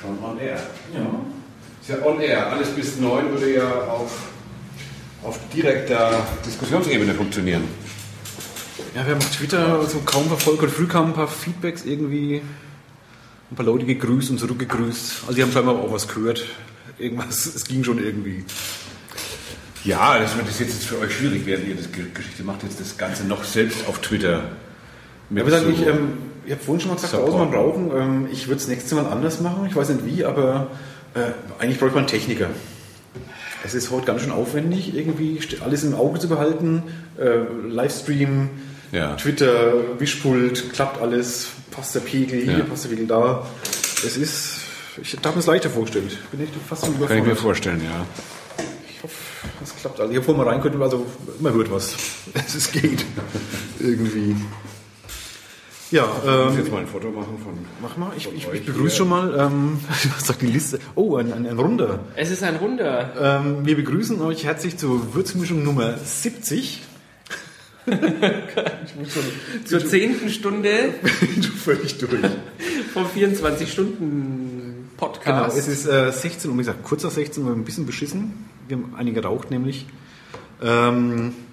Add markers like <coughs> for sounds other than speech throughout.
schon on air. Ja. Ist ja on air. Alles bis neun würde ja auf, auf direkter Diskussionsebene funktionieren. Ja, wir haben auf Twitter so kaum verfolgt. Und früh kamen ein paar Feedbacks irgendwie. Ein paar Leute gegrüßt und zurückgegrüßt. Also die haben scheinbar auch was gehört. Irgendwas, es ging schon irgendwie. Ja, das wird jetzt für euch schwierig werden, ihr das Geschichte macht jetzt das Ganze noch selbst auf Twitter. Mit ja, so ich, ähm, ich habe vorhin schon mal gesagt, Support. brauchen. Ähm, ich würde es nächstes Mal anders machen. Ich weiß nicht wie, aber äh, eigentlich bräuchte man einen Techniker. Es ist heute ganz schön aufwendig, irgendwie alles im Auge zu behalten. Äh, Livestream, ja. Twitter, Wischpult, klappt alles, passt der Pegel hier, ja. passt der Pegel da. Es ist, ich habe mir es leichter vorgestellt. Bin echt fast so überfordert. Kann ich mir vorstellen, ja. Ich hoffe, das klappt. Also, ich habe vorhin mal rein können, also immer hört was. <laughs> Es geht. Irgendwie. Ja, ähm, ich muss jetzt mal ein Foto machen von. Mach mal, ich, ich, ich begrüße schon mal. Ähm, <laughs> was sagt die Liste? Oh, ein, ein, ein Runder. Es ist ein Runder. Ähm, wir begrüßen euch herzlich zur Würzmischung Nummer 70. <laughs> zur zehnten Stunde. <laughs> du völlig durch. Vom 24 Stunden Podcast. Genau, es ist äh, 16 Uhr, wie gesagt, kurzer 16 Uhr, ein bisschen beschissen. Wir haben einige geraucht nämlich. Ähm, äh,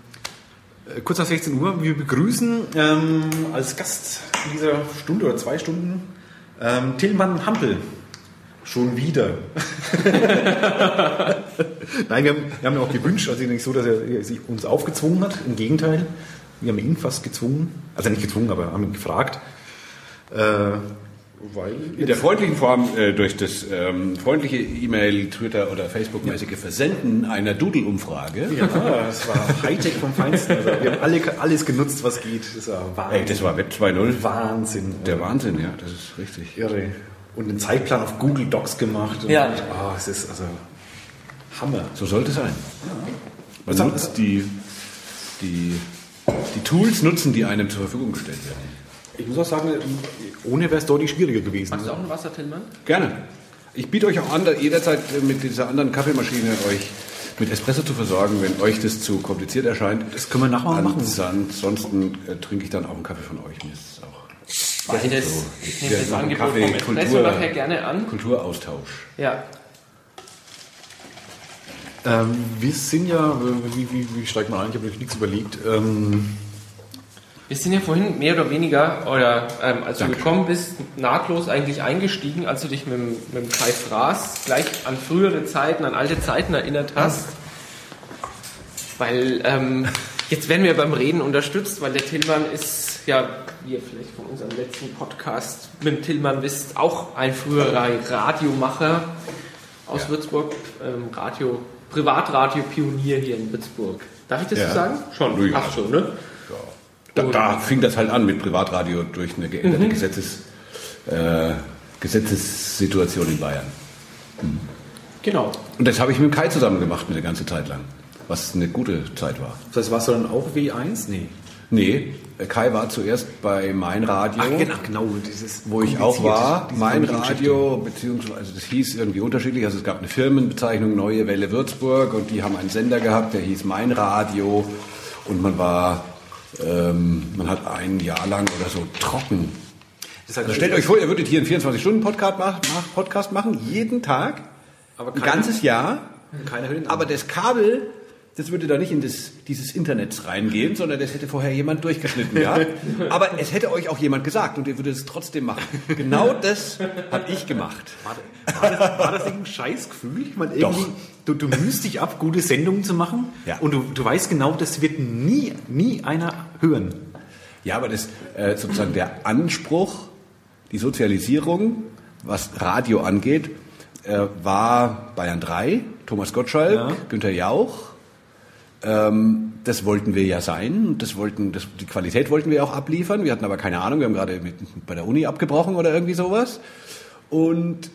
kurz nach 16 Uhr. Wir begrüßen ähm, als Gast in dieser Stunde oder zwei Stunden ähm, Tillmann Hampel. Schon wieder. <laughs> Nein, wir haben, wir haben ihn auch gewünscht, also nicht so, dass er sich uns aufgezwungen hat. Im Gegenteil, wir haben ihn fast gezwungen. Also nicht gezwungen, aber haben ihn gefragt. Äh, in der freundlichen Form äh, durch das ähm, freundliche E-Mail, Twitter oder Facebook-mäßige. Versenden einer Doodle-Umfrage. Ja, das war Hightech vom Feinsten. Also wir haben alle, alles genutzt, was geht. Das war Wahnsinn. Ey, das war Web 2.0. Wahnsinn. Der Wahnsinn, ja, das ist richtig. Irre. Und einen Zeitplan auf Google Docs gemacht. ja. Oh, es ist also Hammer. So sollte es sein. Ja. Man Was nutzt die, die, die Tools nutzen, die einem zur Verfügung gestellt werden. Ich muss auch sagen, ohne wäre es deutlich schwieriger gewesen. Magst du auch ein Wasser, Tillmann? Gerne. Ich biete euch auch an, jederzeit mit dieser anderen Kaffeemaschine euch mit Espresso zu versorgen, wenn euch das zu kompliziert erscheint. Das können wir nachher machen. Ansonsten äh, trinke ich dann auch einen Kaffee von euch. Mir ist auch Beides. So. Ich nehme das Angebot Kaffee, vom Kultur, nachher gerne an. Kulturaustausch. Ja. Ähm, wir sind ja, äh, wie, wie, wie steigt man ein? Ich habe nichts überlegt. Ähm, wir sind ja vorhin mehr oder weniger, oder ähm, als Danke. du gekommen bist, nahtlos eigentlich eingestiegen, als du dich mit, mit dem Kai Fraß gleich an frühere Zeiten, an alte Zeiten erinnert hast. Weil ähm, <laughs> jetzt werden wir beim Reden unterstützt, weil der Tillmann ist ja, wie ihr vielleicht von unserem letzten Podcast mit dem Tillmann wisst, auch ein früherer Radiomacher aus ja. Würzburg, ähm, Radio, Privatradio-Pionier hier in Würzburg. Darf ich das ja. so sagen? Schon, ja. schon, ne? Da, da, fing das halt an mit Privatradio durch eine geänderte mhm. Gesetzes, äh, Gesetzessituation in Bayern. Mhm. Genau. Und das habe ich mit Kai zusammen gemacht eine ganze Zeit lang, was eine gute Zeit war. Das heißt, warst du dann auch W1? Nee. Nee, Kai war zuerst bei Mein Radio. Ach, genau, genau dieses wo ich auch war. Mein Radio, beziehungsweise das hieß irgendwie unterschiedlich. Also es gab eine Firmenbezeichnung Neue Welle Würzburg und die haben einen Sender gehabt, der hieß Mein Radio und man war ähm, man hat ein Jahr lang oder so trocken. Das heißt, also stellt euch vor, ihr würdet hier einen 24-Stunden-Podcast machen, jeden Tag, aber ein ganzes Jahr. Aber das Kabel das würde da nicht in das, dieses Internet reingehen, sondern das hätte vorher jemand durchgeschnitten gehabt. <laughs> Aber es hätte euch auch jemand gesagt und ihr würdet es trotzdem machen. Genau das habe ich gemacht. War, war, das, war das nicht ein Scheißgefühl? Ich meine, irgendwie, du, du mühst dich ab, gute Sendungen zu machen ja. und du, du weißt genau, das wird nie, nie einer hören. Ja, aber das äh, sozusagen der Anspruch, die Sozialisierung, was Radio angeht, äh, war Bayern 3, Thomas Gottschalk, ja. Günther Jauch, ähm, das wollten wir ja sein. Das wollten, das, die Qualität wollten wir auch abliefern. Wir hatten aber keine Ahnung. Wir haben gerade mit, bei der Uni abgebrochen oder irgendwie sowas. Und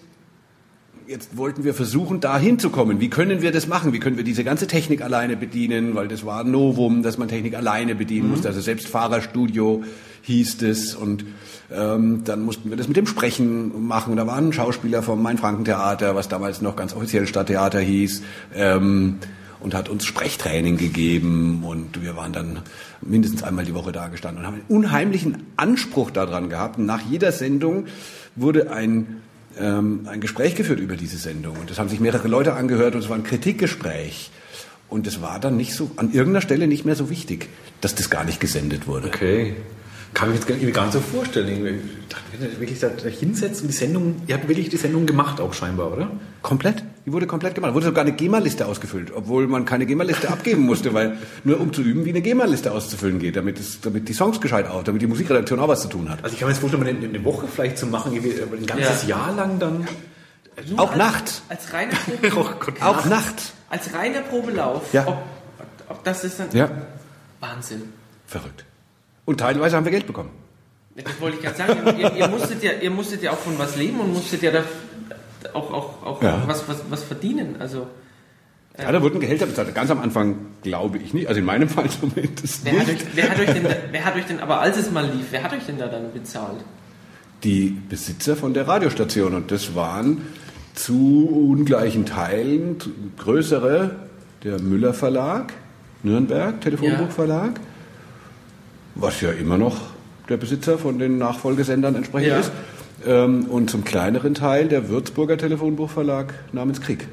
jetzt wollten wir versuchen, da hinzukommen. Wie können wir das machen? Wie können wir diese ganze Technik alleine bedienen? Weil das war ein Novum, dass man Technik alleine bedienen mhm. musste. Also selbst Fahrerstudio hieß es. Und ähm, dann mussten wir das mit dem Sprechen machen. Da waren Schauspieler vom Main-Franken-Theater, was damals noch ganz offiziell Stadttheater hieß. Ähm, und hat uns Sprechtraining gegeben und wir waren dann mindestens einmal die Woche da gestanden und haben einen unheimlichen Anspruch daran gehabt. Und nach jeder Sendung wurde ein ähm, ein Gespräch geführt über diese Sendung. Und das haben sich mehrere Leute angehört und es war ein Kritikgespräch. Und es war dann nicht so, an irgendeiner Stelle nicht mehr so wichtig, dass das gar nicht gesendet wurde. Okay. Kann ich mir gar nicht so vorstellen. Ich dachte, wirklich da, da hinsetzt und die Sendung, ihr habt wirklich die Sendung gemacht auch scheinbar, oder? Komplett. Die wurde komplett gemacht. Wurde sogar eine GEMA-Liste ausgefüllt, obwohl man keine GEMA-Liste <laughs> abgeben musste, weil nur um zu üben, wie eine GEMA-Liste auszufüllen geht, damit, es, damit die Songs gescheit auch, damit die Musikredaktion auch was zu tun hat. Also ich kann mir jetzt vorstellen, eine, eine Woche vielleicht zu machen, ein ganzes ja. Jahr lang dann. Also auch als, nachts. Als reiner <laughs> Probelauf. oh Gott, auch nachts. Als reiner Probelauf. Ja. Ob, ob das ist dann. Ja. Wahnsinn. Verrückt. Und teilweise haben wir Geld bekommen. Das wollte ich gerade sagen. ihr, ihr, musstet ja, ihr musstet ja auch von was leben und musstet ja da auch, auch, auch Ja. was, was, was verdienen. Also, Ja, da wurden Gehälter bezahlt. Ganz am Anfang glaube ich nicht. Also in meinem Fall <laughs> zumindest wer hat, euch, nicht. wer, hat euch denn, wer hat euch denn, aber als es mal lief, wer hat euch denn da dann bezahlt? Die Besitzer von der Radiostation. Und das waren zu ungleichen Teilen größere, der Müller Verlag, Nürnberg, Telefonbuch Verlag, was ja immer noch der Besitzer von den Nachfolgesendern entsprechend Ja. ist. Ähm, und zum kleineren Teil der Würzburger Telefonbuchverlag namens Krieg.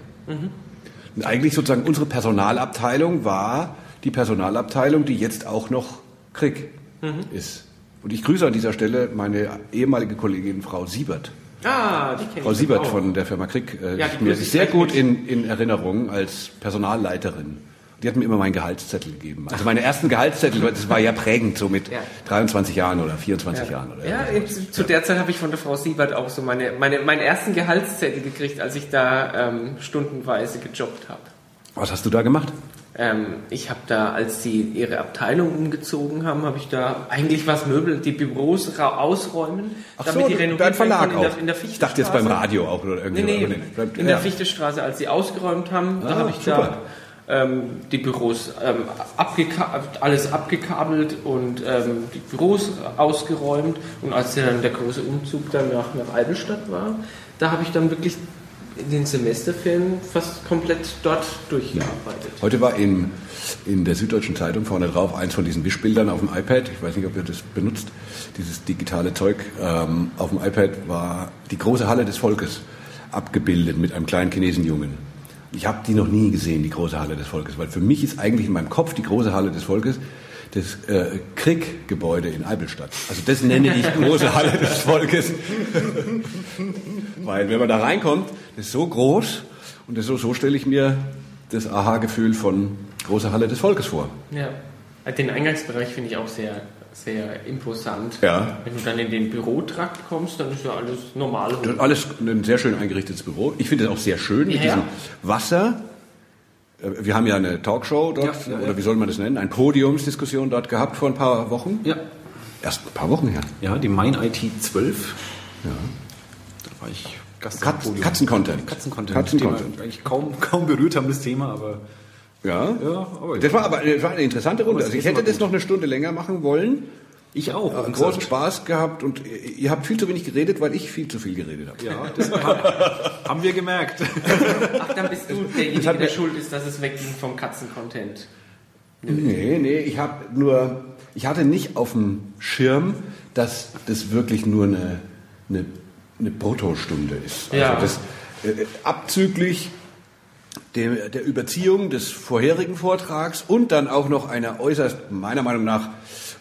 Und eigentlich sozusagen unsere Personalabteilung war die Personalabteilung, die jetzt auch noch Krieg ist. Und ich grüße an dieser Stelle meine ehemalige Kollegin Frau Siebert. Ah, die kenne Frau Siebert auch. von der Firma Krieg äh, Ja, ist mir sehr gut in, in Erinnerung als Personalleiterin. Die hat mir immer meinen Gehaltszettel gegeben. Also meine ersten Gehaltszettel, das war ja prägend, so mit Ja. 23 Jahren oder 24 Jahren. Oder Ja, irgendwie jetzt, zu der Zeit habe ich von der Frau Siebert auch so meine, meine, meinen ersten Gehaltszettel gekriegt, als ich da ähm, stundenweise gejobbt habe. Was hast du da gemacht? Ähm, ich habe da, als sie ihre Abteilung umgezogen haben, habe ich da eigentlich was Möbel, die Büros ausräumen, damit die renoviert Verlag werden können in der, in der ich dachte jetzt beim. Radio auch oder irgendwie. Nee, nee, beim- in ja. der Fichtestraße, als sie ausgeräumt haben, da Ah, habe ich super. da ähm, die Büros ähm, abgeka alles abgekabelt und ähm, die Büros ausgeräumt. Und als dann der große Umzug dann nach, nach Eidelstadt war, da habe ich dann wirklich in den Semesterferien fast komplett dort durchgearbeitet. Heute war in, in der Süddeutschen Zeitung vorne drauf eins von diesen Wischbildern auf dem iPad. Ich weiß nicht, ob ihr das benutzt, dieses digitale Zeug. Ähm, auf dem iPad war die große Halle des Volkes abgebildet mit einem kleinen Chinesenjungen. Ich habe die noch nie gesehen, die große Halle des Volkes, weil für mich ist eigentlich in meinem Kopf die große Halle des Volkes das äh, Krieggebäude in Eibelstadt. Also das nenne ich große Halle des Volkes. Weil wenn man da reinkommt, das ist so groß und das so, so stelle ich mir das Aha-Gefühl von großer Halle des Volkes vor. Ja. Den Eingangsbereich finde ich auch sehr, sehr imposant. Ja. Wenn du dann in den Bürotrakt kommst, dann ist ja alles normal. Ist alles ein sehr schön eingerichtes Büro. Ich finde es auch sehr schön mit Ja. diesem Wasser. Äh, Wir haben ja eine Talkshow dort, Ja, ja, oder ja. wie soll man das nennen? Eine Podiumsdiskussion dort gehabt vor ein paar Wochen. Ja. Erst ein paar Wochen her. Ja, die Mein IT 12. Ja. Da war ich Gast Katz- am Podium. Katzencontent. Katzencontent. Katzencontent. Thema eigentlich kaum, kaum berührt haben, das Thema, aber Ja. ja, aber Das war aber das war eine interessante Runde. Also ich hätte das noch eine Stunde länger machen wollen. ich auch. Einen großen Spaß gehabt und ihr habt viel zu wenig geredet, weil ich viel zu viel geredet habe. Ja, das haben, haben wir gemerkt. <laughs> Ach, dann bist du derjenige, der schuld ist, dass es wegging vom Katzencontent. Nee, nee, ich habe nur, ich hatte nicht auf dem Schirm, dass das wirklich nur eine, eine, eine Bruttostunde ist. Also Ja. das, äh, abzüglich der, der Überziehung des vorherigen Vortrags und dann auch noch einer äußerst, meiner Meinung nach,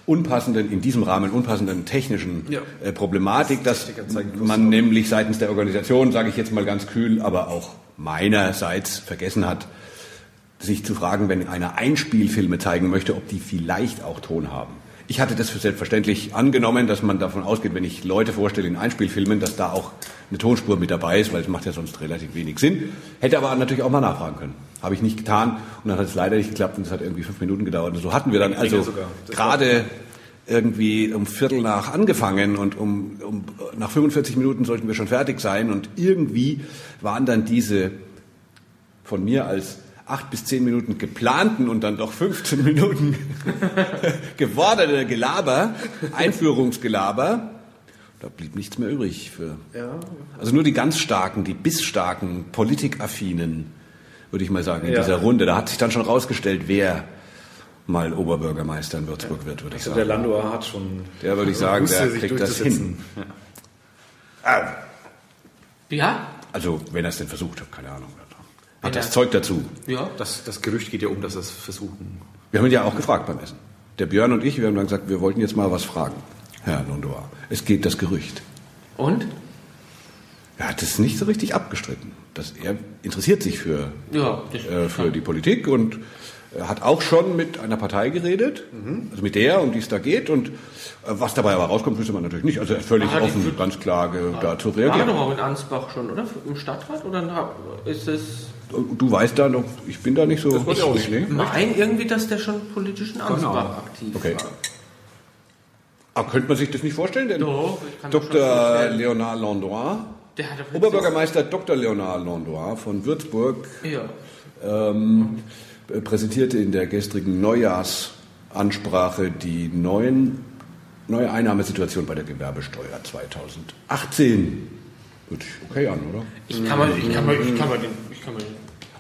unpassenden, in diesem Rahmen unpassenden technischen Ja. äh, Problematik, dass man nämlich seitens der Organisation, sage ich jetzt mal ganz kühl, aber auch meinerseits vergessen hat, sich zu fragen, wenn einer Einspielfilme zeigen möchte, ob die vielleicht auch Ton haben. Ich hatte das für selbstverständlich angenommen, dass man davon ausgeht, wenn ich Leute vorstelle in Einspielfilmen, dass da auch eine Tonspur mit dabei ist, weil es macht ja sonst relativ wenig Sinn. Hätte aber natürlich auch mal nachfragen können. Habe ich nicht getan und dann hat es leider nicht geklappt und es hat irgendwie fünf Minuten gedauert. Und so hatten wir dann also gerade irgendwie um Viertel nach angefangen und um, um nach 45 Minuten sollten wir schon fertig sein und irgendwie waren dann diese von mir als acht bis zehn Minuten geplanten und dann doch 15 Minuten <laughs> gewordene Gelaber, Einführungsgelaber, da blieb nichts mehr übrig für. Also nur die ganz starken, die bissstarken, politikaffinen, würde ich mal sagen, in Ja. dieser Runde. Da hat sich dann schon rausgestellt, wer mal Oberbürgermeister in Würzburg wird, würde ich Also der sagen. Landauer hat schon. Der würde ich sagen, der kriegt das hin. Ah, Ja? Also, wenn er es denn versucht hat, keine Ahnung. Hat das Zeug dazu. Ja. Das, das Gerücht geht ja um, dass es versuchen. Wir haben ihn ja auch gefragt beim Essen. Der Björn und ich, wir haben dann gesagt, wir wollten jetzt mal was fragen, Herr Londoa. Es geht das Gerücht. Und? Er hat es nicht so richtig abgestritten. Dass er interessiert sich für, Ja, das äh, für die Politik und hat auch schon mit einer Partei geredet, also mit der, um die es da geht. Und äh, was dabei aber rauskommt, wüsste man natürlich nicht. Also er ist völlig Ah, die offen, Fü- ganz klar ge- dazu War er reagiert. doch auch in Ansbach schon, oder? Im Stadtrat? Oder ist es. Du weißt da noch, ich bin da nicht so. wollte ich auch nicht. Nee? Mein irgendwie, dass der schon politisch in Ansbach aktiv Okay. war. Aber könnte man sich das nicht vorstellen? Denn Doch, Dr. Leonard Landois, Oberbürgermeister Dr. Leonard Landois von Würzburg, Ja. ähm, präsentierte in der gestrigen Neujahrsansprache die neuen, neue Einnahmesituation bei der Gewerbesteuer 2018. Hört sich okay an, oder? Ich kann mir, ich kann mir, ich kann den, ich kann den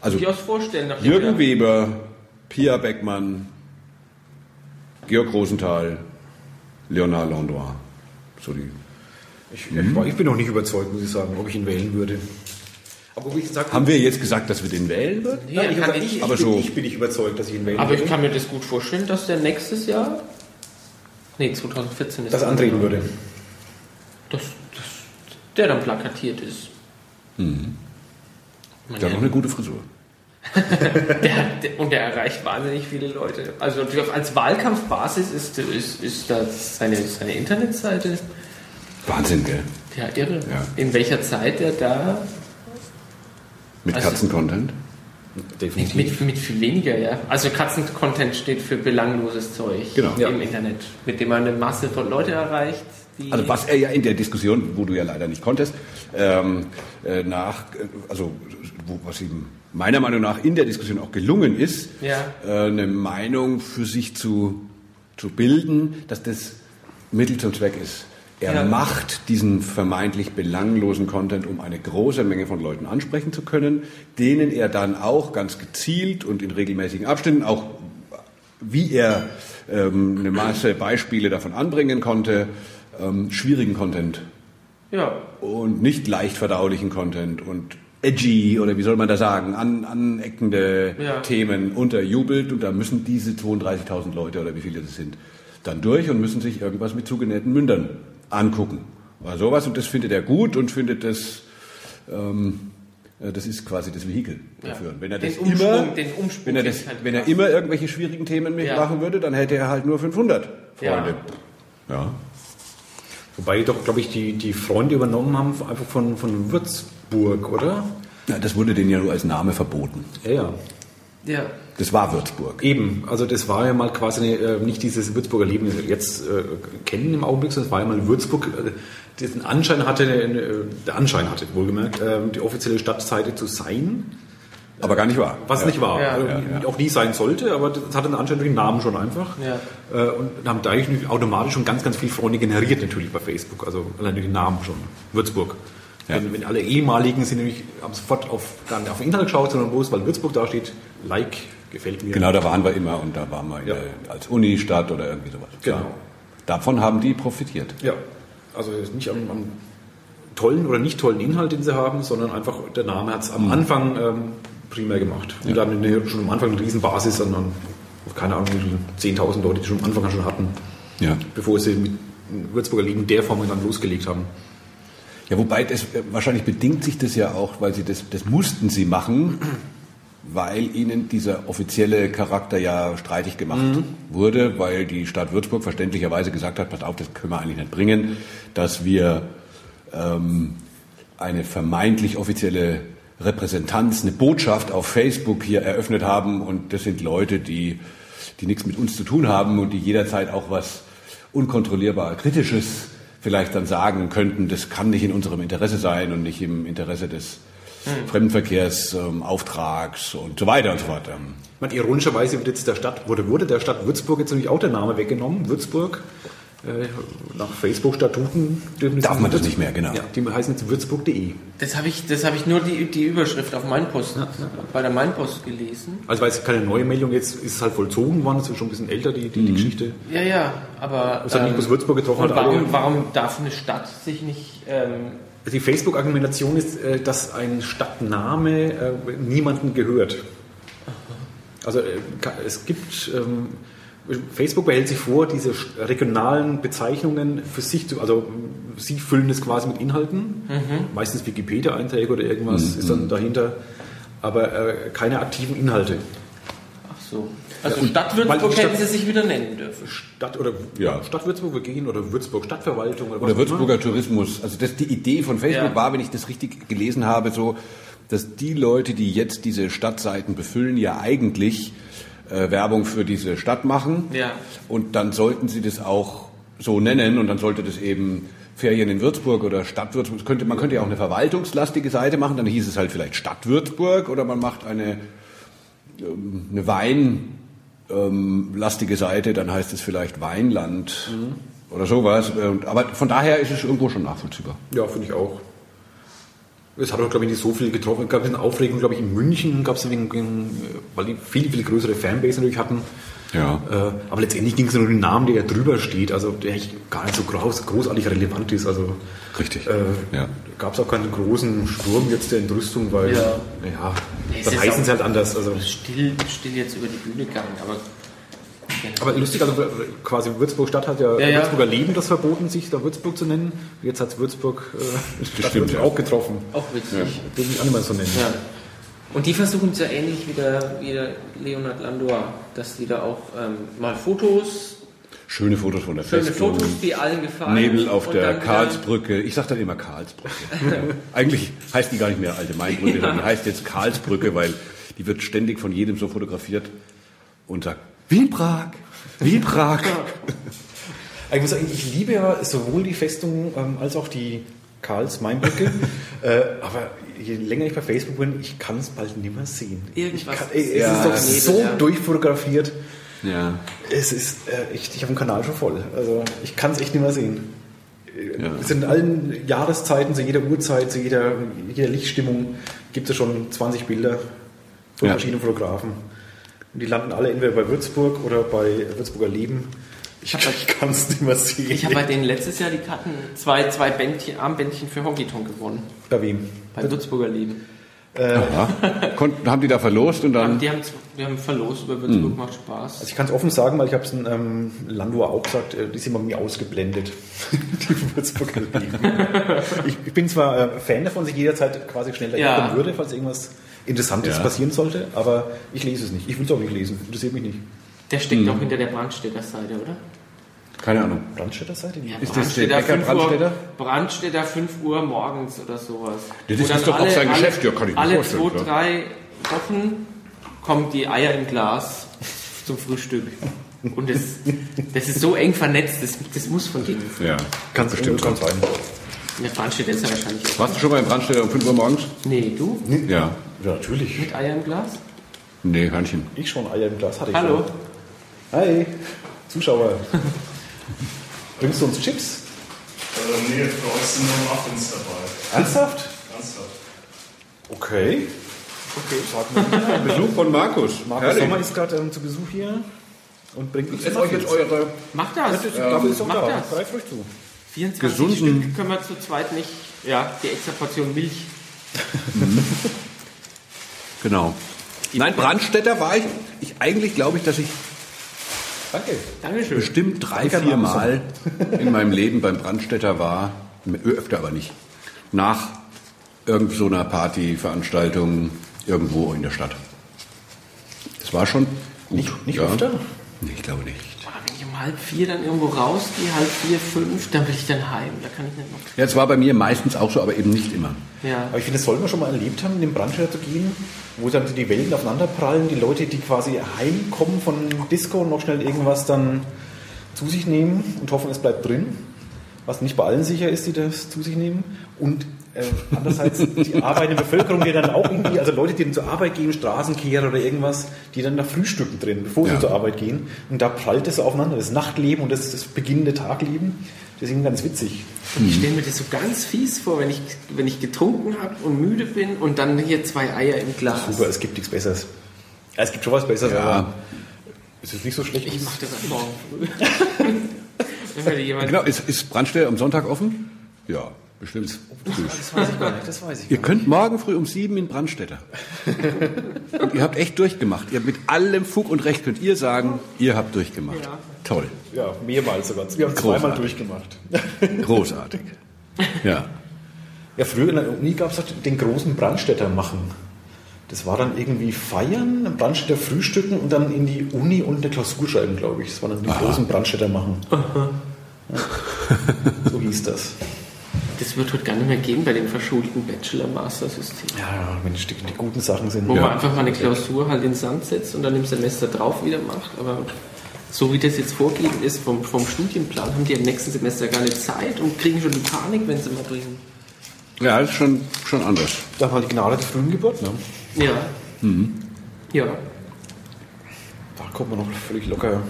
Also durchaus vorstellen. nachdem Jürgen er- Weber, Pia Beckmann, Georg Rosenthal, Leonard Landois. So die Ich, ich bin noch nicht überzeugt, muss ich sagen, ob ich ihn wählen würde. Aber wie gesagt, Haben wir jetzt gesagt, dass wir den wählen würden? Nee, Nein, ich, kann ich, ich, aber bin, so- ich bin nicht überzeugt, dass ich ihn wählen aber ich kann mir das gut vorstellen, dass der nächstes Jahr. Nee, 2014 ist das antreten würde. Dass, dass der dann plakatiert ist. Der hat noch eine gute Frisur. <laughs> Der hat, der, und der erreicht wahnsinnig viele Leute. Also natürlich als Wahlkampfbasis ist, ist, ist das seine, seine Internetseite Wahnsinn, gell? ja irre. Ja. In welcher Zeit er da Mit Also- Katzencontent. Definitiv. mit, mit viel weniger, ja. Also Katzencontent steht für belangloses Zeug Genau. im Ja. Internet, mit dem man eine Masse von Leute erreicht. Die Also was er ja in der Diskussion, wo du ja leider nicht konntest, ähm, äh, nach, äh, also wo, was ihm meiner Meinung nach in der Diskussion auch gelungen ist, Ja. äh, eine Meinung für sich zu, zu bilden, dass das Mittel zum Zweck ist. Er Ja. macht diesen vermeintlich belanglosen Content, um eine große Menge von Leuten ansprechen zu können, denen er dann auch ganz gezielt und in regelmäßigen Abständen auch wie er ähm, eine Masse Beispiele davon anbringen konnte, ähm, schwierigen Content ja, und nicht leicht verdaulichen Content und edgy oder wie soll man da sagen, an, aneckende Ja. Themen unterjubelt und da müssen diese 32.000 Leute oder wie viele das sind, dann durch und müssen sich irgendwas mit zugenähten Mündern angucken. Oder sowas und das findet er gut und findet das, ähm, äh, das ist quasi das Vehikel Ja. dafür. Und wenn er Den das Umschwung- immer, wenn er, das, halt wenn er immer irgendwelche schwierigen Themen Ja. mitmachen würde, dann hätte er halt nur 500 Freunde. Ja. Wobei doch, glaube ich, die, die Freunde übernommen haben, einfach von, von Würzburg, oder? ja. Das wurde denen ja nur als Name verboten. Ja, ja. ja. Das war Würzburg. Eben, also das war ja mal quasi eine, äh, nicht dieses Würzburger Leben, das wir jetzt äh, kennen im Augenblick, sondern es war ja mal Würzburg, äh, diesen Anschein hatte, äh, der Anschein hatte, wohlgemerkt, äh, die offizielle Stadtseite zu sein, Aber gar nicht wahr. was ja. nicht war, Ja. äh, Ja, ja. auch nie sein sollte, aber das hatte einen Anschein durch den Namen schon einfach. Ja. Äh, und haben dadurch automatisch schon ganz, ganz viele Freunde generiert natürlich bei Facebook, also allein durch den Namen schon, Würzburg. Ja. Wenn, wenn alle ehemaligen sind nämlich, haben sofort auf, gar nicht auf den Inhalt geschaut, sondern wo es, weil Würzburg da steht, Like, gefällt mir. Genau, da waren wir immer und da waren wir Ja. der, als Unistadt oder irgendwie sowas. Genau. Ja. Davon haben die profitiert. Ja, also nicht am, am tollen oder nicht tollen Inhalt, den sie haben, sondern einfach der Name hat es am Anfang ähm, primär gemacht. Und dann eine, schon am Anfang eine Riesenbasis, sondern keine Ahnung, wie viele 10.000 Leute, die schon am Anfang an schon hatten, Ja. bevor sie mit Würzburger Ligen der Form dann losgelegt haben. Ja, wobei das wahrscheinlich bedingt sich das ja auch, weil sie das, das mussten sie machen, weil ihnen dieser offizielle Charakter ja streitig gemacht wurde, weil die Stadt Würzburg verständlicherweise gesagt hat, pass auf, das können wir eigentlich nicht bringen, dass wir ähm, eine vermeintlich offizielle Repräsentanz, eine Botschaft auf Facebook hier eröffnet haben. Und das sind Leute, die, die nichts mit uns zu tun haben und die jederzeit auch was unkontrollierbar Kritisches vielleicht dann sagen könnten, das kann nicht in unserem Interesse sein und nicht im Interesse des Fremdenverkehrsauftrags und so weiter und so fort. Ähm, Ich meine, ironischerweise wird jetzt der Stadt, wurde, wurde der Stadt Würzburg jetzt natürlich auch der Name weggenommen. Würzburg, äh, nach Facebook-Statuten dürfen Darf sie- man das nicht mehr, genau. Ja, die heißen jetzt würzburg.de. Das habe ich, das hab ich nur die, die Überschrift auf Mainpost, bei der Mainpost gelesen. Also weil es keine neue Meldung jetzt ist es halt vollzogen worden, es ist schon ein bisschen älter, die, die, Mhm. die Geschichte. Ja, ja, aber. Es hat nicht bloß Würzburg getroffen, Und warum, warum darf eine Stadt sich nicht ähm, Die Facebook-Argumentation ist, äh, dass ein Stadtname äh, niemandem gehört. Also äh, es gibt, ähm, Facebook behält sich vor, diese regionalen Bezeichnungen für sich zu, also sie füllen es quasi mit Inhalten, meistens Wikipedia-Einträge oder irgendwas ist dann dahinter, aber keine aktiven Inhalte. So. Also und- Stadt Würzburg Stadt- hätten sie sich wieder nennen dürfen. Stadt oder Ja. Stadt Würzburg wir gehen oder Würzburg Stadtverwaltung oder, was Oder Würzburger Tourismus. Also das, die Idee von Facebook Ja. war, wenn ich das richtig gelesen habe, so, dass die Leute, die jetzt diese Stadtseiten befüllen, ja eigentlich äh, Werbung für diese Stadt machen. Ja. Und dann sollten sie das auch so nennen und dann sollte das eben Ferien in Würzburg oder Stadt Würzburg. Könnte, man könnte ja auch eine verwaltungslastige Seite machen, dann hieß es halt vielleicht Stadt Würzburg oder man macht eine, eine Wein ähm, Seite, dann heißt es vielleicht Weinland oder sowas. Und- Aber von daher ist es irgendwo schon nachvollziehbar. Ja, finde ich auch. Es hat auch, glaube ich, nicht so viel getroffen. Es gab eine Aufregung, glaube ich, in München, gab es wegen, weil die viel, viel größere Fanbase natürlich hatten. Ja. Äh, aber letztendlich ging es nur um den Namen, der drüber steht, also der gar nicht so groß, großartig relevant ist. Also Richtig. äh, Ja. gab es auch keinen großen Sturm jetzt der Entrüstung, weil Ja. ja, dann heißen sie halt anders. Also. Still, still jetzt über die Bühne gegangen, aber Aber lustig, also quasi Würzburg Stadt hat ja, Ja, ja. Würzburger Leben das verboten, sich da Würzburg zu nennen. Jetzt hat es Würzburg äh, Stadt stimmt, Würzburg ja. auch getroffen. auch witzig. Ich auch nicht mehr so nennen. Ja. Und die versuchen es ja ähnlich wie der, wie der Leonard Landor, dass die da auch ähm, mal Fotos, Schöne Fotos von der schöne Festung. Fotos, die allen gefallen. Nebel auf und der Karlsbrücke. Ich sage dann immer Karlsbrücke. <laughs> Eigentlich heißt die gar nicht mehr Alte Mainbrücke, sondern die heißt jetzt Karlsbrücke, weil die wird ständig von jedem so fotografiert und sagt, wie in Prag, wie in Prag. <laughs> Ich muss sagen, ich liebe ja sowohl die Festung ähm, als auch die Karls-Main-Brücke. <laughs> äh, aber je länger ich bei Facebook bin, ich kann es bald nicht mehr sehen. Irgendwas Ich kann, ey, es Ja, ist doch so ja. durchfotografiert. Ja. Es ist äh, echt, ich habe den Kanal schon voll. Also ich kann es echt nicht mehr sehen. Ja. Es sind in allen Jahreszeiten, zu jeder Uhrzeit, zu jeder, jeder Lichtstimmung gibt es schon 20 Bilder von Ja. verschiedenen Fotografen. Und die landen alle entweder bei Würzburg oder bei Würzburger Leben. Ich, ich <laughs> kann es nicht mehr sehen. Ich habe bei denen letztes Jahr die Karten, zwei, zwei Bändchen, Armbändchen für Honky Tonk gewonnen. bei wem? Beim Würzburger Leben. Aha. Konnten, haben die da verlost und dann. Die haben, die haben verlost über Würzburg, macht Spaß. Also ich kann es offen sagen, weil ich habe es in ähm, Landor auch gesagt, äh, die sind bei mir ausgeblendet. <laughs> die Würzburger Leben. <laughs> ich, ich bin zwar äh, Fan davon, dass ich jederzeit quasi schnell dahin Ja. kommen würde, falls irgendwas Interessantes Ja. passieren sollte, aber ich lese es nicht. Ich will es auch nicht lesen. Interessiert mich nicht. Der steckt auch hinter der Brandstätter Seite, oder? Keine Ahnung. Brandstätter Seite? Ja, Ist das der Brandstätter, Bäcker 5 Uhr, Brandstätter? Brandstätter 5 Uhr morgens oder sowas. Das ist dann doch auch sein Geschäft, ja, kann ich mir Alle vorstellen, zwei, klar. drei Wochen kommen die Eier im Glas zum Frühstück. Und das, das ist so eng vernetzt, das, das muss von denen. Ja, Kann bestimmt. kann sein. Der Brandstätter ist ja wahrscheinlich. auch- Warst du schon mal im Brandstätter um 5 Uhr morgens? Nee, du? Ja. Ja, natürlich. Mit Eier im Glas? Nee, Hörnchen. Ich schon Eier im Glas hatte ich Hallo? schon. Hi, Zuschauer. Bringst du uns Chips? Äh, nee, für euch sind nur Muffins dabei. Ernsthaft? Ernsthaft. Okay. Okay. Besuch von Markus. Markus Sommer ist gerade ähm, zu Besuch hier und bringt uns euch jetzt eure Mach das. Die Gabel ist Mach da. das. Greif ruhig zu. 24 Gesunden- Stück können wir zu zweit nicht. Ja, die extra Portion Milch. <laughs> Genau. Nein, Brandstätter war ich. ich eigentlich glaube ich, dass ich Danke. Dankeschön. bestimmt drei, Danke, vier. Mal in meinem Leben beim Brandstätter war. Öfter aber nicht. Nach irgend so einer Partyveranstaltung irgendwo in der Stadt. Das war schon gut. Nicht, nicht öfter? Nee, ich glaube nicht. Boah, Wenn ich um halb vier dann irgendwo rausgehe, halb vier, fünf, dann will ich dann heim. Da kann ich nicht noch. Ja, es war bei mir meistens auch so, aber eben nicht immer. Ja. Aber ich finde, das sollten wir schon mal erlebt haben, in den Brandstätter zu gehen, wo dann die Welten aufeinanderprallen, die Leute, die quasi heimkommen von Disco und noch schnell irgendwas dann zu sich nehmen und hoffen, es bleibt drin. Was nicht bei allen sicher ist, die das zu sich nehmen. Und äh, andererseits die arbeitende Bevölkerung, die dann auch irgendwie, also Leute, die dann zur Arbeit gehen, Straßenkehrer oder irgendwas, die dann da frühstücken drin, bevor Ja. sie zur Arbeit gehen. Und da prallt es aufeinander, das Nachtleben und das, das beginnende Tagleben. Das ist irgendwie ganz witzig. Und ich stelle mir das so ganz fies vor, wenn ich, wenn ich getrunken habe und müde bin und dann hier zwei Eier im Glas. Super, es gibt nichts Besseres. Ja, es gibt schon was Besseres, Ja. aber es ist nicht so schlecht. Ich mache das am Morgen früh. <laughs> Genau, ist, ist Brandstätter am Sonntag offen? Ja. Bestimmt. Das weiß ich gar nicht, das weiß ich Ihr könnt morgen früh um sieben in Brandstätter. und ihr habt echt durchgemacht. Ihr habt mit allem Fug und Recht könnt ihr sagen, ihr habt durchgemacht. Ja. Toll. Ja, mehrmals sogar. Wir haben Großartig. zweimal durchgemacht. Großartig. Ja. Ja, früher in der Uni gab es den großen Brandstätter machen. Das war dann irgendwie feiern, Brandstätter frühstücken und dann in die Uni und eine Klausur schreiben, glaube ich. Das war dann die großen Brandstätter machen. Ja. So hieß das. Das wird heute gar nicht mehr gehen bei dem verschulten Bachelor-Master-System. Ja, ja, wenn die, die guten Sachen sind. Wo Ja. man einfach mal eine Klausur halt in den Sand setzt und dann im Semester drauf wieder macht. Aber so wie das jetzt vorgegeben ist vom, vom Studienplan, haben die im nächsten Semester gar nicht Zeit und kriegen schon die Panik, wenn sie mal bringen. Ja, das ist schon, schon anders. Da war die Gnade der frühen Geburt, ne? Ja. Ja. Da kommt man noch völlig locker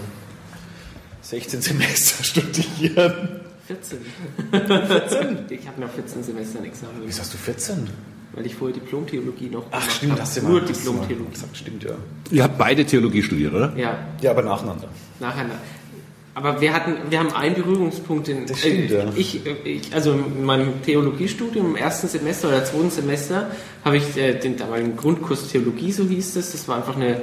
16 Semester <laughs> studieren. 14. 14? <laughs> Ich habe noch 14 Semester ein Examen, Wieso hast du 14? weil ich vorher Diplom-Theologie noch Ach, gemacht stimmt, habe. hast du Nur Diplom-Theologie. gesagt. Stimmt, ja. Ihr habt beide Theologie studiert, oder? Ja, Ja, aber nacheinander. nacheinander. Aber wir hatten, wir haben einen Berührungspunkt in. Das stimmt, äh, ja. ich, äh, ich, also in meinem Theologiestudium im ersten Semester oder zweiten Semester habe ich äh, den damaligen Grundkurs Theologie, so hieß es. Das war einfach eine,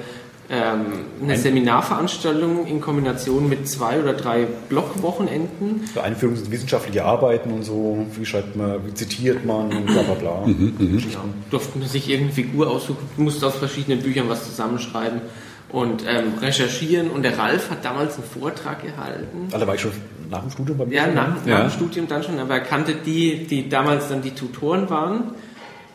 ähm, eine Seminarveranstaltung in Kombination mit zwei oder drei Blockwochenenden. So Einführung in wissenschaftliche Arbeiten und so, wie schreibt man, wie zitiert man und bla bla bla. Ja, durfte man sich irgendeine Figur aussuchen, musste aus verschiedenen Büchern was zusammenschreiben und ähm, recherchieren. Und der Ralf hat damals einen Vortrag gehalten. Alter, war ich schon nach dem Studium bei mir? Ja, nach, Ja. nach dem Studium dann schon, aber er kannte die, die damals dann die Tutoren waren,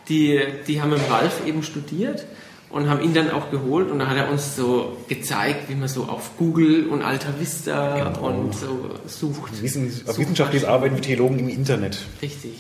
die, die haben mit dem Ralf eben studiert und haben ihn dann auch geholt und dann hat er uns so gezeigt, wie man so auf Google und Alta Vista Genau. und so sucht. Wissen, wissenschaftliches Arbeiten wie Theologen im Internet. Richtig.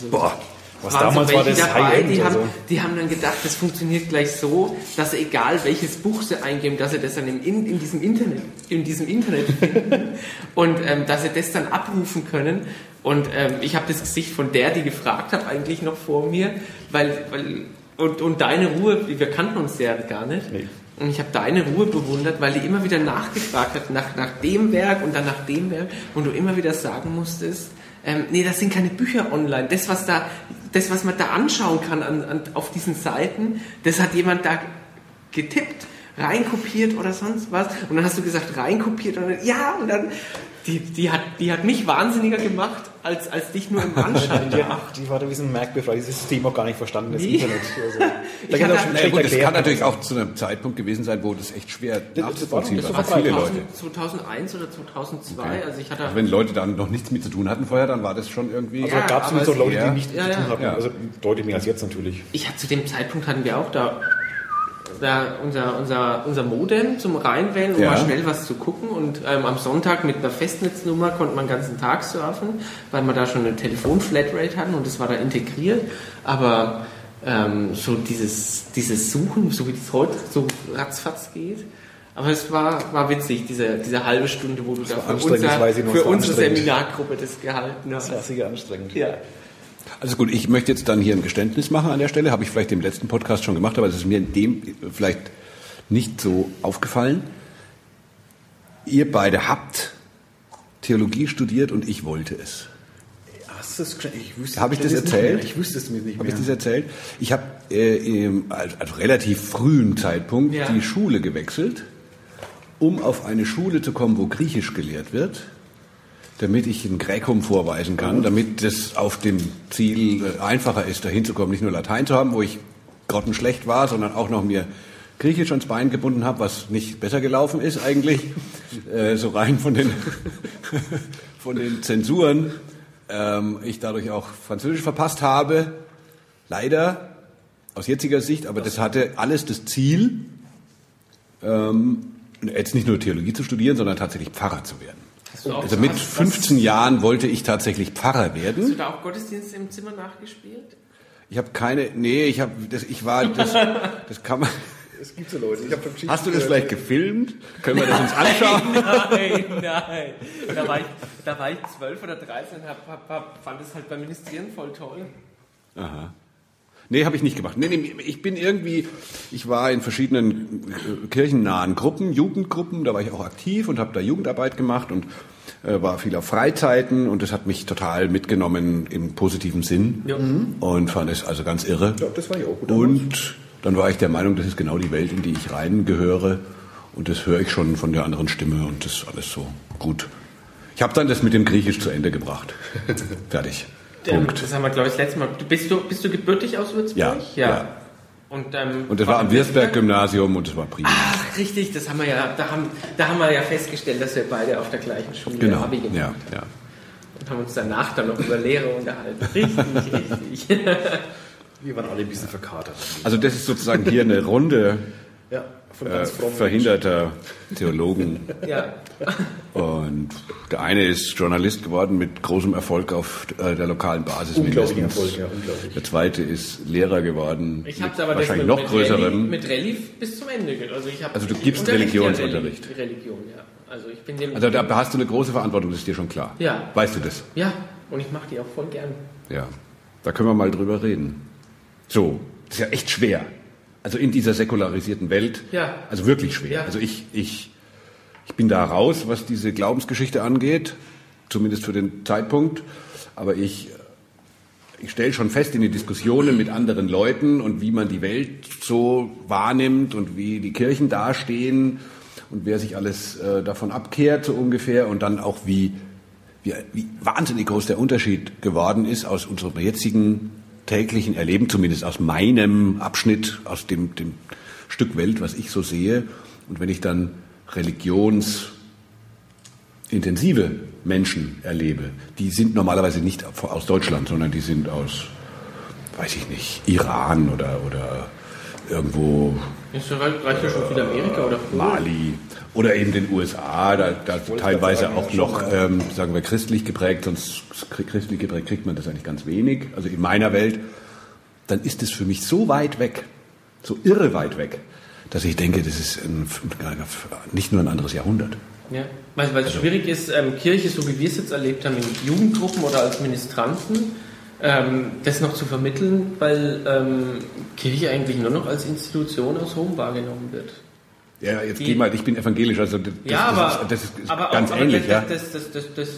So- Boah, was damals so war das dabei, High-End. die, haben, Also. die haben dann gedacht, das funktioniert gleich so, dass sie, egal welches Buch sie eingeben, dass sie das dann im, in, in diesem Internet, in diesem Internet finden <laughs> und ähm, dass sie das dann abrufen können. Und ähm, ich habe das Gesicht von der, die gefragt hat, eigentlich noch vor mir, weil, weil und, und deine Ruhe, wir kannten uns ja gar nicht. Nee. Und ich habe deine Ruhe bewundert, weil die immer wieder nachgefragt hat nach, nach dem Werk und dann nach dem Werk und du immer wieder sagen musstest, ähm, nee, das sind keine Bücher online. Das, was da, das, was man da anschauen kann an, an, auf diesen Seiten, das hat jemand da getippt, reinkopiert oder sonst was. Und dann hast du gesagt, reinkopiert und dann, ja, und dann, die, die, hat, die hat mich wahnsinniger gemacht, als, als dich nur im Anschauen. <laughs> Die, ach, die war da wie so ein merkbefreit, dieses System auch gar nicht verstanden, das? Internet. Also, <laughs> da kann schlecht gut, das kann natürlich auch zu einem Zeitpunkt gewesen sein, wo das echt schwer Das- das war nachzuvollziehen doch war. so Für viele 2000, Leute. 2001 oder 2002, also ich hatte... Also wenn Leute dann noch nichts mit zu tun hatten vorher, dann war das schon irgendwie... Also Ja, da gab es so Leute, ja. die nichts Ja, zu tun ja. hatten. Ja. Also deutlich mehr als jetzt natürlich. Ich hatte zu dem Zeitpunkt hatten wir auch da, da unser, unser, unser Modem zum Reinwählen, um Ja. mal schnell was zu gucken. Und ähm, am Sonntag mit einer Festnetznummer konnte man den ganzen Tag surfen, weil wir da schon eine Telefon-Flatrate hatten und das war da integriert. Aber ähm, so dieses, dieses Suchen, so wie das heute so ratzfatz geht. Aber es war, war witzig, diese, diese halbe Stunde, wo du da war für, das unser, für es unsere. Seminargruppe das gehalten hast. Das war sicher anstrengend. Ja. Also gut, ich möchte jetzt dann hier ein Geständnis machen an der Stelle. Habe ich vielleicht im letzten Podcast schon gemacht, aber das ist mir in dem vielleicht nicht so aufgefallen. Ihr beide habt Theologie studiert und ich wollte es. Hast du das, ich Habe ich das erzählt? Ich wüsste es mir nicht Habe mehr. ich das erzählt? Ich habe äh, im also relativ frühen Zeitpunkt Ja. die Schule gewechselt, um auf eine Schule zu kommen, wo Griechisch gelehrt wird, damit ich ein Gräkum vorweisen kann, damit es auf dem Ziel äh, einfacher ist, dahin zu kommen, nicht nur Latein zu haben, wo ich grottenschlecht war, sondern auch noch mir Griechisch ans Bein gebunden habe, was nicht besser gelaufen ist eigentlich, äh, so rein von den, <laughs> von den Zensuren. Ähm, ich dadurch auch Französisch verpasst habe, leider aus jetziger Sicht, aber das hatte alles das Ziel, ähm, jetzt nicht nur Theologie zu studieren, sondern tatsächlich Pfarrer zu werden. Also mit hast- 15 Jahren wollte ich tatsächlich Pfarrer Hast du werden. da auch Gottesdienst im Zimmer nachgespielt? Ich habe keine, nee, ich habe, das, ich war, das, das kann man. Es gibt so Leute. Ich hab Geschichten Hast du das vielleicht gefilmt? Können wir das uns anschauen? <laughs> Nein, nein. Da war ich, da war ich 12 oder 13 und hab, hab, hab, fand es halt beim Ministrieren voll toll. Aha. Nee, habe ich nicht gemacht. Nee, nee, ich bin irgendwie, ich war in verschiedenen äh, kirchennahen Gruppen, Jugendgruppen, da war ich auch aktiv und habe da Jugendarbeit gemacht und äh, war viel auf Freizeiten und das hat mich total mitgenommen im positiven Sinn Ja. und fand es also ganz irre. Ja, das war ja auch gut. Und dann war ich der Meinung, das ist genau die Welt, in die ich reingehöre und das höre ich schon von der anderen Stimme und das ist alles so gut. Ich habe dann das mit dem Griechisch zu Ende gebracht. <laughs> Fertig. Ähm, Punkt. das haben wir, glaube ich, das letzte Mal. Du, bist, du, bist du gebürtig aus Würzburg? Ja, ja. Und, ähm, Und das war am Wirsberg-Gymnasium und das war prima. Ach, richtig, das haben wir ja, da haben, da haben wir ja festgestellt, dass wir beide auf der gleichen Schule Genau. Abi gemacht Ja, haben. ja. Und haben uns danach dann noch über Lehre unterhalten. Richtig, richtig. Wir waren alle ein bisschen verkatert. Also das ist sozusagen hier eine Runde Ja, äh, verhinderter Theologen. <laughs> ja. Und der eine ist Journalist geworden mit großem Erfolg auf äh, der lokalen Basis. Mindestens. Erfolg, ja, unglaublich. Der zweite ist Lehrer geworden. Ich mit habe aber wahrscheinlich mit, noch mit größerem. Rallye, mit Rallye bis zum Ende. Also, ich Also du gibst Religionsunterricht. Rallye- Religion, ja. Also ich bin Also da hast du eine große Verantwortung, das ist dir schon klar. Ja. Weißt du das? ja, und ich mache die auch voll gern. Ja. Da können wir mal drüber reden. So, das ist ja echt schwer. Also in dieser säkularisierten Welt. Ja. Also wirklich schwer. Ja. Also ich, ich, ich bin da raus, was diese Glaubensgeschichte angeht, zumindest für den Zeitpunkt. Aber ich, ich stelle schon fest in den Diskussionen mit anderen Leuten und wie man die Welt so wahrnimmt und wie die Kirchen dastehen und wer sich alles äh, davon abkehrt so ungefähr und dann auch wie, wie, wie wahnsinnig groß der Unterschied geworden ist aus unserem jetzigen täglichen Erleben, zumindest aus meinem Abschnitt, aus dem, dem Stück Welt, was ich so sehe. Und wenn ich dann religionsintensive Menschen erlebe, die sind normalerweise nicht aus Deutschland, sondern die sind aus, weiß ich nicht, Iran oder, oder irgendwo Ist ja schon wieder Amerika oder Polen. Mali oder eben den USA, da, da teilweise sagen, auch noch, ähm, sagen wir, christlich geprägt, sonst christlich geprägt kriegt man das eigentlich ganz wenig, also in meiner Welt, dann ist es für mich so weit weg, so irre weit weg, dass ich denke, das ist ein, nicht nur ein anderes Jahrhundert. Ja, weil, weil es schwierig ist, ähm, Kirche, so wie wir es jetzt erlebt haben, in Jugendgruppen oder als Ministranten, ähm, das noch zu vermitteln, weil ähm, Kirche eigentlich nur noch als Institution aus Rom wahrgenommen wird. Ja, jetzt Die- geh mal, ich bin evangelisch, also das, ja, das, aber, ist, das ist aber ganz auch, ähnlich, aber ja. das, das, das, das,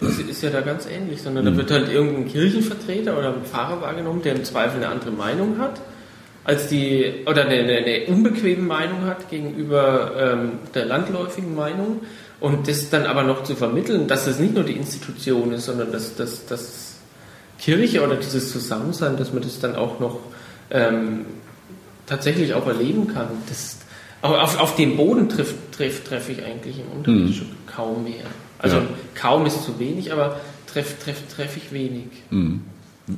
das, das ist ja da ganz ähnlich, sondern Mhm. da wird halt irgendein Kirchenvertreter oder ein Pfarrer wahrgenommen, der im Zweifel eine andere Meinung hat, als die, oder eine, eine, eine unbequeme Meinung hat gegenüber ähm, der landläufigen Meinung und das dann aber noch zu vermitteln, dass es nicht nur die Institution ist, sondern dass, dass, dass Kirche oder dieses Zusammensein, dass man das dann auch noch ähm, tatsächlich auch erleben kann. Das, aber auf, auf dem Boden trifft treff, treff ich eigentlich im Unterricht schon kaum mehr. Also Ja. kaum ist zu wenig, aber treff, treff, treff ich wenig.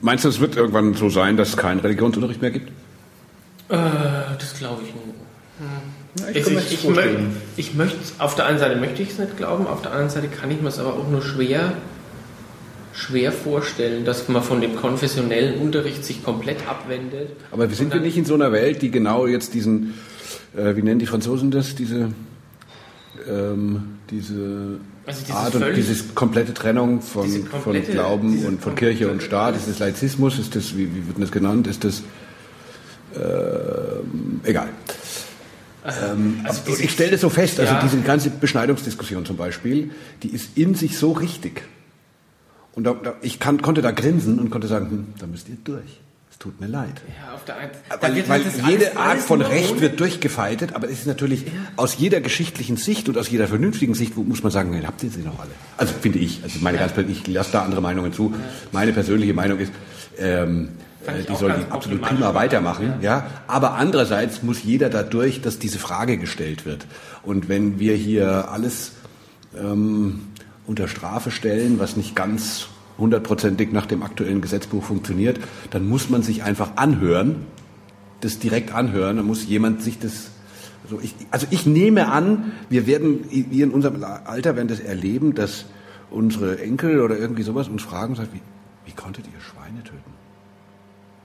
Meinst du, es wird irgendwann so sein, dass es keinen Religionsunterricht mehr gibt? Äh, das glaube ich nicht. Ja, Ich, ich ich, das ich, möchte, vorstellen. ich möchte, auf der einen Seite möchte ich es nicht glauben, auf der anderen Seite kann ich mir es aber auch nur schwer, schwer vorstellen, dass man von dem konfessionellen Unterricht sich komplett abwendet. Aber sind wir nicht in so einer Welt, die genau jetzt diesen, äh, wie nennen die Franzosen das, diese, ähm, diese Also dieses Art und diese komplette Trennung von, komplette- von Glauben und von Kirche und Staat? Ist das Laizismus? Ist das, wie, wie wird das genannt? Ist das, ähm, egal. Ähm, also diese- ich stelle das so fest, also Ja. diese ganze Beschneidungsdiskussion zum Beispiel, die ist in sich so richtig. Und da, da, ich kann, konnte da grinsen und konnte sagen, hm, da müsst ihr durch. Es tut mir leid. Ja, auf der einen Weil, weil halt jede Art von Recht ohne- wird durchgefeitet, aber es ist natürlich aus jeder geschichtlichen Sicht und aus jeder vernünftigen Sicht wo- muss man sagen, nein, habt ihr sie noch alle. Also finde ich, also meine ganz persönlich, ich lasse da andere Meinungen zu. Meine persönliche Meinung ist, ähm, äh, die sollen ganz die absolut prima weitermachen, ja. Aber andererseits muss jeder dadurch, dass diese Frage gestellt wird. Und wenn wir hier alles ähm, unter Strafe stellen, was nicht ganz hundertprozentig nach dem aktuellen Gesetzbuch funktioniert, dann muss man sich einfach anhören, das direkt anhören, dann muss jemand sich das also ich, also ich nehme an, wir werden, wir in unserem Alter werden das erleben, dass unsere Enkel oder irgendwie sowas uns fragen und sagen, wie, wie konntet ihr Schweine töten?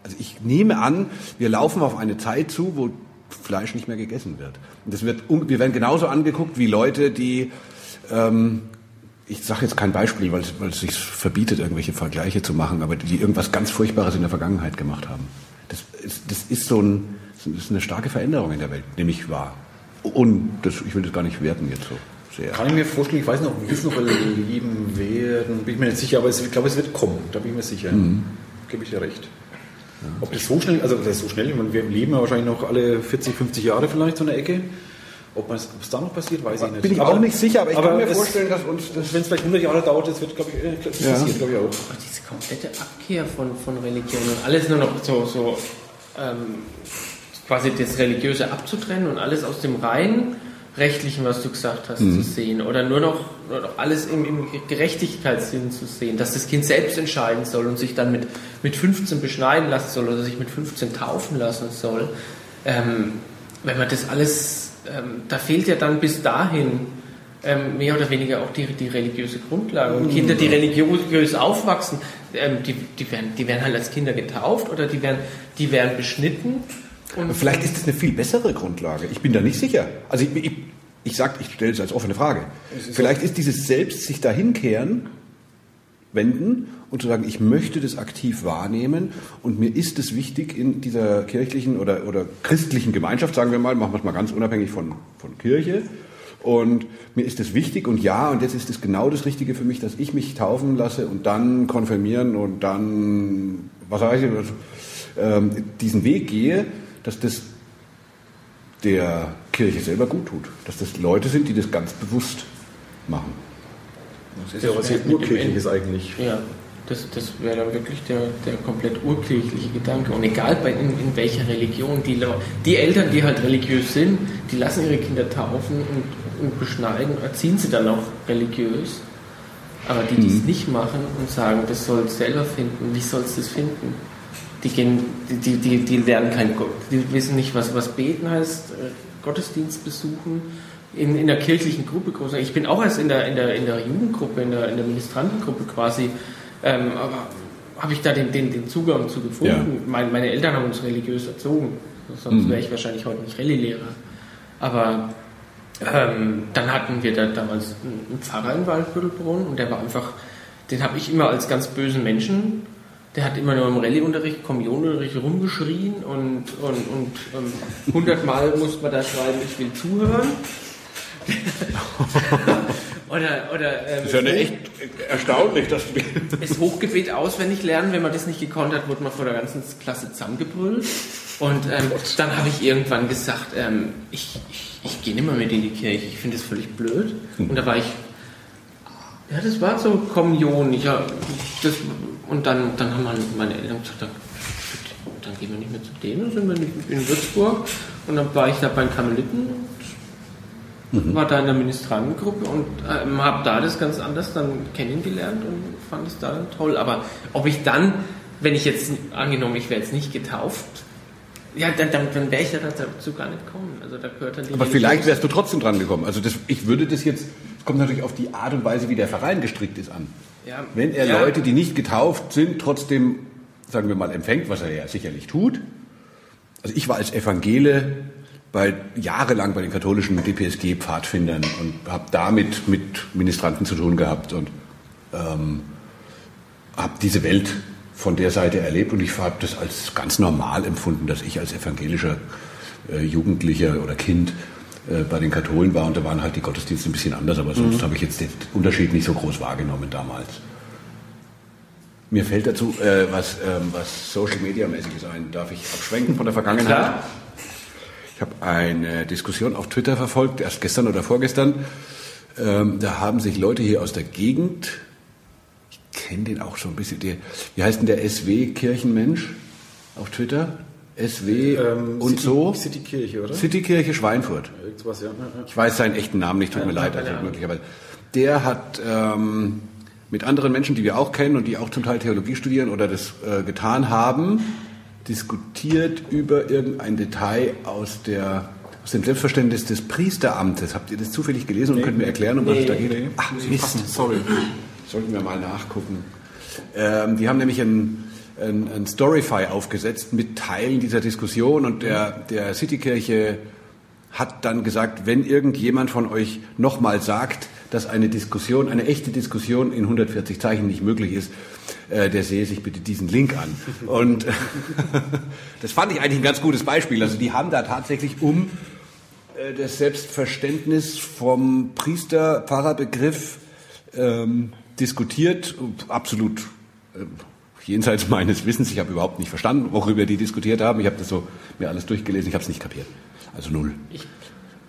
Also ich nehme an, wir laufen auf eine Zeit zu, wo Fleisch nicht mehr gegessen wird. Und das wird, wir werden genauso angeguckt wie Leute, die, ähm, ich sage jetzt kein Beispiel, weil es, weil es sich verbietet, irgendwelche Vergleiche zu machen, aber die irgendwas ganz Furchtbares in der Vergangenheit gemacht haben. Das ist, das ist so ein, das ist eine starke Veränderung in der Welt, nämlich wahr. Und das, ich will das gar nicht werten jetzt so. sehr. Kann ich mir vorstellen, ich weiß noch, wie es noch leben werden, bin ich mir nicht sicher, aber ich glaube, es wird kommen, da bin ich mir sicher. Mhm. Gebe ich dir recht. Ob das so schnell, also das ist so schnell, ich meine, wir leben ja wahrscheinlich noch alle 40, 50 Jahre vielleicht so eine Ecke. Ob es da noch passiert, weiß ich nicht. Bin ich auch nicht sicher, aber ich kann mir es- vorstellen, dass uns das. Wenn es vielleicht 100 Jahre dauert, das wird, glaube ich, äh, Ja. passiert, glaube ich auch. Aber diese komplette Abkehr von, von Religion und alles nur noch so, so ähm, quasi das Religiöse abzutrennen und alles aus dem rein rechtlichen, was du gesagt hast, zu sehen. Oder nur noch, nur noch alles im, im Gerechtigkeitssinn zu sehen, dass das Kind selbst entscheiden soll und sich dann mit, mit 15 beschneiden lassen soll oder sich mit 15 taufen lassen soll. Ähm, wenn man das alles, ähm, da fehlt ja dann bis dahin ähm, mehr oder weniger auch die, die religiöse Grundlage. Und Kinder, die religiös aufwachsen, ähm, die, die, werden, die werden halt als Kinder getauft oder die werden, die werden beschnitten. Und Vielleicht ist das eine viel bessere Grundlage. Ich bin da nicht sicher. Also ich, ich, ich sage, ich stelle es als offene Frage. Vielleicht ist dieses Selbst sich dahinkehren, wenden und zu sagen, ich möchte das aktiv wahrnehmen und mir ist es wichtig in dieser kirchlichen oder, oder christlichen Gemeinschaft, sagen wir mal, machen wir es mal ganz unabhängig von, von Kirche. Und mir ist es wichtig und ja, und jetzt ist es genau das Richtige für mich, dass ich mich taufen lasse und dann konfirmieren und dann, was weiß ich, ähm, diesen Weg gehe, dass das der Kirche selber gut tut. Dass das Leute sind, die das ganz bewusst machen. Das ist ja was sehr urkirchliches eigentlich. Ja, das, das wäre dann wirklich der, der komplett urkirchliche Gedanke. Und egal bei, in, in welcher Religion, die, die Eltern, die halt religiös sind, die lassen ihre Kinder taufen und, und beschneiden, erziehen sie dann auch religiös. Aber die, die es nicht machen und sagen, das soll es selber finden, wie soll es das finden? Die, gehen, die, die, die, die lernen kein Gott, die wissen nicht, was, was beten heißt, äh, Gottesdienst besuchen, in, in der kirchlichen Gruppe groß. Ich bin auch erst in der, in der, in der Jugendgruppe, in der, in der Ministrantengruppe quasi, ähm, aber habe ich da den, den, den Zugang zu gefunden. Ja. Mein, meine Eltern haben uns religiös erzogen, sonst wäre ich wahrscheinlich heute nicht Rallye-Lehrer. Aber ähm, dann hatten wir da damals einen Pfarrer in Waldviertelbrunn und der war einfach, den habe ich immer als ganz bösen Menschen, der hat immer nur im Rallye-Unterricht, Kommunionunterricht rumgeschrien und, und, und ähm, hundertmal musste man da schreiben, ich will zuhören. <laughs> oder oder ähm, erstaunlich, dass du das Hochgebet auswendig lernen. Wenn man das nicht gekonnt hat, wurde man vor der ganzen Klasse zusammengebrüllt. Und ähm, dann habe ich irgendwann gesagt, ähm, ich, ich, ich gehe nicht mehr mit in die Kirche. Ich finde das völlig blöd. Und da war ich, ja, das war so Kommunion. Ich, ja, das, und dann, dann haben meine- meine Eltern gesagt, dann, dann gehen wir nicht mehr zu denen, dann sind wir in Würzburg. Und dann war ich da bei den Karmeliten war da in der Ministrantengruppe und ähm, habe da das ganz anders dann kennengelernt und fand es da toll. Aber ob ich dann, wenn ich jetzt angenommen, ich wäre jetzt nicht getauft, ja, dann, dann, dann wäre ich ja dazu gar nicht kommen. Also da gehört dann Aber vielleicht wärst du trotzdem dran gekommen. Also das, ich würde das jetzt, es kommt natürlich auf die Art und Weise, wie der Verein gestrickt ist an. Ja, Wenn er ja. Leute, die nicht getauft sind, trotzdem, sagen wir mal, empfängt, was er ja sicherlich tut. Also ich war als Evangele bei, jahrelang bei den katholischen DPSG-Pfadfindern und habe damit mit Ministranten zu tun gehabt und ähm, habe diese Welt von der Seite erlebt und ich habe das als ganz normal empfunden, dass ich als evangelischer äh, Jugendlicher oder Kind äh, bei den Katholen war und da waren halt die Gottesdienste ein bisschen anders, aber sonst habe ich jetzt den Unterschied nicht so groß wahrgenommen damals. Mir fällt dazu äh, was, ähm, was Social Media mäßiges ein. Darf ich abschwenken von der Vergangenheit? Klar. Ich habe eine Diskussion auf Twitter verfolgt, erst gestern oder vorgestern. Ähm, da haben sich Leute hier aus der Gegend, ich kenne den auch so ein bisschen, der, wie heißt denn der SW Kirchenmensch auf Twitter? SW Ähm, und City, so? City Kirche, oder? Citykirche Schweinfurt. Irgendwas, ja. ja, ja. Ich weiß seinen echten Namen nicht, tut mir leid, also möglicherweise. Der hat ähm, mit anderen Menschen, die wir auch kennen und die auch zum Teil Theologie studieren oder das äh, getan haben, diskutiert über irgendein Detail aus, der, aus dem Selbstverständnis des Priesteramtes. Habt ihr das zufällig gelesen und könnt mir erklären, um was es da geht? Ach, Mist. Sorry. Sollten wir mal nachgucken. Ähm, die haben nämlich ein, ein, ein Storyfy aufgesetzt mit Teilen dieser Diskussion und der, der Citykirche hat dann gesagt, wenn irgendjemand von euch nochmal sagt, dass eine Diskussion, eine echte Diskussion in 140 Zeichen nicht möglich ist, äh, der sehe sich bitte diesen Link an. Und <laughs> das fand ich eigentlich ein ganz gutes Beispiel. Also die haben da tatsächlich um äh, das Selbstverständnis vom Priester-Pfarrer-Begriff ähm, diskutiert, absolut äh, jenseits meines Wissens. Ich habe überhaupt nicht verstanden, worüber die diskutiert haben. Ich habe das so mir alles durchgelesen, ich habe es nicht kapiert. Also null. Ich,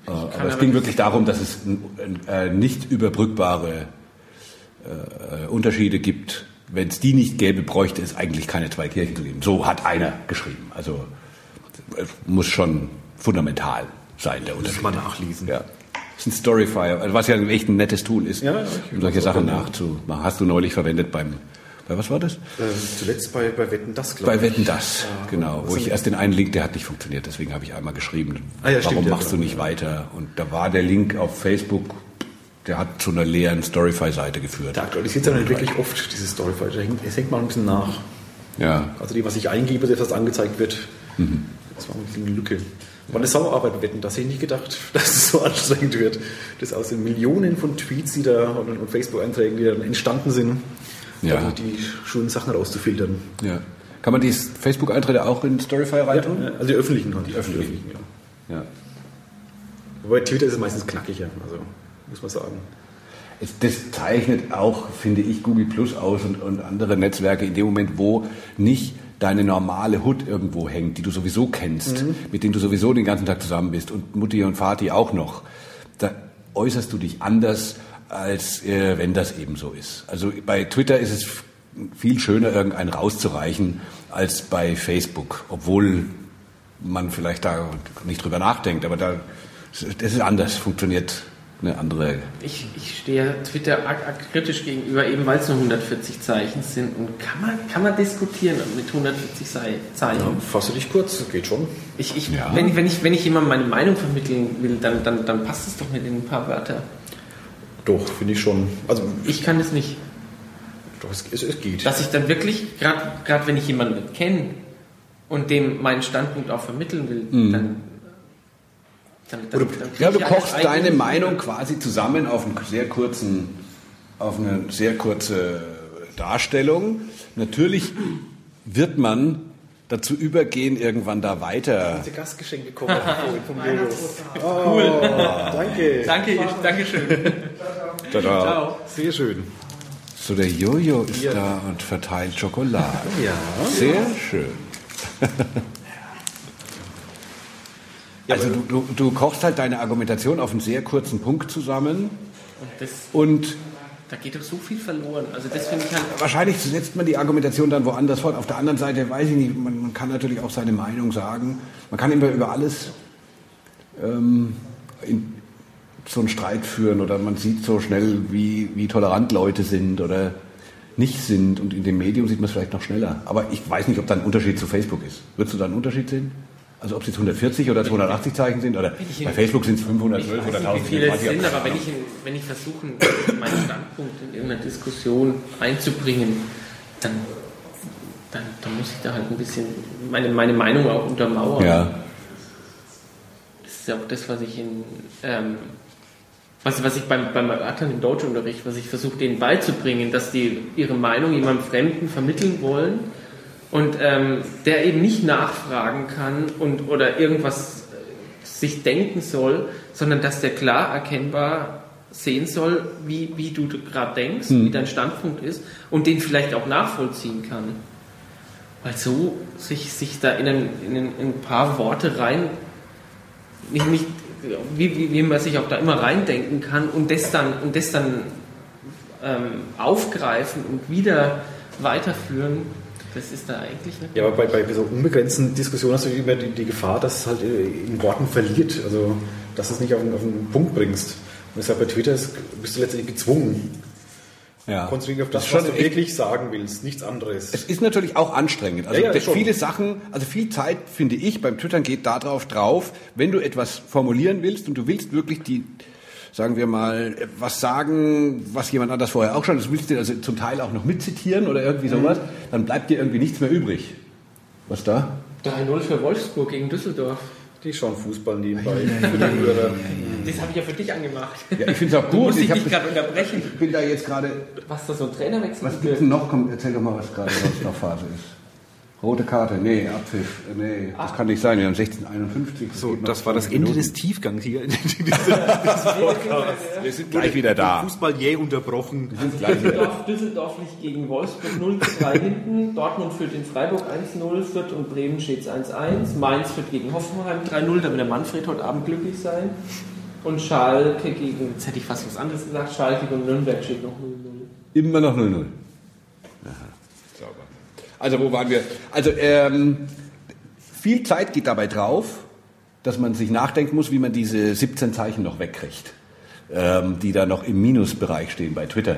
aber es ging wirklich darum, dass es äh, nicht überbrückbare äh, Unterschiede gibt. Wenn es die nicht gäbe, bräuchte es eigentlich keine zwei Kirchen zu geben. So hat einer geschrieben. Also muss schon fundamental sein, der Unterschied. Muss man nachlesen. Ja. Das ist ein Storyfire, also was ja echt ein nettes Tool ist, ja, um solche Sachen nachzumachen. Hast du neulich verwendet beim bei was war das? Äh, zuletzt bei, bei Wetten Das, glaube ich. Bei Wetten Das, ja, genau. Wo ich erst den einen Link, der hat nicht funktioniert, deswegen habe ich einmal geschrieben, ah, ja, warum stimmt, machst ja, du nicht weiter? Und da war der Link auf Facebook, der hat zu einer leeren Storyfy-Seite geführt. Der aktualisiert ja nicht wirklich oft, diese Storyfy. Es hängt mal ein bisschen nach. Ja. Also die, was ich eingebe, das angezeigt wird, mhm. das war ein bisschen eine Lücke. War eine Sauerarbeit wetten, das hätte ich nicht gedacht, <laughs> dass es so anstrengend wird. Das aus den Millionen von Tweets, die da und Facebook-Einträgen, die dann entstanden sind, ja. also die schönen Sachen rauszufiltern. Ja. Kann man die Facebook-Einträge auch in Storyfy reintun? Ja, also die öffentlichen. Die, die öffentlichen, ja. ja. Wobei Twitter ist es meistens knackiger, also muss man sagen. Das zeichnet auch, finde ich, Google Plus aus und, und andere Netzwerke in dem Moment, wo nicht deine normale Hut irgendwo hängt, die du sowieso kennst, mhm. mit denen du sowieso den ganzen Tag zusammen bist und Mutti und Vati auch noch, da äußerst du dich anders, als äh, wenn das eben so ist. Also bei Twitter ist es viel schöner, irgendeinen rauszureichen, als bei Facebook, obwohl man vielleicht da nicht drüber nachdenkt, aber da, das ist anders, funktioniert eine andere. Ich, ich stehe Twitter kritisch gegenüber, eben weil es nur 140 Zeichen sind. Und kann man, kann man diskutieren mit 140 Zeichen? Ja, fasse dich kurz, das geht schon. Ich, ich, ja. wenn, wenn, ich, wenn ich jemandem meine Meinung vermitteln will, dann, dann, dann passt es doch mit ein paar Wörter. Doch, finde ich schon. Also, ich kann es nicht. Doch, es, es, es geht. Dass ich dann wirklich, gerade wenn ich jemanden kenne und dem meinen Standpunkt auch vermitteln will, mhm. dann dann, dann, dann ja, du kochst deine Meinung quasi zusammen auf einen sehr kurzen, auf eine sehr kurze Darstellung. Natürlich wird man dazu übergehen, irgendwann da weiter. Diese Gastgeschenke kommen <laughs> vom Oh, cool. danke. Danke, danke schön. Tada. Ciao. Sehr schön. So, der Jojo ist ja. da und verteilt Schokolade. Ja. Sehr schön. also du, du, du, kochst halt deine Argumentation auf einen sehr kurzen Punkt zusammen. Und, das, und da geht doch so viel verloren. Also das finde ich halt Wahrscheinlich setzt man die Argumentation dann woanders fort. Auf der anderen Seite weiß ich nicht, man, man kann natürlich auch seine Meinung sagen. Man kann immer über alles ähm, in, so einen Streit führen oder man sieht so schnell, wie, wie tolerant Leute sind oder nicht sind. Und in dem Medium sieht man es vielleicht noch schneller. Aber ich weiß nicht, ob da ein Unterschied zu Facebook ist. Würdest du da einen Unterschied sehen? Also ob es jetzt 140 oder 280 Zeichen sind oder bei Facebook sind es 512 oder 1000. Wie viele es sind, aber wenn ich, wenn ich versuche, meinen Standpunkt in irgendeiner Diskussion einzubringen, dann, dann, dann muss ich da halt ein bisschen meine, meine Meinung auch untermauern. Ja. Das ist ja auch das, was ich in ähm, was, was ich beim, beim Erörtern im Deutschunterricht, was ich versuche denen beizubringen, dass die ihre Meinung jemandem Fremden vermitteln wollen und ähm, der eben nicht nachfragen kann und oder irgendwas äh, sich denken soll, sondern dass der klar erkennbar sehen soll, wie, wie du gerade denkst, mhm. wie dein Standpunkt ist und den vielleicht auch nachvollziehen kann. Weil so sich, sich da in ein, in ein, paar Worte rein, nicht, nicht, wie, wie, wie man sich auch da immer reindenken kann und das dann, und das dann ähm, aufgreifen und wieder weiterführen, das ist da eigentlich nicht. Ja, aber bei, bei so unbegrenzten Diskussionen hast du immer die, die, Gefahr, dass es halt in Worten verliert. Also, dass du es nicht auf, auf einen Punkt bringst. Und deshalb bei Twitter ist, bist du letztendlich gezwungen. Ja. Konzentrieren auf das, das was du wirklich sagen willst, nichts anderes. Es ist natürlich auch anstrengend. Also ja, ja, viele Sachen, also viel Zeit, finde ich, beim Twittern geht darauf drauf, wenn du etwas formulieren willst und du willst wirklich die, sagen wir mal, was sagen, was jemand anders vorher auch schon, das willst du also zum Teil auch noch mitzitieren oder irgendwie sowas, mhm. dann bleibt dir irgendwie nichts mehr übrig. Was da? 3-0 für Wolfsburg gegen Düsseldorf. Die schauen Fußball nebenbei. das habe ich ja für dich angemacht. Ja, ich finde es auch gut. Du ich dich gerade unterbrechen. Ich bin da jetzt gerade. Was da so ein Trainerwechsel Was gibt denn noch? Komm, erzähl doch mal, was gerade sonst noch Phase ist. Rote Karte, nee, Abpfiff, nee, das Ah. kann nicht sein, wir haben 1651. So, das war das 20 Ende Minuten. des Tiefgangs hier. <laughs> <laughs> Wir sind gleich wieder da. Fußball jäh unterbrochen. Wir sind gleich. Düsseldorf, Düsseldorf liegt gegen Wolfsburg 0 zu 3 <laughs> hinten. Dortmund führt in Freiburg 1-0, Fürth und Bremen steht es 1-1. Mainz führt gegen Hoffenheim 3-0, da wird der Manfred heute Abend glücklich sein. Und Schalke gegen, jetzt hätte ich fast was anderes gesagt, Schalke gegen Nürnberg steht noch 0-0. Immer noch 0-0. Also wo waren wir? Also ähm, viel Zeit geht dabei drauf, dass man sich nachdenken muss, wie man diese 17 Zeichen noch wegkriegt, ähm, die da noch im Minusbereich stehen bei Twitter.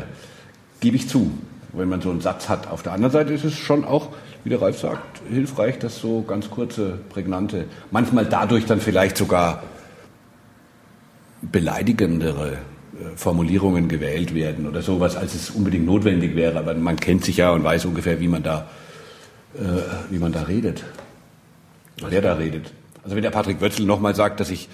Gebe ich zu, wenn man so einen Satz hat. Auf der anderen Seite ist es schon auch, wie der Ralf sagt, hilfreich, dass so ganz kurze, prägnante, manchmal dadurch dann vielleicht sogar beleidigendere äh, Formulierungen gewählt werden oder sowas, als es unbedingt notwendig wäre. Aber man kennt sich ja und weiß ungefähr, wie man da, wie man da redet. Wer da redet. Also wenn der Patrick Wötzel nochmal sagt, dass ich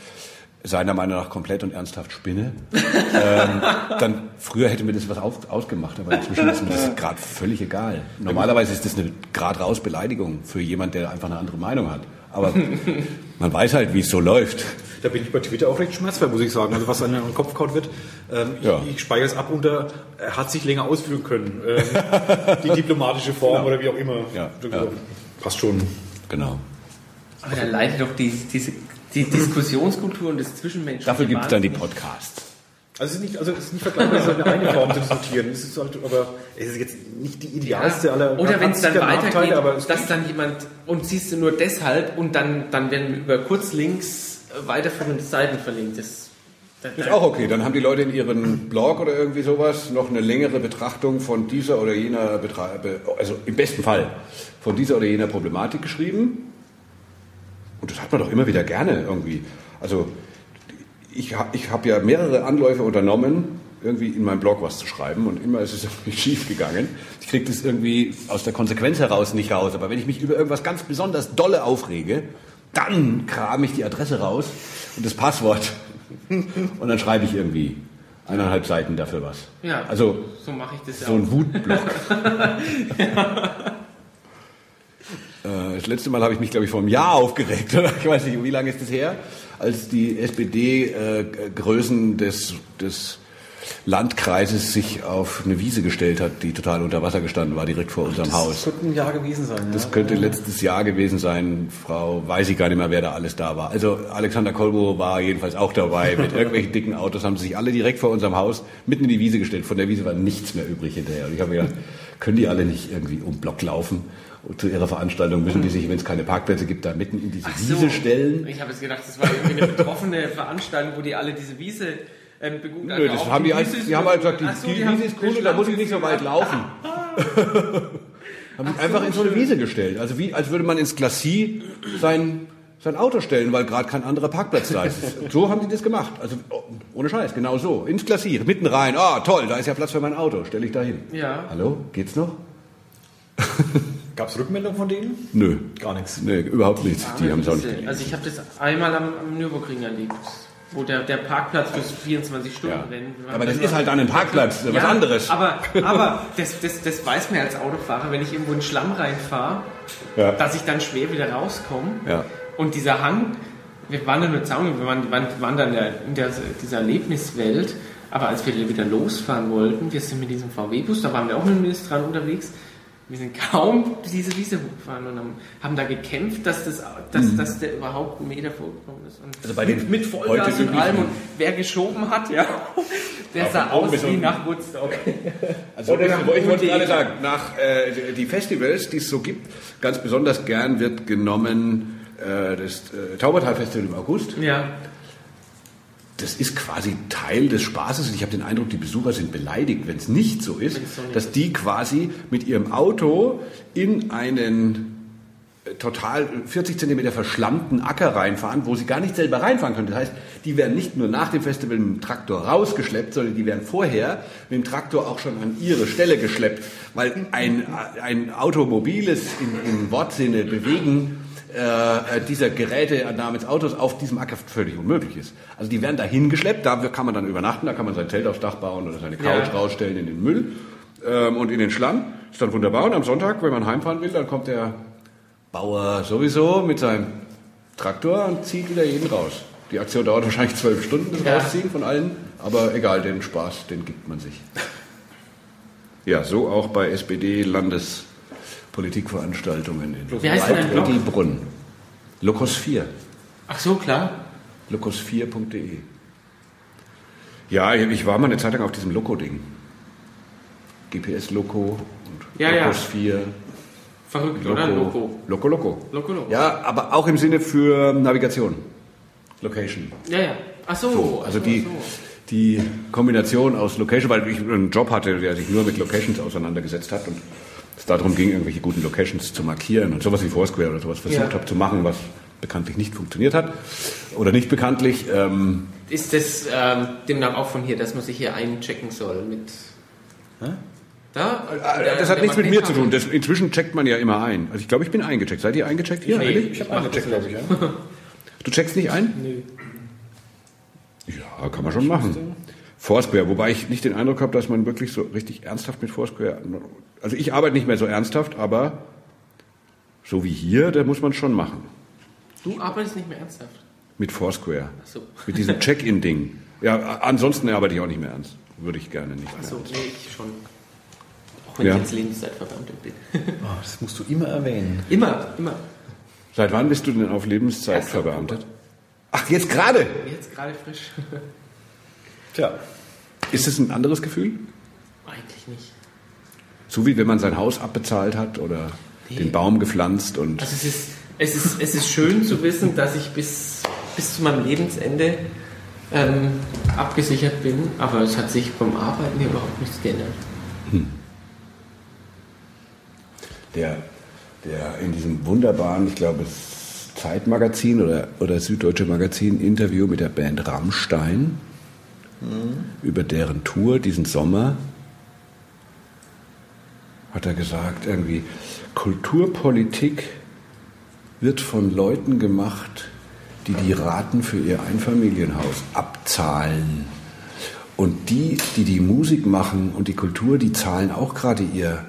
seiner Meinung nach komplett und ernsthaft spinne, ähm, dann früher hätte mir das was auf, ausgemacht, aber inzwischen ist mir das gerade völlig egal. Normalerweise ist das eine gerade raus Beleidigung für jemand, der einfach eine andere Meinung hat. Aber man weiß halt, wie es so läuft. Da bin ich bei Twitter auch recht schmerzfrei, muss ich sagen. Also was an den Kopf kaut wird. Ähm, Ja. ich, ich speichere es ab unter, er hat sich länger ausführen können. Ähm, die diplomatische Form oder wie auch immer. Ja, ja. Passt schon. Genau. Aber da leidet doch die, diese, die Diskussionskultur und das Zwischenmenschliche. Dafür gibt es dann die. Podcasts. Also es ist nicht, also es ist nicht vergleichbar, es ist eine eine Form zu diskutieren. Es ist halt, aber es ist jetzt nicht die idealste aller Oder wenn es dann Nachteile, weitergeht, aber es dass dann jemand, und siehst du nur deshalb, und dann, dann werden über Kurzlinks weiterführende Seiten verlinkt. Das, das Ist auch okay. Dann haben die Leute in ihren Blog oder irgendwie sowas noch eine längere Betrachtung von dieser oder jener, Betra be- also im besten Fall von dieser oder jener Problematik geschrieben. Und das hat man doch immer wieder gerne irgendwie. Also ich, ich habe ja mehrere Anläufe unternommen, irgendwie in meinem Blog was zu schreiben und immer ist es <laughs> irgendwie schief gegangen. Ich kriege das irgendwie aus der Konsequenz heraus nicht raus. Aber wenn ich mich über irgendwas ganz besonders dolle aufrege, dann kram ich die Adresse raus und das Passwort <laughs> und dann schreibe ich irgendwie eineinhalb Seiten dafür was. Ja, Also so mache ich das ja so ein Wutblock. <laughs> Äh, Das letzte Mal habe ich mich, glaube ich, vor einem Jahr aufgeregt. Oder? Ich weiß nicht, wie lange ist das her? Als die SPD-Größen des, des Landkreises sich auf eine Wiese gestellt hat, die total unter Wasser gestanden war, direkt vor unserem das Haus. könnte ein Jahr gewesen sein. Das ja. könnte letztes Jahr gewesen sein, Frau, weiß ich gar nicht mehr, wer da alles da war. Also Alexander Kolbo war jedenfalls auch dabei. Mit <laughs> irgendwelchen dicken Autos haben sie sich alle direkt vor unserem Haus mitten in die Wiese gestellt. Von der Wiese war nichts mehr übrig hinterher. Und ich habe mir gedacht, können die alle nicht irgendwie um Block laufen? Zu ihrer Veranstaltung müssen die sich, wenn es keine Parkplätze gibt, da mitten in diese Ach so. Wiese stellen. Ich habe jetzt gedacht, das war irgendwie eine betroffene Veranstaltung, wo die alle diese Wiese ähm, begutachten. Nö, das haben die, als, Wiese ist die haben halt gesagt, die, so, die, haben Wiese ist cool und da muss ich nicht so weit laufen. <laughs> haben sich einfach in so eine Wiese gestellt. Also wie, als würde man ins Glacis sein, sein Auto stellen, weil gerade kein anderer Parkplatz da ist. <laughs> So haben die das gemacht. Also oh, ohne Scheiß, genau so. Ins Glacis, mitten rein. Ah, toll, da ist ja Platz für mein Auto. Stelle ich da hin. Ja. Hallo, geht's noch? <laughs> Gab es Rückmeldung von denen? Nö. Gar nichts. Nee, überhaupt nichts. Die haben es auch nicht Also gelesen. ich habe das einmal am, am Nürburgring erlebt, wo der, der Parkplatz fürs 24-Stunden-Rennen war. Aber das ist halt dann ein Parkplatz, was anderes. Aber, <laughs> aber das, das, das weiß man ja als Autofahrer, wenn ich irgendwo in den Schlamm reinfahre, Ja. dass ich dann schwer wieder rauskomme. Ja. Und dieser Hang, wir waren dann nur Zaun, wir waren, waren, waren dann ja in der, dieser Erlebniswelt, aber als wir wieder losfahren wollten, wir sind mit diesem VW-Bus, da waren wir auch mit dem Ministran unterwegs, wir sind kaum diese Wiese hochgefahren und haben, haben da gekämpft, dass, das, dass, dass der überhaupt einen Meter vorgekommen ist. Und Mhm. Also bei den mit, Vollgas und allem und wer geschoben hat, ja, der sah aus wie nach Woodstock. Also <laughs> Oder ich, nach ich wollte gerade sagen, nach äh, die Festivals, die es so gibt, ganz besonders gern wird genommen äh, das äh, Taubertal-Festival im August. Ja, Das ist quasi Teil des Spaßes und ich habe den Eindruck, die Besucher sind beleidigt, wenn es nicht so ist, dass die quasi mit ihrem Auto in einen äh, total 40 Zentimeter verschlammten Acker reinfahren, wo sie gar nicht selber reinfahren können. Das heißt, die werden nicht nur nach dem Festival mit dem Traktor rausgeschleppt, sondern die werden vorher mit dem Traktor auch schon an ihre Stelle geschleppt, weil ein, ein automobiles, in, im Wortsinne bewegen äh, dieser Geräte namens Autos auf diesem Acker völlig unmöglich ist. Also die werden da hingeschleppt, da kann man dann übernachten, da kann man sein Zelt aufs Dach bauen oder seine Couch Ja. rausstellen in den Müll ähm, und in den Schlamm. Ist dann wunderbar und am Sonntag, wenn man heimfahren will, dann kommt der Bauer sowieso mit seinem Traktor und zieht wieder jeden raus. Die Aktion dauert <laughs> wahrscheinlich zwölf Stunden, das Ja. Rausziehen von allen, aber egal, den Spaß, den gibt man sich. Ja, so auch bei SPD-Landespolitikveranstaltungen in Wie heißt denn dein Blog? Waldbrunn. Lokos 4. Ach so, klar. Lokos4.de. Ja, ich war mal eine Zeit lang auf diesem Loco-Ding. GPS-Loco und Ja, ja. Lokos 4. Verrückt, oder? Loco. Loco, Loco. Loco, Loco. Ja, aber auch im Sinne für Navigation. Location. Ja, ja. Ach so. So, also ach die, so. die Kombination aus Location, weil ich einen Job hatte, der sich nur mit Locations auseinandergesetzt hat und es darum ging, irgendwelche guten Locations zu markieren und sowas wie Foursquare oder sowas versucht Ja. habe zu machen, was bekanntlich nicht funktioniert hat. Oder nicht bekanntlich. Ähm, Ist das ähm, demnach auch von hier, dass man sich hier einchecken soll mit. Da? Äh, das hat nichts mit mir zu tun. Das, inzwischen checkt man ja immer ein. Also ich glaube, ich bin eingecheckt. Seid ihr eingecheckt hier? Nee, eigentlich? Ich habe eingecheckt, glaube ich. Ja. Du checkst nicht ein? Nö. Ja, kann man schon machen. Foursquare, wobei ich nicht den Eindruck habe, dass man wirklich so richtig ernsthaft mit Foursquare. Also ich arbeite nicht mehr so ernsthaft, aber so wie hier, da muss man schon machen. Du arbeitest nicht mehr ernsthaft. Mit Foursquare. Ach so. Mit diesem Check-in-Ding. <laughs> Ja, ansonsten arbeite ich auch nicht mehr ernst. Würde ich gerne nicht Ach mehr. so, nee, ich schon. Auch wenn Ja. ich jetzt Lebenszeitverbeamtet bin. <laughs> Oh, das musst du immer erwähnen. Immer, immer. Seit wann bist du denn auf Lebenszeit verbeamtet? Ach, jetzt gerade? Jetzt gerade frisch. <laughs> Tja. Ist es ein anderes Gefühl? Eigentlich nicht. So wie wenn man sein Haus abbezahlt hat oder Nee. den Baum gepflanzt und Also es ist, es ist, es ist schön zu wissen, dass ich bis, bis zu meinem Lebensende ähm, abgesichert bin, aber es hat sich beim Arbeiten überhaupt nichts geändert. der, der in diesem wunderbaren, ich glaube, Zeitmagazin oder, oder Süddeutsche Magazin Interview mit der Band Rammstein über deren Tour diesen Sommer hat er gesagt, irgendwie, Kulturpolitik wird von Leuten gemacht, die die Raten für ihr Einfamilienhaus abzahlen. Und die, die die Musik machen und die Kultur, die zahlen auch gerade ihr,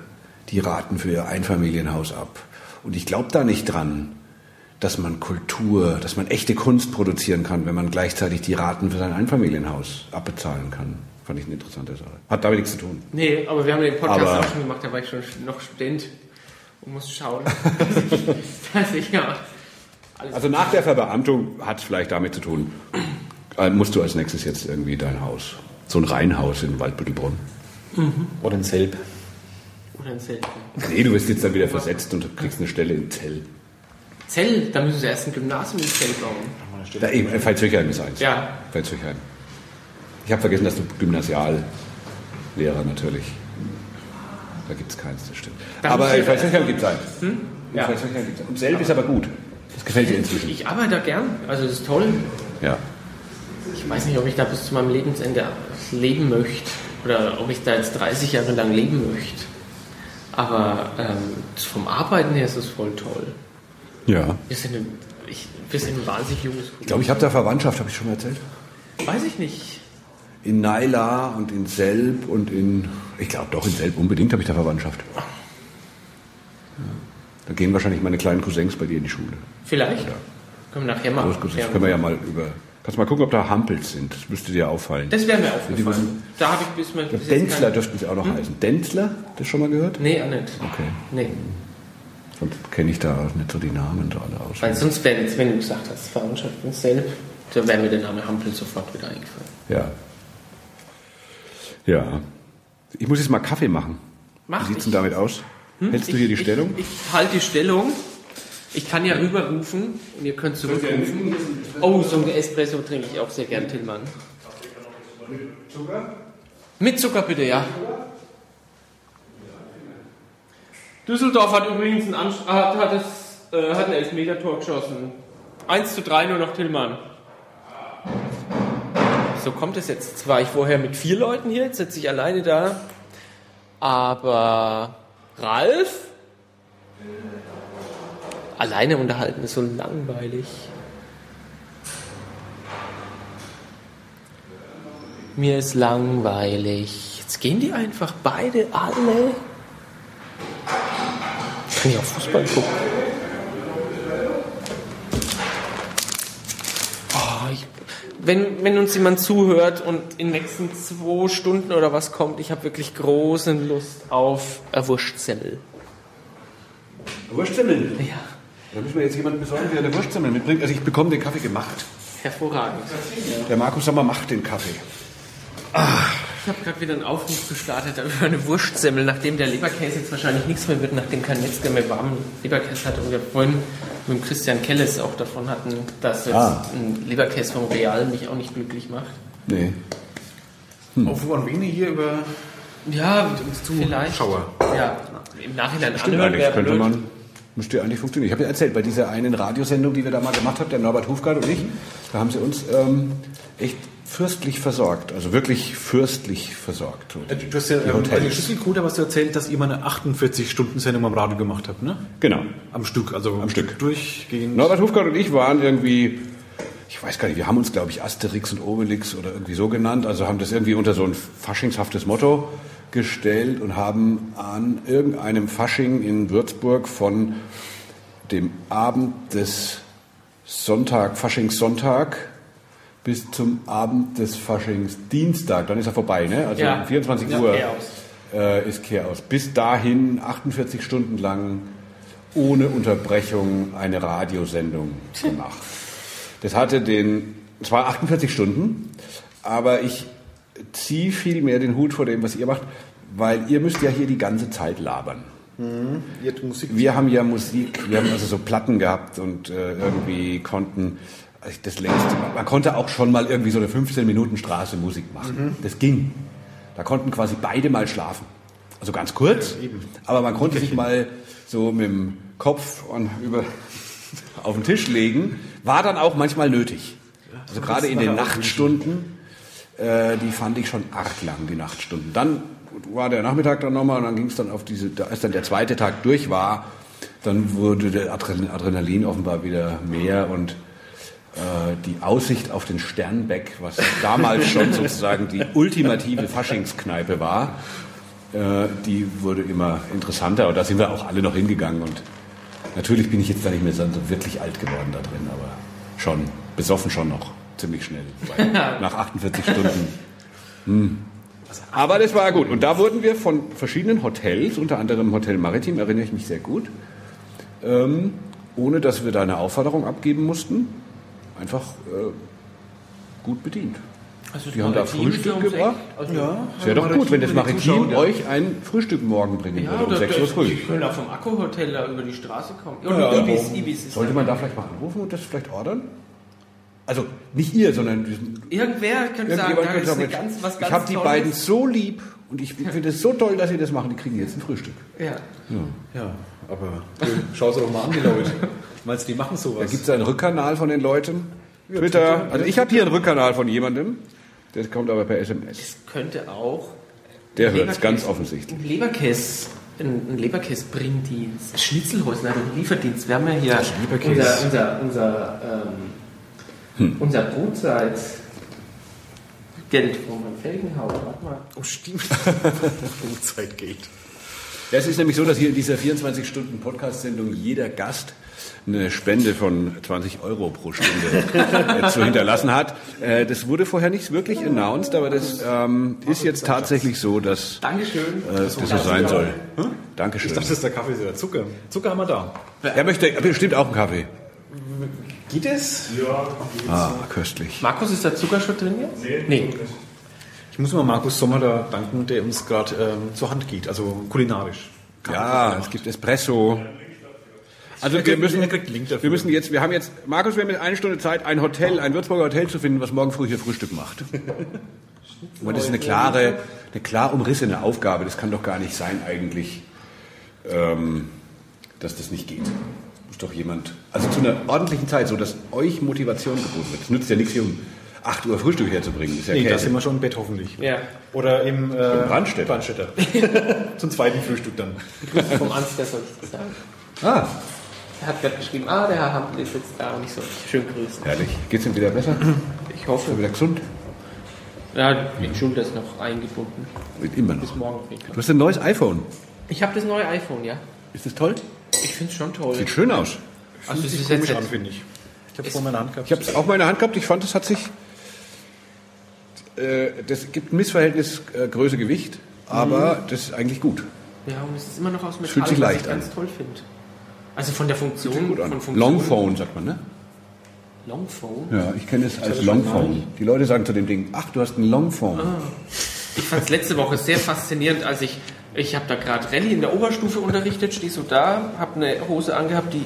die Raten für ihr Einfamilienhaus ab. Und ich glaube da nicht dran, dass man Kultur, dass man echte Kunst produzieren kann, wenn man gleichzeitig die Raten für sein Einfamilienhaus abbezahlen kann. Fand ich eine interessante Sache. Hat damit nichts zu tun. Nee, aber wir haben den Podcast Aber- auch schon gemacht, da war ich schon noch Student und muss schauen, <laughs> dass ich, dass ich ja alles Also nach der Verbeamtung hat es vielleicht damit zu tun, äh, musst du als nächstes jetzt irgendwie dein Haus, so ein Reihenhaus in Waldbüttelbrunn. Oder ein Selb. oder ein Zelt. Nee, du wirst jetzt dann wieder versetzt und kriegst eine Stelle in Zell. Zell, da müssen sie erst ein Gymnasium in Zell bauen. Da eben, Veitshöchheim ist eins. Ja. Veitshöchheim. Ich habe vergessen, dass du Gymnasiallehrer natürlich. Da gibt es keins, das stimmt. Da aber in Veitshöchheim gibt es eins. In Ja. Veitshöchheim gibt's eins. Und Selb ist aber gut. Das gefällt dir inzwischen. Ich arbeite da gern, also das ist toll. Ja. Ich weiß nicht, ob ich da bis zu meinem Lebensende leben möchte oder ob ich da jetzt 30 Jahre lang leben möchte. Aber ähm, vom Arbeiten her ist es voll toll. Ja. Wir sind ein, ein wahnsinnig junges Ich glaube, ich habe da Verwandtschaft, habe ich schon mal erzählt. Weiß ich nicht. In Naila und in Selb und in, ich glaube doch, in Selb unbedingt habe ich da Verwandtschaft. Ja. Da gehen wahrscheinlich meine kleinen Cousins bei dir in die Schule. Vielleicht. Können wir nachher mal. Großcousins. Können wir ja mal über. Kannst mal gucken, ob da Hampels sind. Das müsste dir auffallen. Das wäre mir aufgefallen. Da habe ich bis mal. bis Denzler dürften sie auch noch heißen. Denzler? Das schon mal gehört? Nee, auch nicht. Okay. Nee. Sonst kenne ich da auch nicht so die Namen so alle aus. Weil sonst wäre jetzt, wenn du gesagt hast, Verwandtschaft in Selb, da wäre mir der Name Hampel sofort wieder eingefallen. Ja. Ja. Ich muss jetzt mal Kaffee machen. Mach Wie sieht's ich. denn damit aus? Hältst du hier die ich, Stellung? Ich, ich halte die Stellung. Ich kann ja rüberrufen und ihr könnt zurückrufen. Oh, so ein Espresso trinke ich auch sehr gern, Tillmann. Mit Zucker bitte, ja. Düsseldorf hat übrigens ein Ansch hat, hat, es, äh, hat ein Elfmeter-Tor geschossen. 1 zu 3 nur noch Tillmann. So kommt es jetzt. Jetzt war ich vorher mit vier Leuten hier, jetzt sitze ich alleine da. Aber Ralf? Alleine unterhalten ist so langweilig. Mir ist langweilig. Jetzt gehen die einfach beide alle. Kann ich auch Fußball gucken? Ah, wenn, wenn uns jemand zuhört und in den nächsten zwei Stunden oder was kommt, ich habe wirklich große Lust auf Wurstsemmel. Wurstsemmel? Ja. Da müssen wir jetzt jemanden besorgen, der eine Wurstsemmel mitbringt. Also ich bekomme den Kaffee gemacht. Hervorragend. Der Markus Sommer macht den Kaffee. Ach. Ich habe gerade wieder einen Aufruf gestartet über eine Wurstsemmel, nachdem der Leberkäse jetzt wahrscheinlich nichts mehr wird, nachdem kein Metzger mehr warmen Leberkäse hat und wir vorhin mit dem Christian Kelles auch davon hatten, dass jetzt Ah. ein Leberkäse vom Real mich auch nicht glücklich macht. Nee. Auf an wen hier über Ja, vielleicht. Schauer. Ja, im Nachhinein Stimmt anhören eigentlich, wäre könnte blöd. man, müsste ja eigentlich funktionieren. Ich habe ja erzählt, bei dieser einen Radiosendung, die wir da mal gemacht haben, der Norbert Hufgart und ich, da haben sie uns ähm, echt fürstlich versorgt. Also wirklich fürstlich versorgt. Äh, Du hast ja Die ähm, bei Schlüsselcode was du erzählt, dass ihr mal eine 48-Stunden-Sendung am Radio gemacht habt, ne? Genau. Am Stück, also Am Stück. durchgehend. Norbert Hufgart und ich waren irgendwie, ich weiß gar nicht, wir haben uns, glaube ich, Asterix und Obelix oder irgendwie so genannt, also haben das irgendwie unter so ein faschingshaftes Motto gestellt und haben an irgendeinem Fasching in Würzburg von dem Abend des Sonntag, Faschingssonntag, bis zum Abend des Faschingsdienstag, dann ist er vorbei, ne? Also Ja. um 24 Ja, Uhr äh, ist Chaos. Bis dahin 48 Stunden lang ohne Unterbrechung eine Radiosendung gemacht. Das hatte den, es war 48 Stunden, aber ich ziehe viel mehr den Hut vor dem, was ihr macht, weil ihr müsst ja hier die ganze Zeit labern. Musik. Wir haben ja Musik, wir haben also so Platten gehabt und äh, irgendwie konnten das längste, man konnte auch schon mal irgendwie so eine 15 Minuten Straße Musik machen. Das ging. Da konnten quasi beide mal schlafen. Also ganz kurz, aber man konnte sich mal so mit dem Kopf und über <laughs> auf den Tisch legen. War dann auch manchmal nötig. Also gerade in den Nachtstunden, äh, die fand ich schon arg lang, die Nachtstunden. Dann war der Nachmittag dann nochmal und dann ging es dann auf diese, als dann der zweite Tag durch war, dann wurde der Adren- Adrenalin offenbar wieder mehr und die Aussicht auf den Sternbeck, was damals schon <laughs> sozusagen die ultimative Faschingskneipe war, äh, die wurde immer interessanter und da sind wir auch alle noch hingegangen und natürlich bin ich jetzt da nicht mehr so wirklich alt geworden da drin, aber schon, besoffen schon noch, ziemlich schnell, <laughs> nach 48 Stunden. Hm. Aber das war gut und da wurden wir von verschiedenen Hotels, unter anderem Hotel Maritim, erinnere ich mich sehr gut, ähm, ohne dass wir da eine Aufforderung abgeben mussten, einfach äh, gut bedient. Also Die haben da Frühstück gebracht? Also, Ja. Es wäre doch gut, wenn das Maritim ja. euch ein Frühstück morgen bringen Ja, würde, um da- 6 Uhr früh. Die können auch vom Akku-Hotel da über die Straße kommen. Ja, Oder ja, Ibis? Ibis ist Sollte da. man da vielleicht mal anrufen und das vielleicht ordern? Also nicht ihr, sondern Irgendwer könnte sagen, da könnte ist sagen, ganz, was ich ganz habe die beiden so lieb und ich finde es so toll, dass sie das machen. Die kriegen jetzt ein Frühstück. Ja. Ja, aber schau sie doch mal an, die Leute. <laughs> Meinst du, die machen sowas? Da gibt es einen Rückkanal von den Leuten. Twitter. Twitter, Also ich habe hier einen Rückkanal von jemandem. Der kommt aber per SMS. Es könnte auch Der hört es ganz offensichtlich. Ein Leberkäse, ein, ein Leberkäse-Bringdienst, Schnitzelhäusler, ein Lieferdienst. Wir haben ja hier unser, unser, unser, ähm, unser Brotzeit. Geld von meinem Felgenhaus. Warte mal. Oh, stimmt. <laughs> Zeit geht. Es ist nämlich so, dass hier in dieser 24-Stunden-Podcast-Sendung jeder Gast eine Spende von 20 Euro pro Stunde äh, zu hinterlassen hat. Äh, das wurde vorher nicht wirklich announced, aber das ähm, ist jetzt tatsächlich so, dass Dankeschön. äh, das so sein soll. Dankeschön. Ich dachte, das ist der Kaffee, der Zucker. Zucker haben wir da. Er möchte bestimmt auch einen Kaffee. Geht es? Ja, Ah, köstlich. Markus, ist da Zucker schon drin jetzt? nee, Nee. Ich muss mal Markus Sommer da danken, der uns gerade ähm, zur Hand geht, also kulinarisch. Ja, es gibt Espresso. Also wir müssen, wir müssen jetzt, wir haben jetzt, Markus, wir haben jetzt eine Stunde Zeit, ein Hotel, ein Würzburger Hotel zu finden, was morgen früh hier Frühstück macht. <laughs> Aber das ist eine klare, eine klar umrissene Aufgabe. Das kann doch gar nicht sein eigentlich, ähm, dass das nicht geht. Muss doch jemand, also zu einer ordentlichen Zeit, so dass euch Motivation geboten wird. Es nützt ja nichts hier um 8 Uhr Frühstück herzubringen. Das ist ja Nee, da Käse. sind wir schon im Bett hoffentlich. Ja. Oder im äh, Brandstätter. Brandstätter. <laughs> Zum zweiten Frühstück dann. Vom Ansgar soll ich sagen. Ah, Er hat gerade geschrieben, ah, der Herr Hampel ist jetzt da und ich soll dich schön grüßen. herrlich. Geht's ihm wieder besser? Ich Ist hoffe. er wieder gesund? Ja, die Schulter ist noch eingebunden. Immer Bis noch. morgen. kriegt man. Du hast ein neues iPhone. Ich habe das neue iPhone, ja. Ist das toll? Ich finde es schon toll. Sieht schön aus. Also es ist jetzt komisch an, nicht, finde ich. Ich habe es vor meiner Hand gehabt. Ich habe es auch mal in der Hand gehabt. Ich fand, es hat sich. Äh, das gibt ein Missverhältnis äh, Größe-Gewicht, aber Mhm. das ist eigentlich gut. Ja, und es ist immer noch aus Metall, Fühlt sich was leicht ich ganz an. toll finde. Also von der Funktion, Gut an. von Funktion. Longphone sagt man, ne? Longphone? Ja, ich kenne es als Longphone. Die Leute sagen zu dem Ding, ach, du hast ein Longphone. Ah. Ich fand es letzte Woche sehr faszinierend, als ich, ich habe da gerade Rallye in der Oberstufe unterrichtet, stehe so da, habe eine Hose angehabt, die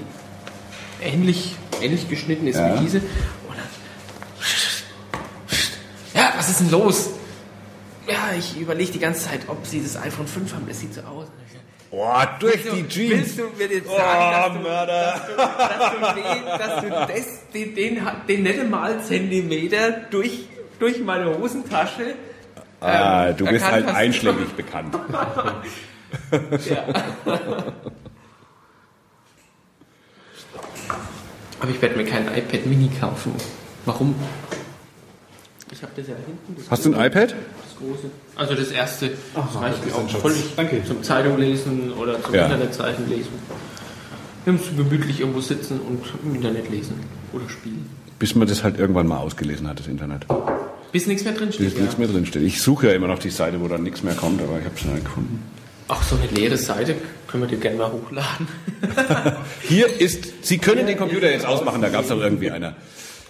ähnlich, ähnlich geschnitten ist Ja. wie diese. Und dann, ja, was ist denn los? Ja, ich überlege die ganze Zeit, ob sie das iPhone 5 haben, das sieht so aus. Boah, durch du- die Jeans. Willst du mir jetzt sagen, Oh, dass, du, dass du, dass du, den, dass du das, den, den, den nicht mal Zentimeter durch, durch meine Hosentasche Ah, ähm, du bist erkannt halt einschlägig bekannt. <laughs> Ja. <laughs> Aber ich werde mir kein iPad Mini kaufen. Warum? Ich habe das ja hinten. Das Hast du ein iPad? Das große. Also das erste. Das reicht mir auch völlig Danke. zum Zeitung lesen oder zum Ja. Internetseiten lesen. Wir müssen gemütlich irgendwo sitzen und im Internet lesen oder spielen. Bis man das halt irgendwann mal ausgelesen hat, das Internet. Bis nichts mehr drin Bis steht. Ja. nichts mehr drin steht. Ich suche ja immer noch die Seite, wo dann nichts mehr kommt, aber ich habe es noch nicht gefunden. Auch so eine leere Seite können wir dir gerne mal hochladen. <laughs> Hier ist, Sie können den Computer jetzt ausmachen, da gab es doch irgendwie einer.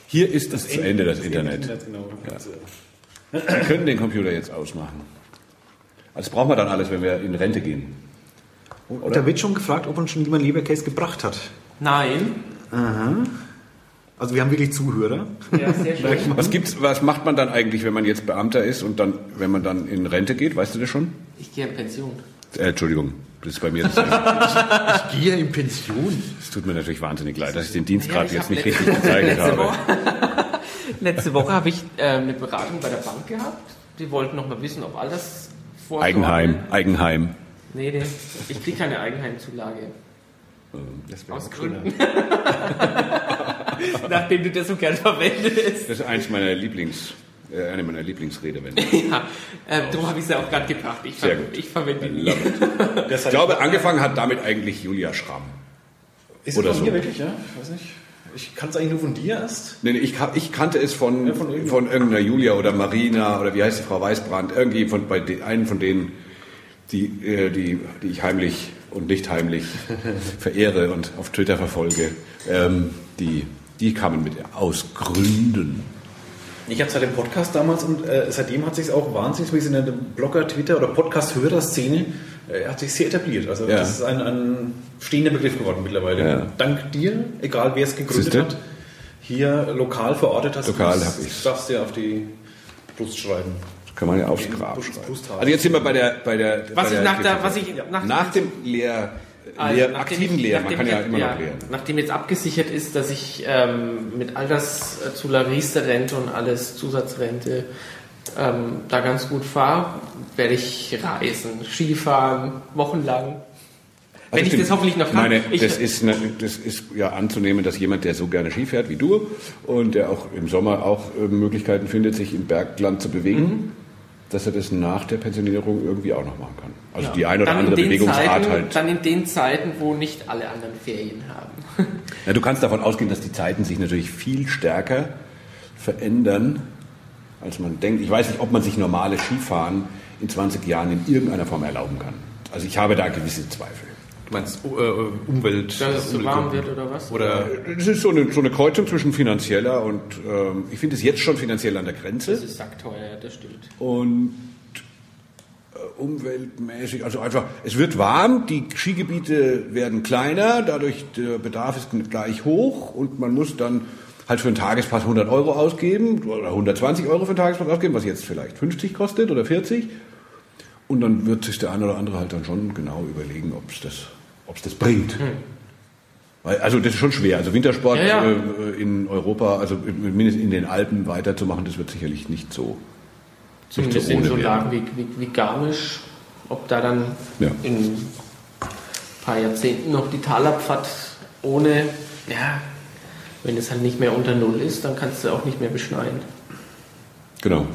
Hier ist das zu Ende, das Internet. Genau. Sie können den Computer jetzt ausmachen. Also das brauchen wir dann alles, wenn wir in Rente gehen. Und da wird schon gefragt, ob uns schon jemand Leberkäse gebracht hat. Nein. Also wir haben wirklich Zuhörer. Ja, sehr schön. Was gibt's, was macht man dann eigentlich, wenn man jetzt Beamter ist und dann, wenn man dann in Rente geht? Weißt du das schon? Ich gehe in Pension. Äh, Entschuldigung, das ist bei mir das. Es <laughs> Gehe in Pension. tut mir natürlich wahnsinnig leid, dass ich den Dienst Ja, gerade ich jetzt nicht richtig gezeigt letzte habe. Woche, <laughs> letzte Woche habe ich äh, eine Beratung bei der Bank gehabt. Die wollten noch mal wissen, ob alles Eigenheim, Eigenheim. Nee, nee, ich kriege keine Eigenheimzulage. Das, wäre Aus Gründen. <laughs> Nachdem du das so gern verwendest. das ist eins meiner Lieblings, eine meiner Lieblingsredewendungen. <laughs> Ja, äh, darum habe ich es ja auch gerade gebracht. Ich, Sehr gut. ich verwende die. <laughs> Ich glaube, angefangen hat damit eigentlich Julia Schramm. Ist Oder es von so. mir wirklich, ja? Ich weiß nicht. Ich kann es eigentlich nur von dir erst. Nee, nee, ich, ich kannte es von, Ja, von irgendeiner- von irgendeiner Julia oder Marina oder wie heißt die Frau Weißbrand, irgendwie von bei de, einen von denen, die, äh, die, die ich heimlich und nicht heimlich <laughs> verehre und auf Twitter verfolge, ähm, die, die kamen mit aus Gründen. Ich hatte es halt im Podcast damals und äh, seitdem hat sich auch wahnsinnig in der Blogger, Twitter oder Podcast-Hörer-Szene äh, hat sich sehr etabliert. Also Ja. das ist ein, ein stehender Begriff geworden mittlerweile. Ja. Dank dir, egal wer es gegründet Siehste? hat, hier lokal verortet hast. Lokal das hab ich's. darfst du dir auf die Brust schreiben. Kann man ja aufs Grab Brust- schreiben. Brusthaar. Also jetzt sind wir bei der bei der Was bei ich der nach, der, was ich nach, nach dem Lehr, Also, Lehr nachdem aktiven ich- Lehr, man kann ja ich- immer noch lehren. Nachdem jetzt abgesichert ist, dass ich ähm, mit Alterszulage, Riester-Rente und alles, Zusatzrente, ähm, da ganz gut fahre, werde ich reisen, Skifahren, wochenlang. Wenn ich stimmt. das hoffentlich noch Ich kann. meine, Ich- das, ist, ne- das ist ja anzunehmen, dass jemand, der so gerne Ski fährt wie du und der auch im Sommer auch äh, Möglichkeiten findet, sich im Bergland zu bewegen, Mhm. Dass er das nach der Pensionierung irgendwie auch noch machen kann. Also Ja. die eine oder Dann andere Bewegungsart Zeiten, halt. Dann in den Zeiten, wo nicht alle anderen Ferien haben. <laughs> Ja, du kannst davon ausgehen, dass die Zeiten sich natürlich viel stärker verändern, als man denkt. Ich weiß nicht, ob man sich normales Skifahren in 20 Jahren in irgendeiner Form erlauben kann. Also ich habe da gewisse Zweifel. Du meinst äh, Umwelt, Dass es zu Umwelt- warm wird oder was? Oder Das ist so eine, so eine Kreuzung zwischen finanzieller und ähm, ich finde es jetzt schon finanziell an der Grenze. Das ist sackteuer, ja, das stimmt. und äh, umweltmäßig, also einfach, es wird warm, die Skigebiete werden kleiner, dadurch der Bedarf ist gleich hoch und man muss dann halt für einen Tagespass 100 Euro ausgeben oder 120 Euro für einen Tagespass ausgeben, was jetzt vielleicht 50 kostet oder 40. Und dann wird sich der eine oder andere halt dann schon genau überlegen, ob es das, ob es das bringt. Weil, also das ist schon schwer. Also Wintersport Ja, ja. Äh, in Europa, also mindestens in den Alpen weiterzumachen, das wird sicherlich nicht so. Zumindest so in so. Lagen wie, wie, wie Garmisch, ob da dann Ja. in ein paar Jahrzehnten noch die Talabfahrt ohne, ja, wenn es halt nicht mehr unter Null ist, dann kannst du auch nicht mehr beschneien. Genau.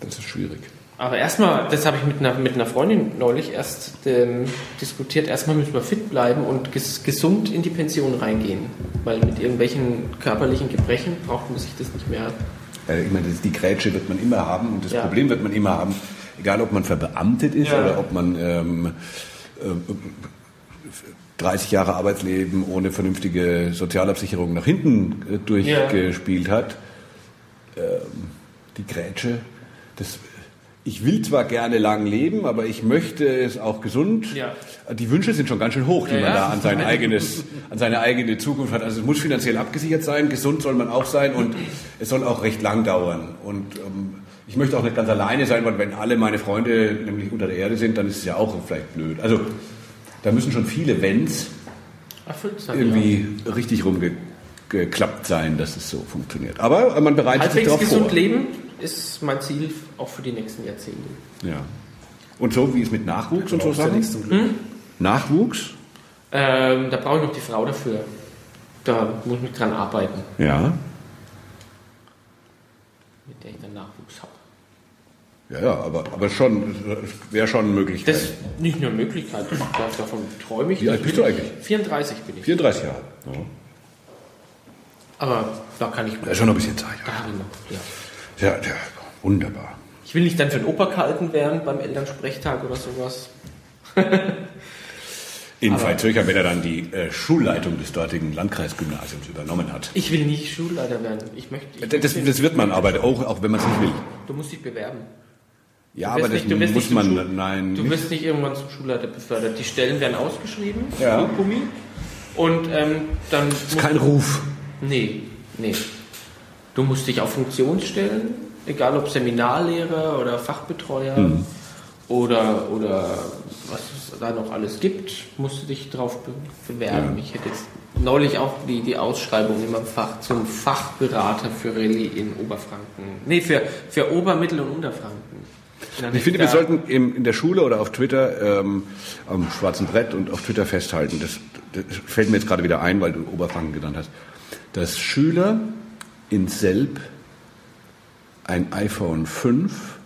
Das ist schwierig. Aber erstmal, das habe ich mit einer, mit einer Freundin neulich erst ähm, diskutiert, erstmal müssen wir fit bleiben und ges gesund in die Pension reingehen. Weil mit irgendwelchen körperlichen Gebrechen braucht man sich das nicht mehr. Äh, ich meine, das- die Grätsche wird man immer haben und das Ja. Problem wird man immer haben, egal ob man verbeamtet ist Ja. oder ob man ähm, ähm, 30 Jahre Arbeitsleben ohne vernünftige Sozialabsicherung nach hinten äh, durchgespielt hat. Ähm, die Grätsche, das, ich will zwar gerne lang leben, aber ich möchte es auch gesund. Ja. Die Wünsche sind schon ganz schön hoch, die Ja, man ja. da an, sein eigenes, an seine eigene Zukunft hat. Also es muss finanziell abgesichert sein, gesund soll man auch sein und es soll auch recht lang dauern. Und ähm, ich möchte auch nicht ganz alleine sein, weil wenn alle meine Freunde nämlich unter der Erde sind, dann ist es ja auch vielleicht blöd. Also da müssen schon viele Wenns irgendwie richtig rumgeklappt sein, dass es so funktioniert. Aber man ja. bereitet sich Halbwegs darauf gesund vor. leben ist mein Ziel auch für die nächsten Jahrzehnte. Ja. Und so wie es mit Nachwuchs und so ja Sachen? Glück. Nachwuchs? Ähm, da brauche ich noch die Frau dafür. Da muss ich dran arbeiten, Ja. mit der ich dann Nachwuchs habe. Ja, ja, aber, aber schon, wäre schon eine Möglichkeit. Das ist nicht nur eine Möglichkeit, davon träume ich. Wie alt bist du eigentlich? 34 bin ich. 34 Jahre. Ja. Aber da kann ich Da ist schon noch ein bisschen Zeit. Da habe ich noch, ja. Ja, ja, wunderbar. Ich will nicht dann für den Opa gehalten werden beim Elternsprechtag oder sowas. <laughs> In Veitshöchheim, wenn er dann die äh, Schulleitung des dortigen Landkreisgymnasiums übernommen hat. Ich will nicht Schulleiter werden. Ich möchte. Ich Das, möchte- das wird man aber auch, auch wenn man es nicht will. Du musst dich bewerben. Ja, aber das nicht- muss man, Schul- nein. Du wirst nicht irgendwann zum Schulleiter befördert. Die Stellen werden ausgeschrieben. Ja. Gummi. Und ähm, dann. Das ist kein Ruf. Nee, nee. Du musst dich auf Funktion stellen, egal ob Seminarlehrer oder Fachbetreuer Mhm. oder, oder was es da noch alles gibt, musst du dich darauf be bewerben. Ich hätte jetzt neulich auch die, die Ausschreibung in meinem Fach zum Fachberater für Rallye in Oberfranken. Nee, für, für Ober-, Mittel- und Unterfranken. Ich finde, wir sollten in der Schule oder auf Twitter ähm, am schwarzen Brett und auf Twitter festhalten, das, das fällt mir jetzt gerade wieder ein, weil du Oberfranken genannt hast, dass Schüler in Selb ein iPhone 5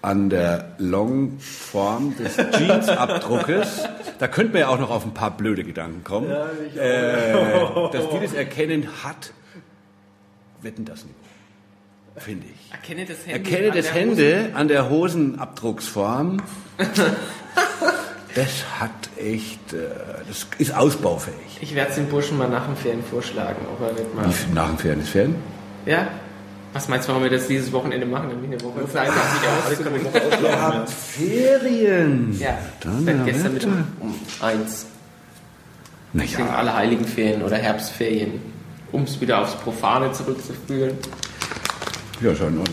an der Longform des <laughs> Jeansabdruckes, da könnte man ja auch noch auf ein paar blöde Gedanken kommen, äh, dass die das erkennen hat, wetten das nicht, finde ich. Erkenne das Handy. Erkenne an das der Hände an der Hosenabdrucksform. <laughs> Das hat echt, äh, das ist ausbaufähig. Ich werde es den Burschen mal nach den Ferien vorschlagen, ob er nicht mal. Nach dem Fairness-Fan? Ja? Was meinst du, warum wir das dieses Wochenende machen? Eine Woche Zeit, sich auszuruhen. Ihr habt Ferien. Ja, Dann, seit ja, gestern. Mittag um eins. Naja, alle Heiligenferien oder Herbstferien, um es wieder aufs Profane zurückzuführen. ja, ja in Ordnung.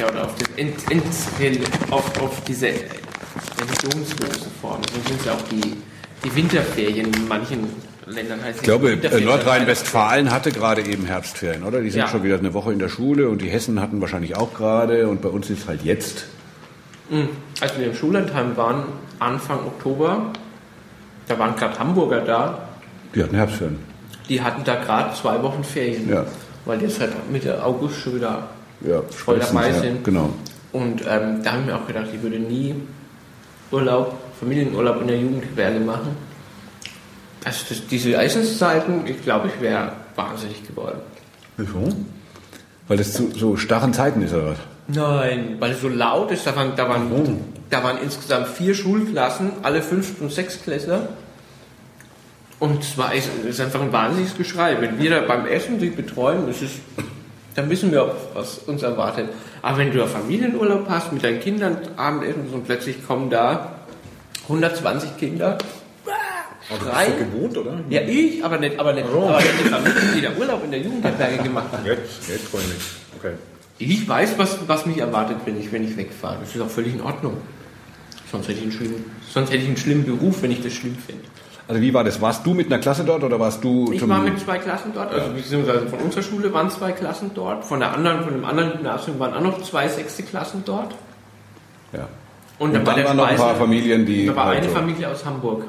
Ja, oder auf, das Ent, Ent, auf, auf diese religionslose Form. So sind es ja auch die, die Winterferien in manchen Ländern. Heißt Ich glaube, äh, Nordrhein-Westfalen hatte gerade eben Herbstferien, oder? Die sind Ja. schon wieder eine Woche in der Schule und die Hessen hatten wahrscheinlich auch gerade und bei uns ist halt jetzt. Als wir im Schullandheim waren, Anfang Oktober, da waren gerade Hamburger da, Die hatten Herbstferien. die hatten da gerade zwei Wochen Ferien. Ja. Weil die jetzt halt Mitte August schon wieder Ja, voll dabei ja, sind. Genau. Und ähm, da haben wir auch gedacht, ich würde nie Urlaub, Familienurlaub in der Jugendherberge machen. Also das, diese Eisenszeiten, ich glaube, ich wäre wahnsinnig geworden. Wieso? Weil das zu so starren Zeiten ist, oder was? Nein, weil es so laut ist. Da waren, da waren, Oh. da waren insgesamt vier Schulklassen, alle Fünft- und Sechstklässler. Und es war es ist einfach ein wahnsinniges Geschrei. Wenn wir da beim Essen die betreuen, ist es, dann wissen wir, was uns erwartet. Aber wenn du einen Familienurlaub hast mit deinen Kindern, Abendessen und plötzlich kommen da 120 Kinder, schreien. gewohnt, oder? Ja, ich, aber nicht, aber nicht, aber nicht die Familie, die da Urlaub in der Jugendherberge gemacht hat. Jetzt, jetzt freue ich mich. Okay. Ich weiß, was, was mich erwartet, wenn ich, wenn ich wegfahre. Das ist auch völlig in Ordnung. Sonst hätte ich einen schlimmen, sonst hätte ich einen schlimmen Beruf, wenn ich das schlimm finde. Also wie war das? Warst du mit einer Klasse dort oder warst du Ich war mit zwei Klassen dort, also beziehungsweise von unserer Schule waren zwei Klassen dort, von der anderen, von dem anderen Gymnasium waren auch noch zwei sechste Klassen dort. ja. Und, Und dann der waren noch ein paar Familien, die Da war halt eine so- Familie aus Hamburg.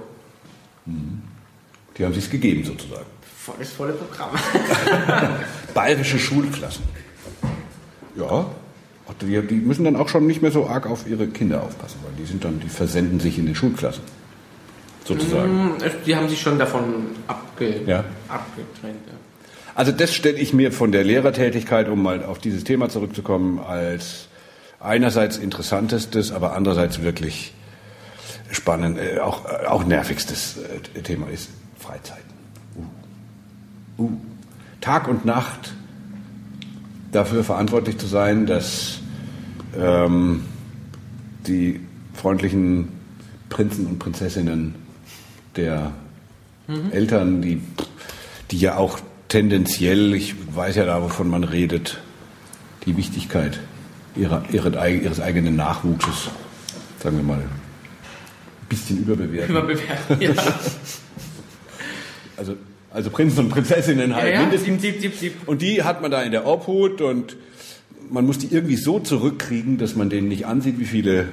Die haben sich's gegeben sozusagen. Voll- Das volle Programm. <laughs> Bayerische Schulklassen. Ja, Die, die müssen dann auch schon nicht mehr so arg auf ihre Kinder aufpassen, weil die sind dann, die versenden sich in den Schulklassen. Sozusagen. Hm, Die haben sich schon davon abge Ja. abgetrennt. Ja. Also das stelle ich mir von der Lehrertätigkeit, um mal auf dieses Thema zurückzukommen, als einerseits interessantestes, aber andererseits wirklich spannend, äh, auch, äh, auch nervigstes äh, Thema ist Freizeiten. Uh. Uh. Tag und Nacht dafür verantwortlich zu sein, dass ähm, die freundlichen Prinzen und Prinzessinnen der Eltern, die, die ja auch tendenziell, ich weiß ja da, wovon man redet, die Wichtigkeit ihrer, ihres eigenen Nachwuchses, sagen wir mal, bisschen überbewerten. Überbewerten. Ja. <laughs> Also, also Prinzen und Prinzessinnen halt ja, ja. Sieb, sieb, sieb. Und die hat man da in der Obhut und man muss die irgendwie so zurückkriegen, dass man denen nicht ansieht, wie viele,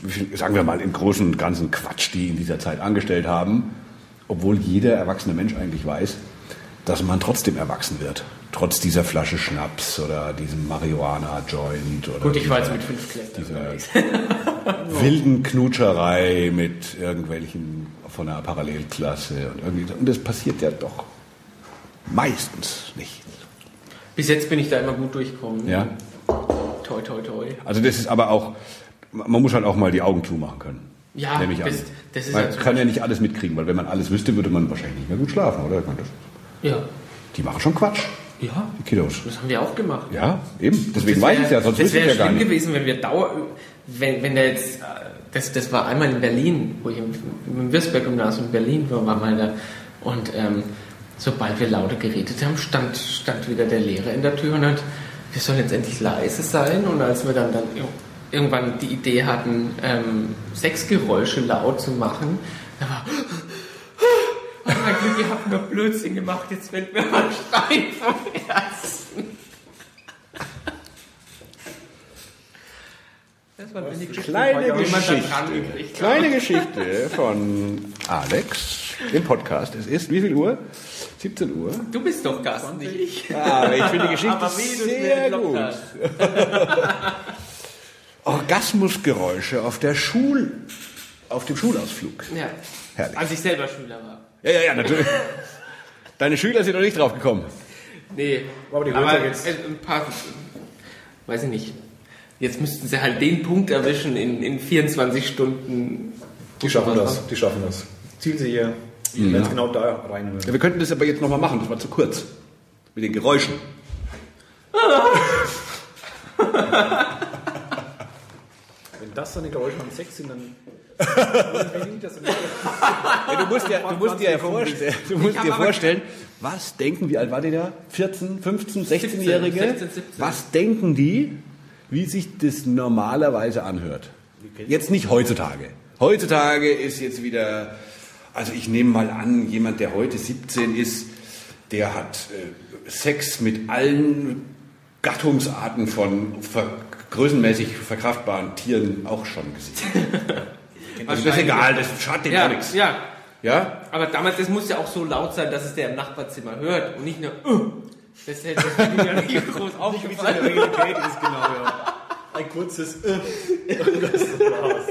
wie viel, sagen wir mal, im Großen und Ganzen Quatsch die in dieser Zeit angestellt haben, obwohl jeder erwachsene Mensch eigentlich weiß, dass man trotzdem erwachsen wird. Trotz dieser Flasche Schnaps oder diesem Marihuana-Joint Gut, ich war jetzt mit fünf Klässern. Wilden Knutscherei mit irgendwelchen von einer Parallelklasse und irgendwie und das passiert ja doch meistens nicht. Bis jetzt bin ich da immer gut durchgekommen. Ja? Toi, toi, toi. Also das ist aber auch, man muss halt auch mal die Augen zumachen können. Ja, Nehme ich an. das- das ist man zum kann ja nicht alles mitkriegen, weil wenn man alles wüsste, würde man wahrscheinlich nicht mehr gut schlafen, oder? Das- Ja. Die machen schon Quatsch, Ja, die Kiddos. das haben wir auch gemacht. Ja, eben. Deswegen Das weiß ich ja, sonst Das wüsste ich wäre ja gar schlimm nicht. gewesen, wenn wir Dauer, wenn, wenn der jetzt, das, das war einmal in Berlin, wo ich im, im Wirsberg-Gymnasium in Berlin war, war mal da. Und ähm, sobald wir lauter geredet haben, stand, stand wieder der Lehrer in der Tür und hat, wir sollen jetzt endlich leise sein. Und als wir dann, dann ir- irgendwann die Idee hatten, ähm, Sexgeräusche laut zu machen, da war, <gasps> hat mein Glück, ihr habt Blödsinn gemacht, jetzt fällt mir mal ein Stein vom Herzen. Das war eine Geschichte, Kleine die man Geschichte. Kleine Geschichte von Alex im Podcast. Es ist wie viel Uhr? 17 Uhr. Du bist doch Gast, nicht ich. Aber ich finde die <laughs> Geschichte Aber sehr gut. <laughs> Orgasmusgeräusche auf der Schul, auf dem Schulausflug. Ja. Herrlich. Als ich selber Schüler war. Ja, ja, ja, natürlich. <laughs> Deine Schüler sind noch nicht drauf gekommen. Nee, Aber die aber Uhrzeit jetzt- äh, ein paar, weiß ich nicht. Jetzt müssten sie halt den Punkt erwischen in, in 24 Stunden. Die schaffen das, die schaffen das. Zielen sie hier ganz genau da rein. Ja, wir könnten das aber jetzt nochmal machen, das war zu kurz. Mit den Geräuschen. <laughs> Wenn das dann die Geräusche am Sex sind, dann... Ja, du musst, ja, du musst dir ja vorstellen, du musst dir vorstellen, was denken, wie alt war die da? 14, 15, 16-Jährige? 16, 17. Was denken die, wie sich das normalerweise anhört? Jetzt nicht heutzutage. Heutzutage ist jetzt wieder, also ich nehme mal an, jemand, der heute 17 ist, der hat äh, Sex mit allen Gattungsarten von ver größenmäßig verkraftbaren Tieren auch schon gesehen. <laughs> Also das ist egal, das schadet dem Ja, nichts. ja. Ja? Aber damals, das muss ja auch so laut sein, dass es der im Nachbarzimmer hört und nicht nur, uh. Das hätte mir ja nicht groß aufgefallen. Realität ist genau, ja. Ein kurzes... Äh. Das war's.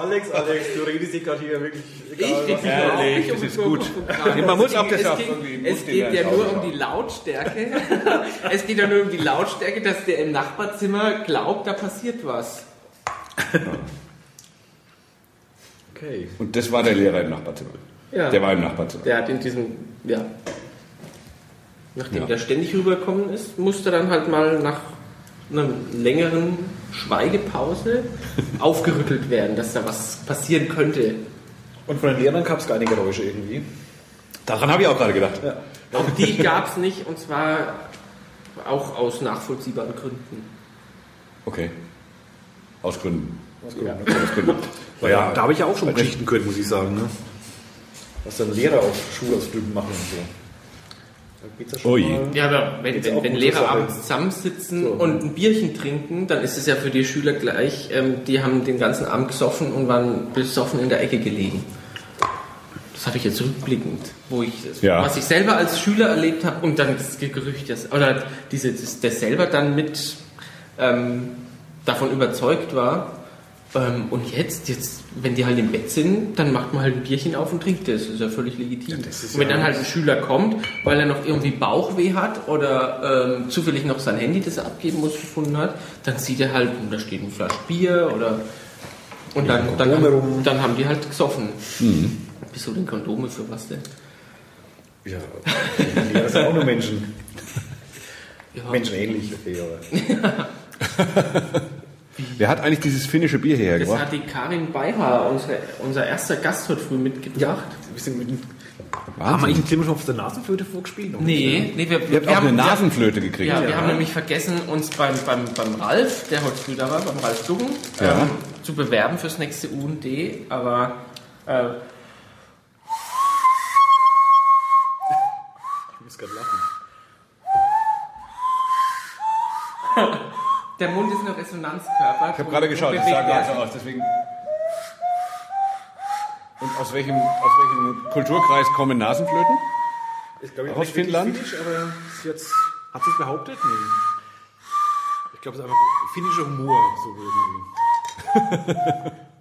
Alex, Alex, du redest dich gerade hier wirklich... Ich rede mich Herrlich, überhaupt nicht das um ist gut. man muss auch das es auch es geht ja nur auch um die Lautstärke. <laughs> es geht ja nur um die Lautstärke, dass der im Nachbarzimmer glaubt, da passiert was. Okay. Und das war der Lehrer im Nachbarzimmer. Ja. Der war im Nachbarzimmer. Der hat in diesem, ja. Nachdem Ja. der ständig rübergekommen ist, musste dann halt mal nach einer längeren Schweigepause <laughs> aufgerüttelt werden, dass da was passieren könnte. Und von den Lehrern gab es keine Geräusche irgendwie. Daran habe ich auch gerade gedacht. <laughs> Auch die gab es nicht und zwar auch aus nachvollziehbaren Gründen. Okay. Aus Gründen. Aus Gründen. Aus Gründen. Ja, da habe ich ja auch schon Geschichten gehört, muss ich sagen. Ne? Was dann Lehrer auf Schulausflügen machen und so. Da geht's ja aber wenn, wenn, wenn Lehrer abends zusammensitzen So. und ein Bierchen trinken, dann ist es ja für die Schüler gleich, ähm, die haben den ganzen Abend gesoffen und waren besoffen in der Ecke gelegen. Das habe ich jetzt rückblickend, wo ich, Ja. was ich selber als Schüler erlebt habe und dann das Gerücht, das, oder diese, das, der selber dann mit ähm, davon überzeugt war. Ähm, und jetzt, jetzt, wenn die halt im Bett sind, dann macht man halt ein Bierchen auf und trinkt das. Das ist ja völlig legitim. Ja, das und wenn ja- dann halt ein Schüler kommt, weil er noch irgendwie Bauchweh hat oder ähm, zufällig noch sein Handy, das er abgeben muss, gefunden hat, dann sieht er halt, und da steht eine Flasche Bier oder und dann, dann, Kondome rum. dann haben die halt gesoffen. Wieso denn Kondome für was denn? Ja, Lehrer sind auch nur Menschen. Ja, Menschenähnlich, okay, aber. <laughs> Wer hat eigentlich dieses finnische Bier hierher Das gebracht? hat die Karin Beihaar, unsere, unser erster Gast heute früh mitgebracht. Wir sind mit dem haben wir eigentlich einen Klimmerschopf auf der Nasenflöte vorgespielt? Nee, nee, wir, Ihr habt auch eine Nasenflöte gekriegt. Ja, wir haben nämlich vergessen, uns beim, beim, beim Ralf, der heute früh da war, beim Ralf Duggen, Ja. ähm, zu bewerben fürs nächste UND, aber äh, Ich muss gerade lachen. <laughs> der Mund ist ein Resonanzkörper. Ich habe gerade geschaut, das sah gerade so aus, deswegen. Und aus welchem, aus welchem Kulturkreis kommen Nasenflöten? Ich glaube, Auch aus Finnland? Finnisch, aber hat's, hat sie es behauptet? Nee. Ich glaube, es ist einfach finnischer Humor, so irgendwie. <laughs>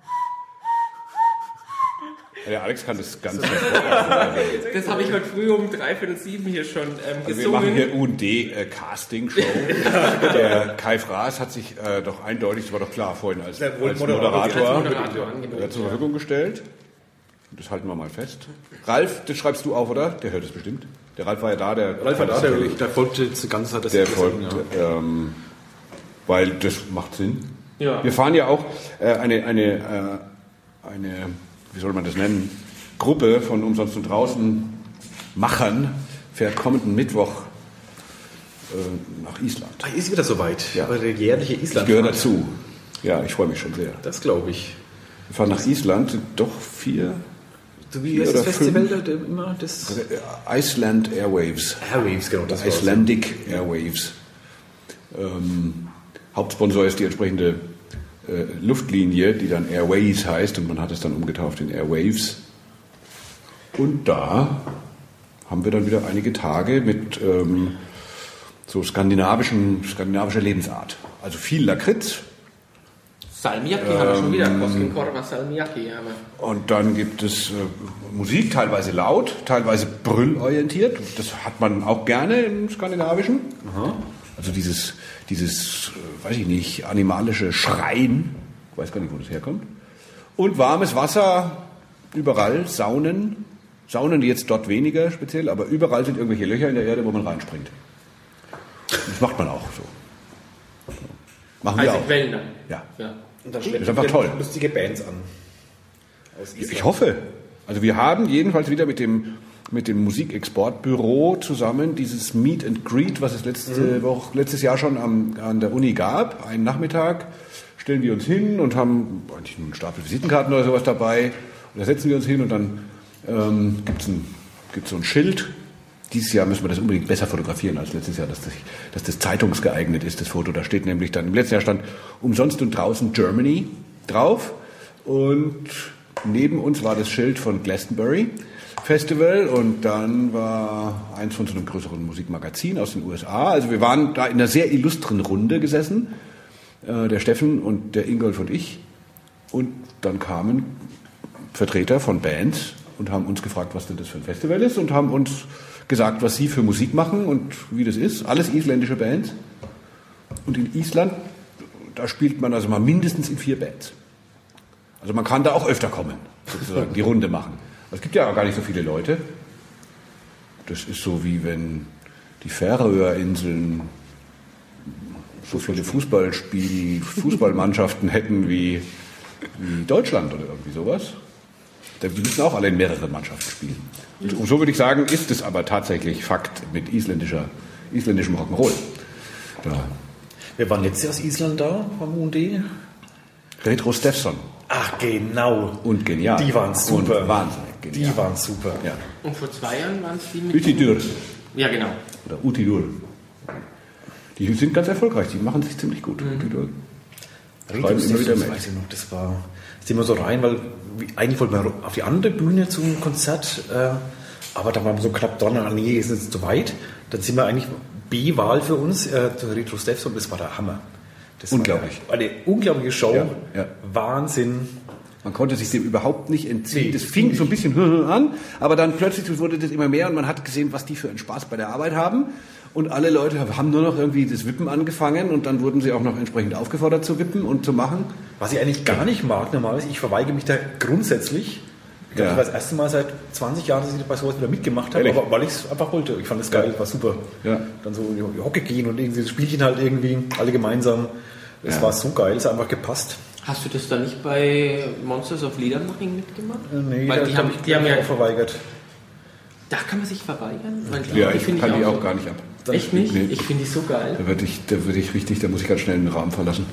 Der Alex kann das ganz <laughs> Das habe ich heute früh um dreiviertel sieben hier schon ähm, Also wir machen hier gesungen. UND-Casting-Show. <laughs> Der Kai Fraß hat sich äh, doch eindeutig, das war doch klar vorhin, als, als Moderator. Als Moderator äh, zur Verfügung gestellt. Das halten wir mal fest. Ralf, das schreibst du auf, oder? Der hört es bestimmt. Der Ralf war ja da, der Ralf war da, der, der folgte die ganze Zeit das der folgt, ja. ähm, weil das macht Sinn. Ja. Wir fahren ja auch äh, eine, eine, äh, eine, wie soll man das nennen, Gruppe von Umsonst und Draußen Machern fährt kommenden Mittwoch äh, nach Island. Ah, ist wieder soweit. Ja. Eure jährliche Ich Island. gehöre dazu. Ja, ich freue mich schon sehr. Das glaube ich. Wir fahren nach Island, doch vier. So wie heißt das Festival fünf? da, immer? Das äh, Iceland Airwaves. Airwaves, genau. Das. Icelandic Airwaves. Ähm, Hauptsponsor ist die entsprechende äh, Luftlinie, die dann Airways heißt und man hat es dann umgetauft in Airwaves. Und da haben wir dann wieder einige Tage mit ähm, so skandinavischen, skandinavischer Lebensart. Also viel Lakritz Salmiakki haben wir schon wieder. Koskenkorva Salmiakki und dann gibt es äh, Musik, teilweise laut, teilweise brüllorientiert. Das hat man auch gerne im Skandinavischen. Also dieses, dieses, äh, weiß ich nicht, animalische Schreien. Ich weiß gar nicht, wo das herkommt. Und warmes Wasser überall, Saunen. Saunen jetzt dort weniger speziell, aber überall sind irgendwelche Löcher in der Erde, wo man reinspringt. Das macht man auch so. Machen wir Also auch. Quellen dann. Ja. Ja. Und dann Das ist einfach wir toll. lustige Bands an. Ich hoffe. Also wir haben jedenfalls wieder mit dem, mit dem Musikexportbüro zusammen dieses Meet and Greet, was es letzte Woche, letztes Jahr schon am, an der Uni gab, einen Nachmittag, stellen wir uns hin und haben eigentlich einen Stapel Visitenkarten oder sowas dabei. Und da setzen wir uns hin und dann ähm, gibt es ein, gibt's so ein Schild. Dieses Jahr müssen wir das unbedingt besser fotografieren als letztes Jahr, dass das, dass das zeitungsgeeignet ist, das Foto. Da steht nämlich dann, im letzten Jahr stand umsonst und draußen Germany drauf. Und neben uns war das Schild von Glastonbury Festival und dann war eins von so einem größeren Musikmagazin aus den USA. Also wir waren da in einer sehr illustren Runde gesessen, äh, der Steffen und der Ingolf und ich. Und dann kamen Vertreter von Bands und haben uns gefragt, was denn das für ein Festival ist und haben uns gesagt, was sie für Musik machen und wie das ist. Alles isländische Bands. Und in Island, da spielt man also mal mindestens in vier Bands. Also man kann da auch öfter kommen, sozusagen, die <laughs> Runde machen. Es gibt ja auch gar nicht so viele Leute. Das ist so wie wenn die Färöerinseln so viele Fußballspiel, Fußballmannschaften hätten wie, wie Deutschland oder irgendwie sowas. Da- Die müssen auch alle in mehreren Mannschaften spielen. Und so würde ich sagen, ist es aber tatsächlich Fakt mit isländischer, isländischem Rock'n'Roll. Da. Wir waren letztes Jahr aus Island da, beim UND. Retro Steffson Ach, genau. und genial. Die waren super. Und wahnsinnig genial. Die waren super. Ja. Und vor zwei Jahren waren es die mit. Utidur Ja, genau. oder Utidur. Die sind ganz erfolgreich, die machen sich ziemlich gut. Utidur. Schreiben Ritus, immer wieder mit. weiß ich noch, das war, sind wir so rein, weil eigentlich wollten wir auf die andere Bühne zum Konzert, äh, aber da waren wir so knapp dran, nee, ist jetzt zu weit. Dann sind wir eigentlich B-Wahl für uns, äh, zu Retro Steps und das war der Hammer. Das Unglaublich. War eine unglaubliche Show. Ja, ja. Wahnsinn. Man konnte sich dem überhaupt nicht entziehen. Nee, das fing so ein bisschen <laughs> an, aber dann plötzlich wurde das immer mehr und man hat gesehen, was die für einen Spaß bei der Arbeit haben. Und alle Leute haben nur noch irgendwie das Wippen angefangen und dann wurden sie auch noch entsprechend aufgefordert zu wippen und zu machen. Was ich eigentlich gar nicht mag normalerweise, ich verweigere mich da grundsätzlich. Ich glaube, Ja. das war das erste Mal seit 20 Jahren, dass ich bei sowas wieder mitgemacht habe, Ehrlich? aber weil ich es einfach wollte. Ich fand das geil, Ja. war super. Ja. Dann so in die Hocke gehen und irgendwie das Spielchen halt irgendwie, alle gemeinsam. Das Ja. war so geil, es hat einfach gepasst. Hast du das da nicht bei Monsters of Liedermaching mitgemacht? Nee, Weil da- die haben, hab ich die haben ja, auch verweigert. da kann man sich verweigern. Ja, ich kann die auch so- gar nicht ab. Echt nicht? Nee. Ich finde die so geil. Da würde ich, da würde ich richtig, da muss ich ganz schnell den Raum verlassen.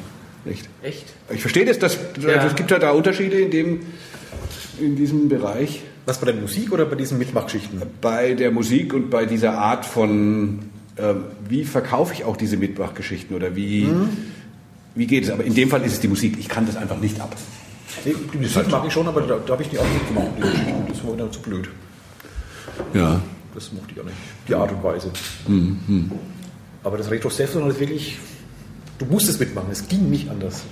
Echt. Echt? Ich verstehe das, dass, Ja. es gibt ja da Unterschiede in dem, in diesem Bereich. Was bei der Musik oder bei diesen Mitmachgeschichten? bei der Musik und bei dieser Art von, ähm, wie verkaufe ich auch diese Mitmachgeschichten oder wie, wie geht es? Aber in dem Fall ist es die Musik. Ich kann das einfach nicht ab. Nee, die Musik mag ich schon, aber da, da habe ich die auch nicht gemacht, die Geschichten. Das war mir dann zu blöd. Ja. Das mochte ich auch nicht. Die Art und Weise. Aber das Retro Stepson ist wirklich, du musstest mitmachen, es ging nicht anders.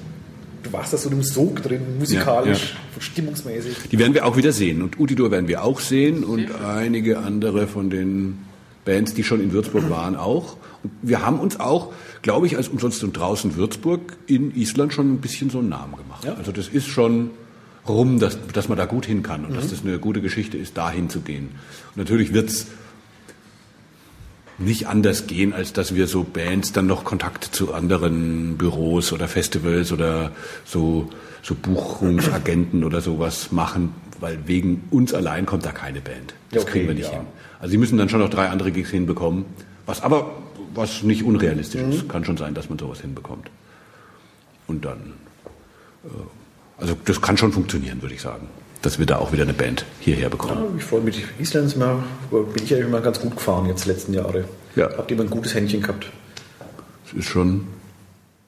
Du warst da so einem Sog drin, musikalisch, stimmungsmäßig. Die werden wir auch wieder sehen. Und Utidor werden wir auch sehen und einige andere von den Bands, die schon in Würzburg waren, auch. Und wir haben uns auch, glaube ich, als umsonst und draußen Würzburg in Island schon ein bisschen so einen Namen gemacht. Ja. Also das ist schon rum, dass, dass man da gut hin kann und dass das eine gute Geschichte ist, da hinzugehen. Und natürlich wird's nicht anders gehen, als dass wir so Bands dann noch Kontakt zu anderen Büros oder Festivals oder so, so Buchungsagenten oder sowas machen, weil wegen uns allein kommt da keine Band. Das okay, kriegen wir nicht ja. hin. Also sie müssen dann schon noch drei andere Gigs hinbekommen, was aber was nicht unrealistisch Mhm. ist. Kann schon sein, dass man sowas hinbekommt. Und dann, äh, also das kann schon funktionieren, würde ich sagen, dass wir da auch wieder eine Band hierher bekommen. Ja, ich freue mich. Island ist mir, bin ich eigentlich immer ganz gut gefahren jetzt die letzten Jahre. Ja. Habt ihr immer ein gutes Händchen gehabt? Das ist schon,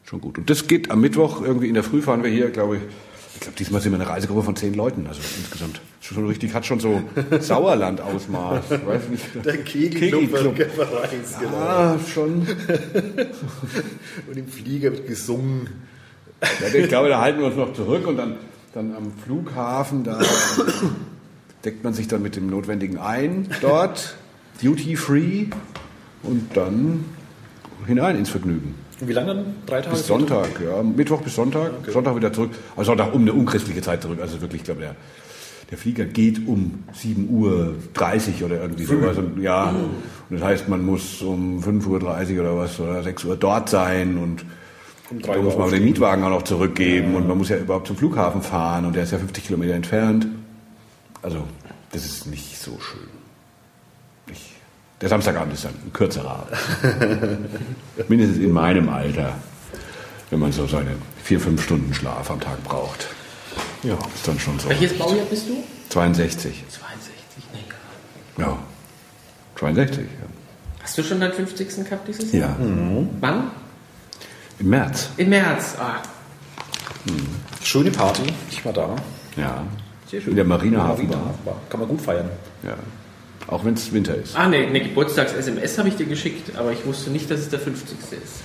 schon gut. Und das geht am Mittwoch irgendwie in der Früh fahren wir hier, glaube ich. Ich glaube, diesmal sind wir eine Reisegruppe von zehn Leuten, also insgesamt. Schon richtig, hat schon so <laughs> Sauerland-Ausmaß. Weiß nicht. Kegelclub. Vereins, genau. Ah, schon. <laughs> Und im Flieger wird gesungen. Ja, ich glaube, da halten wir uns noch zurück und dann, dann am Flughafen, da <coughs> deckt man sich dann mit dem Notwendigen ein dort, duty free und dann hinein ins Vergnügen. Und wie lange dann? Drei Tage? Bis Sonntag, ja. Mittwoch bis Sonntag. Sonntag wieder zurück. Also Sonntag um eine unchristliche Zeit zurück. Also wirklich, ich glaube, der, der Flieger geht um 7 Uhr 30 oder irgendwie sowas. Und, ja. Und das heißt, man muss um 5 Uhr 30 oder was oder 6 Uhr dort sein und Um da muss man den. Mietwagen auch noch zurückgeben und man muss ja überhaupt zum Flughafen fahren und der ist ja 50 Kilometer entfernt. Also, das ist nicht so schön. Ich, der Samstagabend ist dann ein kürzerer Abend. <laughs> Mindestens in meinem Alter, wenn man so seine vier, fünf Stunden Schlaf am Tag braucht. Ja, ist dann schon so. Welches Baujahr bist du? 62. 62, nee. Ja. 62, ja. Hast du schon deinen 50. gehabt dieses Jahr? Ja. Wann? Im März. Im März. Ah, Schöne Party. Ich war da. Ja. Sehr schön. In der Marinehafen. Marina, war- Kann man gut feiern. Ja. Auch wenn es Winter ist. ah nee, eine Geburtstags-SMS habe ich dir geschickt, aber ich wusste nicht, dass es der 50. ist.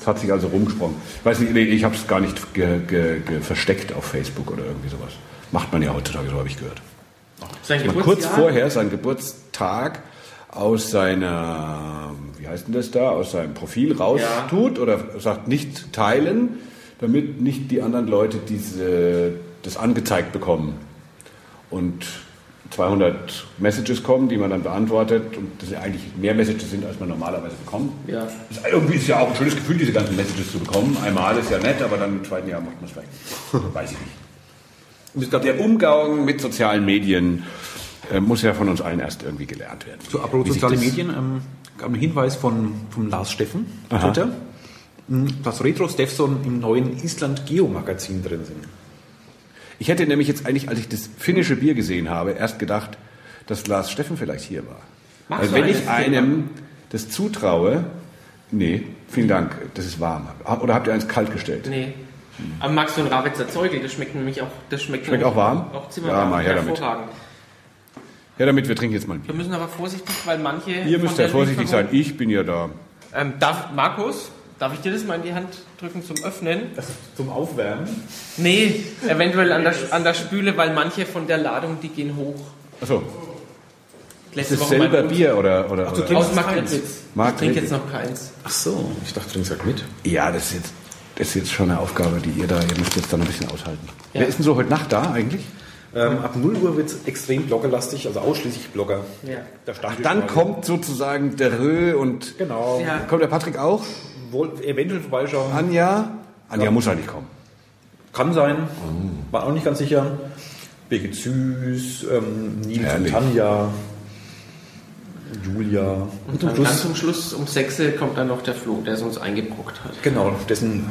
Es hat sich also rumgesprungen. Ich weiß nicht, nee, ich habe es gar nicht ge, ge, ge versteckt auf Facebook oder irgendwie sowas. Macht man ja heutzutage, so habe ich gehört. Sein Mal kurz vorher seinen Geburtstag aus seiner, wie heißt denn das da, aus seinem Profil raus Ja. tut oder sagt nicht teilen, damit nicht die anderen Leute diese, das angezeigt bekommen. Und 200 Messages kommen, die man dann beantwortet und das eigentlich mehr Messages sind, als man normalerweise bekommt. Ja. Ist irgendwie ist ja auch ein schönes Gefühl, diese ganzen Messages zu bekommen. Einmal ist ja nett, aber dann im zweiten Jahr macht man es vielleicht. <laughs> Weiß ich nicht. Und ich glaube, der Umgang mit sozialen Medien äh, muss ja von uns allen erst irgendwie gelernt werden. Zu Apropos soziale Medien ähm, gab einen Hinweis von, von Lars Steffen, Aha. Twitter, mh, dass Retro Steffson im neuen Island Geo Magazin drin sind. Ich hätte nämlich jetzt eigentlich, als ich das finnische Bier gesehen habe, erst gedacht, dass Lars Steffen vielleicht hier war. Magst Weil wenn ich einem das zutraue, nee, vielen Dank, das ist warm. Oder habt ihr eins kalt gestellt? Nee. Aber magst du ein Ravitzer Zeugel? Das schmeckt nämlich auch, das schmeckt, Schmeckt nämlich auch warm? Auch ziemlich Ja, warm. mal her damit. Ja, damit wir trinken jetzt mal ein Wir Bier. müssen aber vorsichtig, weil manche. Ihr müsst ja vorsichtig sein, ich bin ja da. Ähm, darf, Markus, Darf ich dir das mal in die Hand drücken zum Öffnen? Zum Aufwärmen. Nee, eventuell an der, an der Spüle, weil manche von der Ladung, die gehen hoch. Achso, Letzte ist das selber Bier oder, oder, Ach, du oder? Aus Marktredwitz. Ich trinke jetzt noch keins. Ach so, ich dachte, du trinkst halt mit. Ja, das ist, jetzt, das ist jetzt schon eine Aufgabe, die ihr da, ihr müsst jetzt dann ein bisschen aushalten. Ja. Wer ist denn so heute Nacht da eigentlich? Ähm, ab 0 Uhr wird es extrem bloggerlastig, also ausschließlich Blogger. Ja. Stammtisch Dann kommt sozusagen der Rö und Genau. Ja. kommt der Patrick auch? Wohl eventuell vorbeischauen. Anja? Anja muss eigentlich kommen. Kann sein. War auch nicht ganz sicher. Birgit Süß, ähm, Nils und Herrlich. Tanja, Julia. Und dann ganz zum Schluss um 6 Uhr kommt dann noch der Flo, der es uns eingebrockt hat. Genau, dessen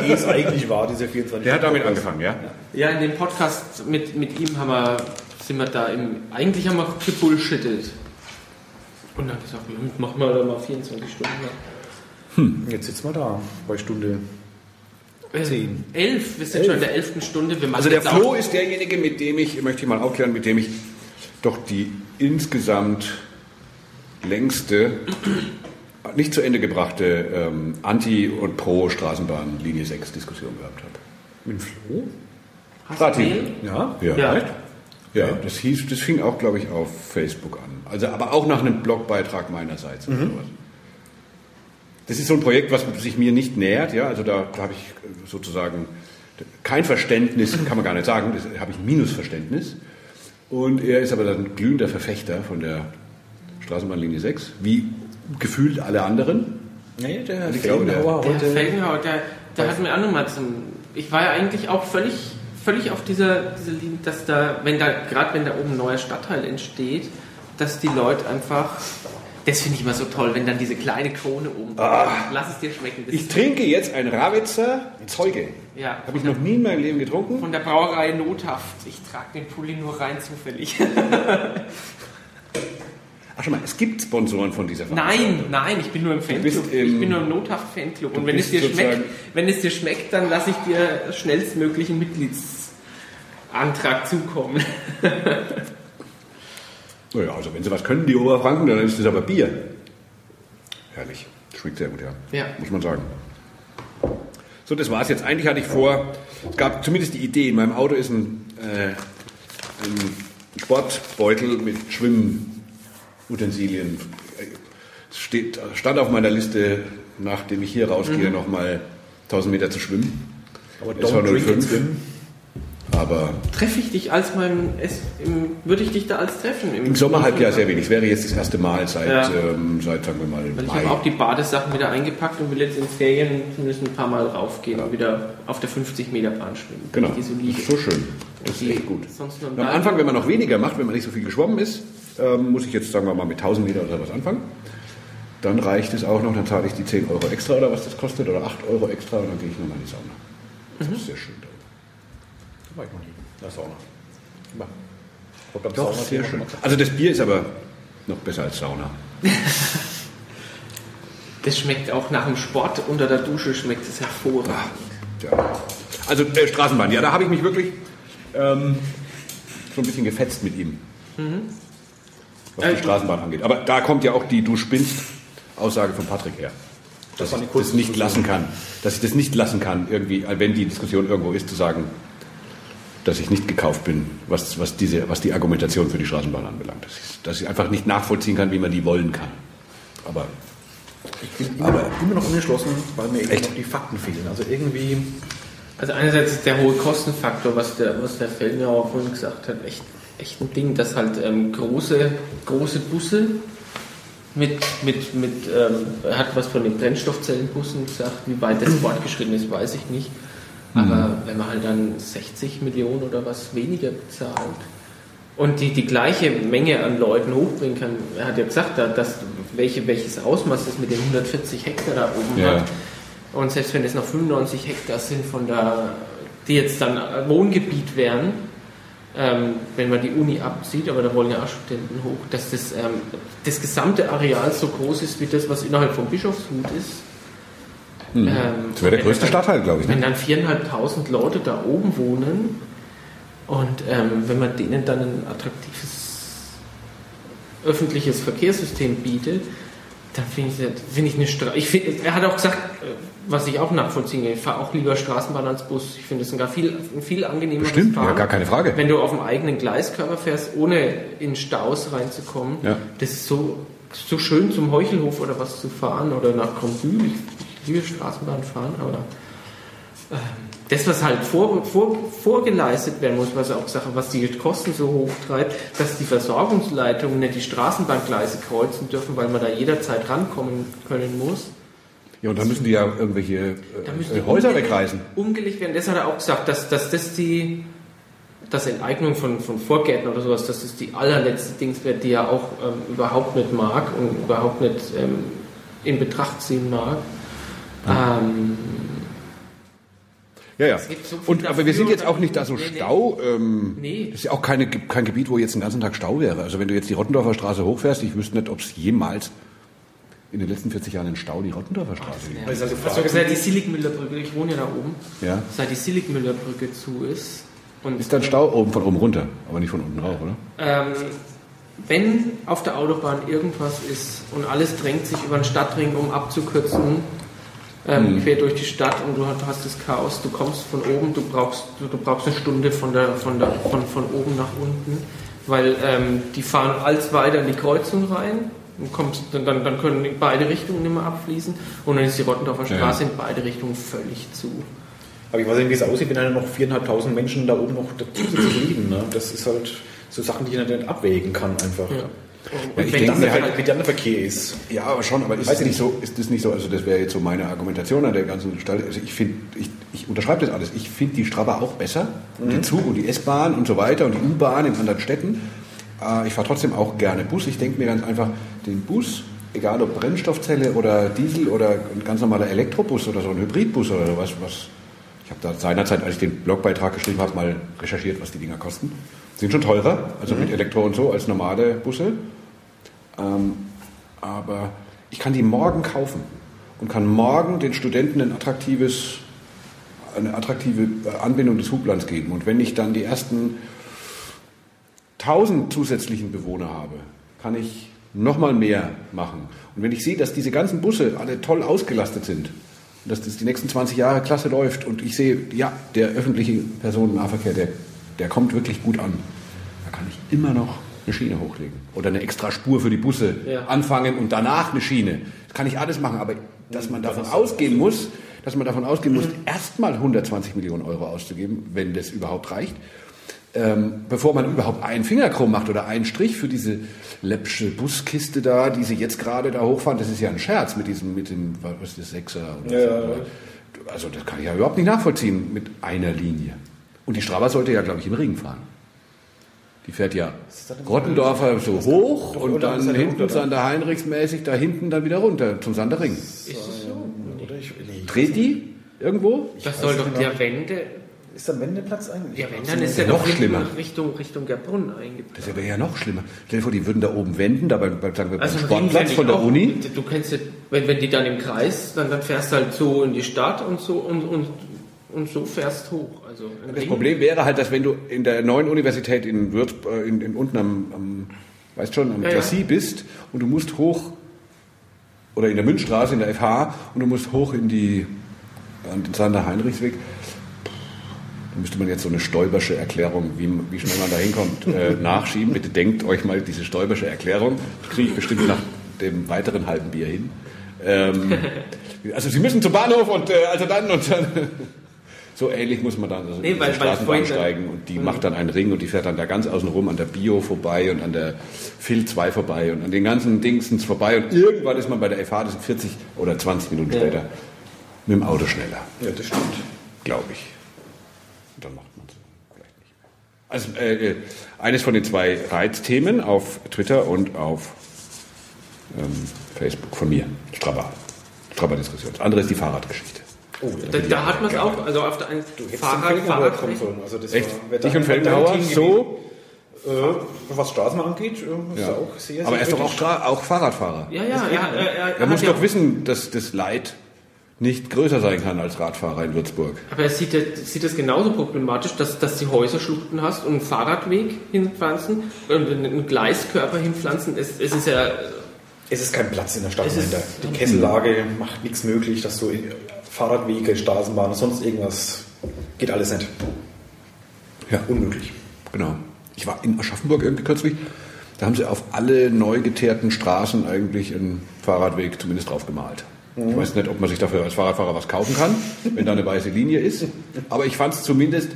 Idee es eigentlich war, diese 24 Der hat damit angefangen, ja? Ja, in dem Podcast mit, mit ihm haben wir, sind wir da im. Eigentlich haben wir gebullshittet. Und dann gesagt, hm, machen wir da mal 24 Stunden lang. Jetzt sitzen wir da bei Stunde. Zehn. Elf, wir sind Elf. schon in der elften Stunde. Wir machen Also der Flo auch, ist derjenige, mit dem ich, möchte ich mal aufklären, mit dem ich doch die insgesamt längste, nicht zu Ende gebrachte ähm, Anti- und Pro-Straßenbahn Linie 6 Diskussion gehabt habe. Mit Flo? Hast du Rati. Ja. Ja, Ja. echt? Ja, das hieß, das fing auch, glaube ich, auf Facebook an. Also, aber auch nach einem Blogbeitrag meinerseits. oder sowas. Das ist so ein Projekt, was sich mir nicht nähert. Ja, also da, da habe ich sozusagen kein Verständnis, kann man gar nicht sagen. Das habe ich Minusverständnis. Und er ist aber dann glühender Verfechter von der Straßenbahnlinie 6, wie gefühlt alle anderen. Nee, der Ich glaube, der- Felgenhauer Der heute. Felgenhauer, der, der hat mir auch nochmal zum. Ich war ja eigentlich auch völlig, völlig auf dieser, dieser Linie, dass da, wenn da, gerade wenn da oben ein neuer Stadtteil entsteht, dass die Leute einfach. Das finde ich immer so toll, wenn dann diese kleine Krone oben ist. Lass es dir schmecken. Das Ich trinke jetzt ein Rawitzer Zeuge. ja, Habe ich noch nie in meinem Leben getrunken. von der Brauerei Nothaft. Ich trage den Pulli nur rein zufällig. <laughs> Ach schon mal, es gibt Sponsoren von dieser Nein, nein, ich bin nur im Fanclub. im- ich bin nur im Nothaft-Fanclub. Und wenn es, dir schmeckt, wenn es dir schmeckt, dann lasse ich dir schnellstmöglich einen Mitgliedsantrag zukommen. <laughs> Naja, also wenn sie was können, die Oberfranken, dann ist das aber Bier. Herrlich. Schmeckt sehr gut, ja. Ja. Muss man sagen. So, das war's jetzt. Eigentlich hatte ich vor, es gab zumindest die Idee, in meinem Auto ist ein, äh, ein Sportbeutel mit Schwimmutensilien. Es steht, stand auf meiner Liste, nachdem ich hier rausgehe, Mhm. nochmal 1000 Meter zu schwimmen. Aber Es war don't drink 05. and swim. Aber Treffe ich dich als mein, es, im, würde ich dich da als treffen? im Sommerhalbjahr sehr wenig. Es wäre jetzt das erste Mal seit, Ja. ähm, seit sagen wir mal, Weil ich Mai. habe auch die Badesachen wieder eingepackt und will jetzt in Ferien zumindest ein paar Mal raufgehen und wieder auf der 50 Meter Bahn schwimmen. Genau, Die so das ist so schön. Das ist echt gut. Am Anfang, wenn man noch weniger macht, wenn man nicht so viel geschwommen ist, ähm, muss ich jetzt, sagen wir mal, mit 1000 Meter oder was anfangen. Dann reicht es auch noch, dann zahle ich die 10 Euro extra oder was das kostet oder 8 Euro extra und dann gehe ich nochmal in die Sauna. Das ist sehr schön. da. Da war ich noch nie. Der Sauna. Immer. Beim Doch, Sauna- sehr schön. Also das Bier ist aber noch besser als Sauna. <laughs> Das schmeckt auch nach dem Sport unter der Dusche, schmeckt es hervorragend. Ja. Also äh, Straßenbahn, ja, da habe ich mich wirklich ähm, so ein bisschen gefetzt mit ihm. Was die Äh, Straßenbahn angeht. Aber da kommt ja auch die Du spinnst Aussage von Patrick her. Dass war ich das nicht lassen kann. Dass ich das nicht lassen kann, irgendwie, wenn die Diskussion irgendwo ist, zu sagen, dass ich nicht gekauft bin, was, was, diese, was die Argumentation für die Straßenbahn anbelangt. Dass ich, dass ich einfach nicht nachvollziehen kann, wie man die wollen kann. Aber Ich bin immer, immer noch unentschlossen, weil mir Echt? noch die Fakten fehlen. Also irgendwie, Also einerseits ist der hohe Kostenfaktor, was der, was der Feldnauer vorhin gesagt hat, echt, echt ein Ding, dass halt ähm, große, große Busse mit, mit, mit ähm, er hat was von den Brennstoffzellenbussen gesagt, wie weit das fortgeschritten ist, weiß ich nicht. Aber wenn man halt dann 60 Millionen oder was weniger bezahlt und die, die gleiche Menge an Leuten hochbringen kann, er hat ja gesagt, da- dass, welche, welches Ausmaß das mit den 140 Hektar da oben Ja. hat. Und selbst wenn es noch 95 Hektar sind, von der, die jetzt dann Wohngebiet wären, ähm, wenn man die Uni abzieht, aber da wollen ja auch Studenten hoch, dass das, ähm, das gesamte Areal so groß ist wie das, was innerhalb vom Bischofshut ist. Ähm, das wäre der wenn größte dann- Stadtteil, glaube ich. Wenn Ne? dann 4.500 Leute da oben wohnen und ähm, wenn man denen dann ein attraktives öffentliches Verkehrssystem bietet, dann finde ich, find ich eine Straße. Er hat auch gesagt, äh, was ich auch nachvollziehen kann, ich fahre auch lieber Straßenbahn als Bus. Ich finde es ein viel, ein viel angenehmeres Stimmt, ja, gar keine Frage. Wenn du auf dem eigenen Gleiskörper fährst, ohne in Staus reinzukommen, Ja. das ist so, so schön zum Heuchelhof oder was zu fahren oder nach Krombühl. Ich, ich liebe Straßenbahn fahren, aber ähm, das, was halt vor, vor, vorgeleistet werden muss, was auch Sache, was die Kosten so hoch treibt, dass die Versorgungsleitungen nicht die Straßenbahngleise kreuzen dürfen, weil man da jederzeit rankommen können muss. Ja, und dann müssen die ja irgendwelche Da äh, müssen die Häuser wegreißen. Umgelegt werden. Das hat er auch gesagt, dass, dass das die dass Enteignung von, von Vorgärten oder sowas, dass das die allerletzte Dings wird, die er auch ähm, überhaupt nicht mag und überhaupt nicht ähm, in Betracht ziehen mag. Ähm, Ja, ja. gibt so viel Und, aber wir sind jetzt auch nicht da so Nee, nee. Stau. Ähm, Nee. Das ist ja auch keine, kein Gebiet, wo jetzt den ganzen Tag Stau wäre. Also wenn du jetzt die Rottendorfer Straße hochfährst, ich wüsste nicht, ob es jemals in den letzten 40 Jahren einen Stau die Rottendorfer Straße gibt. Ist also also seit die Siligmüller-Brücke, ich wohne ja da oben, Ja. seit die Siligmüller-Brücke zu ist. Und Ist dann Stau oben von oben runter, aber nicht von unten rauf, oder? Ähm, wenn auf der Autobahn irgendwas ist und alles drängt sich über den Stadtring, um abzukürzen, ähm, quer durch die Stadt und du hast das Chaos, du kommst von oben, du brauchst, du, du brauchst eine Stunde von, der, von, der, von, von oben nach unten, weil ähm, die fahren alles weiter in die Kreuzung rein. Und kommst, dann, dann, können in beide Richtungen nicht mehr abfließen und dann ist die Rottendorfer Ja. Straße in beide Richtungen völlig zu. Aber ich weiß nicht, wie es aussieht, wenn dann noch 4.500 Menschen da oben noch zusätzlich liegen. Ne? Das ist halt so Sachen, die ich nicht abwägen kann einfach. Ja. Und ich wenn denke das mir halt, Wie dann der Verkehr ist. Ja, aber schon, aber ist Weiß ich nicht so, ist das nicht so, also das wäre jetzt so meine Argumentation an der ganzen Stelle. Also ich finde, ich, ich unterschreibe das alles. Ich finde die Strabber auch besser. Und den Zug und die S-Bahn und so weiter und die U-Bahn in anderen Städten. Äh, ich fahre trotzdem auch gerne Bus. Ich denke mir ganz einfach, den Bus, egal ob Brennstoffzelle oder Diesel oder ein ganz normaler Elektrobus oder so ein Hybridbus oder sowas, was ich habe da seinerzeit, als ich den Blogbeitrag geschrieben habe, mal recherchiert, was die Dinger kosten. Sind schon teurer, also mit Elektro und so, als normale Busse. Ähm, aber ich kann die morgen kaufen und kann morgen den Studenten ein attraktives, eine attraktive äh, Anbindung des Hublands geben. Und wenn ich dann die ersten 1000 zusätzlichen Bewohner habe, kann ich nochmal mehr machen. Und wenn ich sehe, dass diese ganzen Busse alle toll ausgelastet sind und dass das die nächsten 20 Jahre klasse läuft und ich sehe, ja, der öffentliche Personennahverkehr, der, der kommt wirklich gut an, da kann ich immer noch eine Schiene hochlegen oder eine extra Spur für die Busse Ja. anfangen und danach eine Schiene. Das kann ich alles machen, aber dass man davon ausgehen muss, dass man davon ausgehen muss, erstmal 120 Millionen Euro auszugeben, wenn das überhaupt reicht, ähm, bevor man überhaupt einen Finger krumm macht oder einen Strich für diese läppsche Buskiste da, die sie jetzt gerade da hochfahren, das ist ja ein Scherz mit diesem, mit dem, was ist das, Sechser oder Ja, so. Also das kann ich ja überhaupt nicht nachvollziehen mit einer Linie. Und die Strava sollte ja, glaube ich, im Ring fahren. Die fährt ja Rottendorfer so hoch doch, und dann hinten Sander Heinrichsmäßig, da hinten dann wieder runter zum Sander Ring. ist es so? Oder ich, nee. Dreht die irgendwo? Das soll doch der Wende. Ist der Wendeplatz eigentlich? Ja, wenn, dann ist er noch schlimmer. Richtung, Richtung Gerbrunn eingeplant. Das wäre ja noch schlimmer. Stell dir vor, die würden da oben wenden, da beim, beim, sagen wir, beim Also Sportplatz von der Uni. Du kennst ja, wenn, wenn die dann im Kreis, dann, dann fährst du halt so in die Stadt und so und, und, und so fährst hoch. Also Das Ring. Problem wäre halt, dass wenn du in der neuen Universität in Würzburg, äh, in, in, unten am, am, weißt schon, am Ja, ja. Glacis bist und du musst hoch, oder in der Münchstraße, in der FH, und du musst hoch in die, an den Sander-Heinrichsweg, da müsste man jetzt so eine Stoibersche Erklärung, wie, wie schnell man da hinkommt, äh, <laughs> nachschieben. Bitte denkt euch mal diese Stoibersche Erklärung. Die kriege ich bestimmt nach dem weiteren halben Bier hin. Ähm, <laughs> also Sie müssen zum Bahnhof und äh, also dann und dann. <laughs> So ähnlich muss man dann also Nee, in weil- Straßenbahn steigen und die macht dann einen Ring und die fährt dann da ganz außen rum an der Bio vorbei und an der Phil 2 vorbei und an den ganzen Dingsens vorbei und irgendwann ist man bei der FH, das sind 40 oder 20 Minuten Ja. später, mit dem Auto schneller, Ja, das stimmt. glaube ich. Und dann macht man es vielleicht nicht mehr. Also äh, äh, eines von den zwei Reizthemen auf Twitter und auf ähm, Facebook von mir, Strabber. Strabber-Diskussion. Das andere ist die Fahrradgeschichte. Oh, Da, da hat man es auch, also auf der einen Fahrrad, Fahrrad kommen sollen. Also das Echt? War, da- und Felgenhauer Team so? Äh, was Straßen angeht, äh, ist Ja. auch sehr, Aber er ist doch auch, auch Fahrradfahrer. Ja, ja, er, er, er, Er muss ja, doch wissen, dass das Leid nicht größer sein kann als Radfahrer in Würzburg. Aber er sieht, ja- sieht das genauso problematisch, dass, dass die Häuserschluchten hast und einen Fahrradweg hinpflanzen und einen einen Gleiskörper hinpflanzen. Es, es ist ja Es ist kein Platz in der Stadt. Die Kessellage macht nichts möglich, dass du Fahrradwege, Straßenbahn, sonst irgendwas geht alles nicht. Ja. Unmöglich. Genau. Ich war in Aschaffenburg irgendwie kürzlich. Da haben sie auf alle neu geteerten Straßen eigentlich einen Fahrradweg zumindest drauf gemalt. Ich weiß nicht, ob man sich dafür als Fahrradfahrer was kaufen kann, wenn da eine weiße Linie ist. Aber ich fand es zumindest,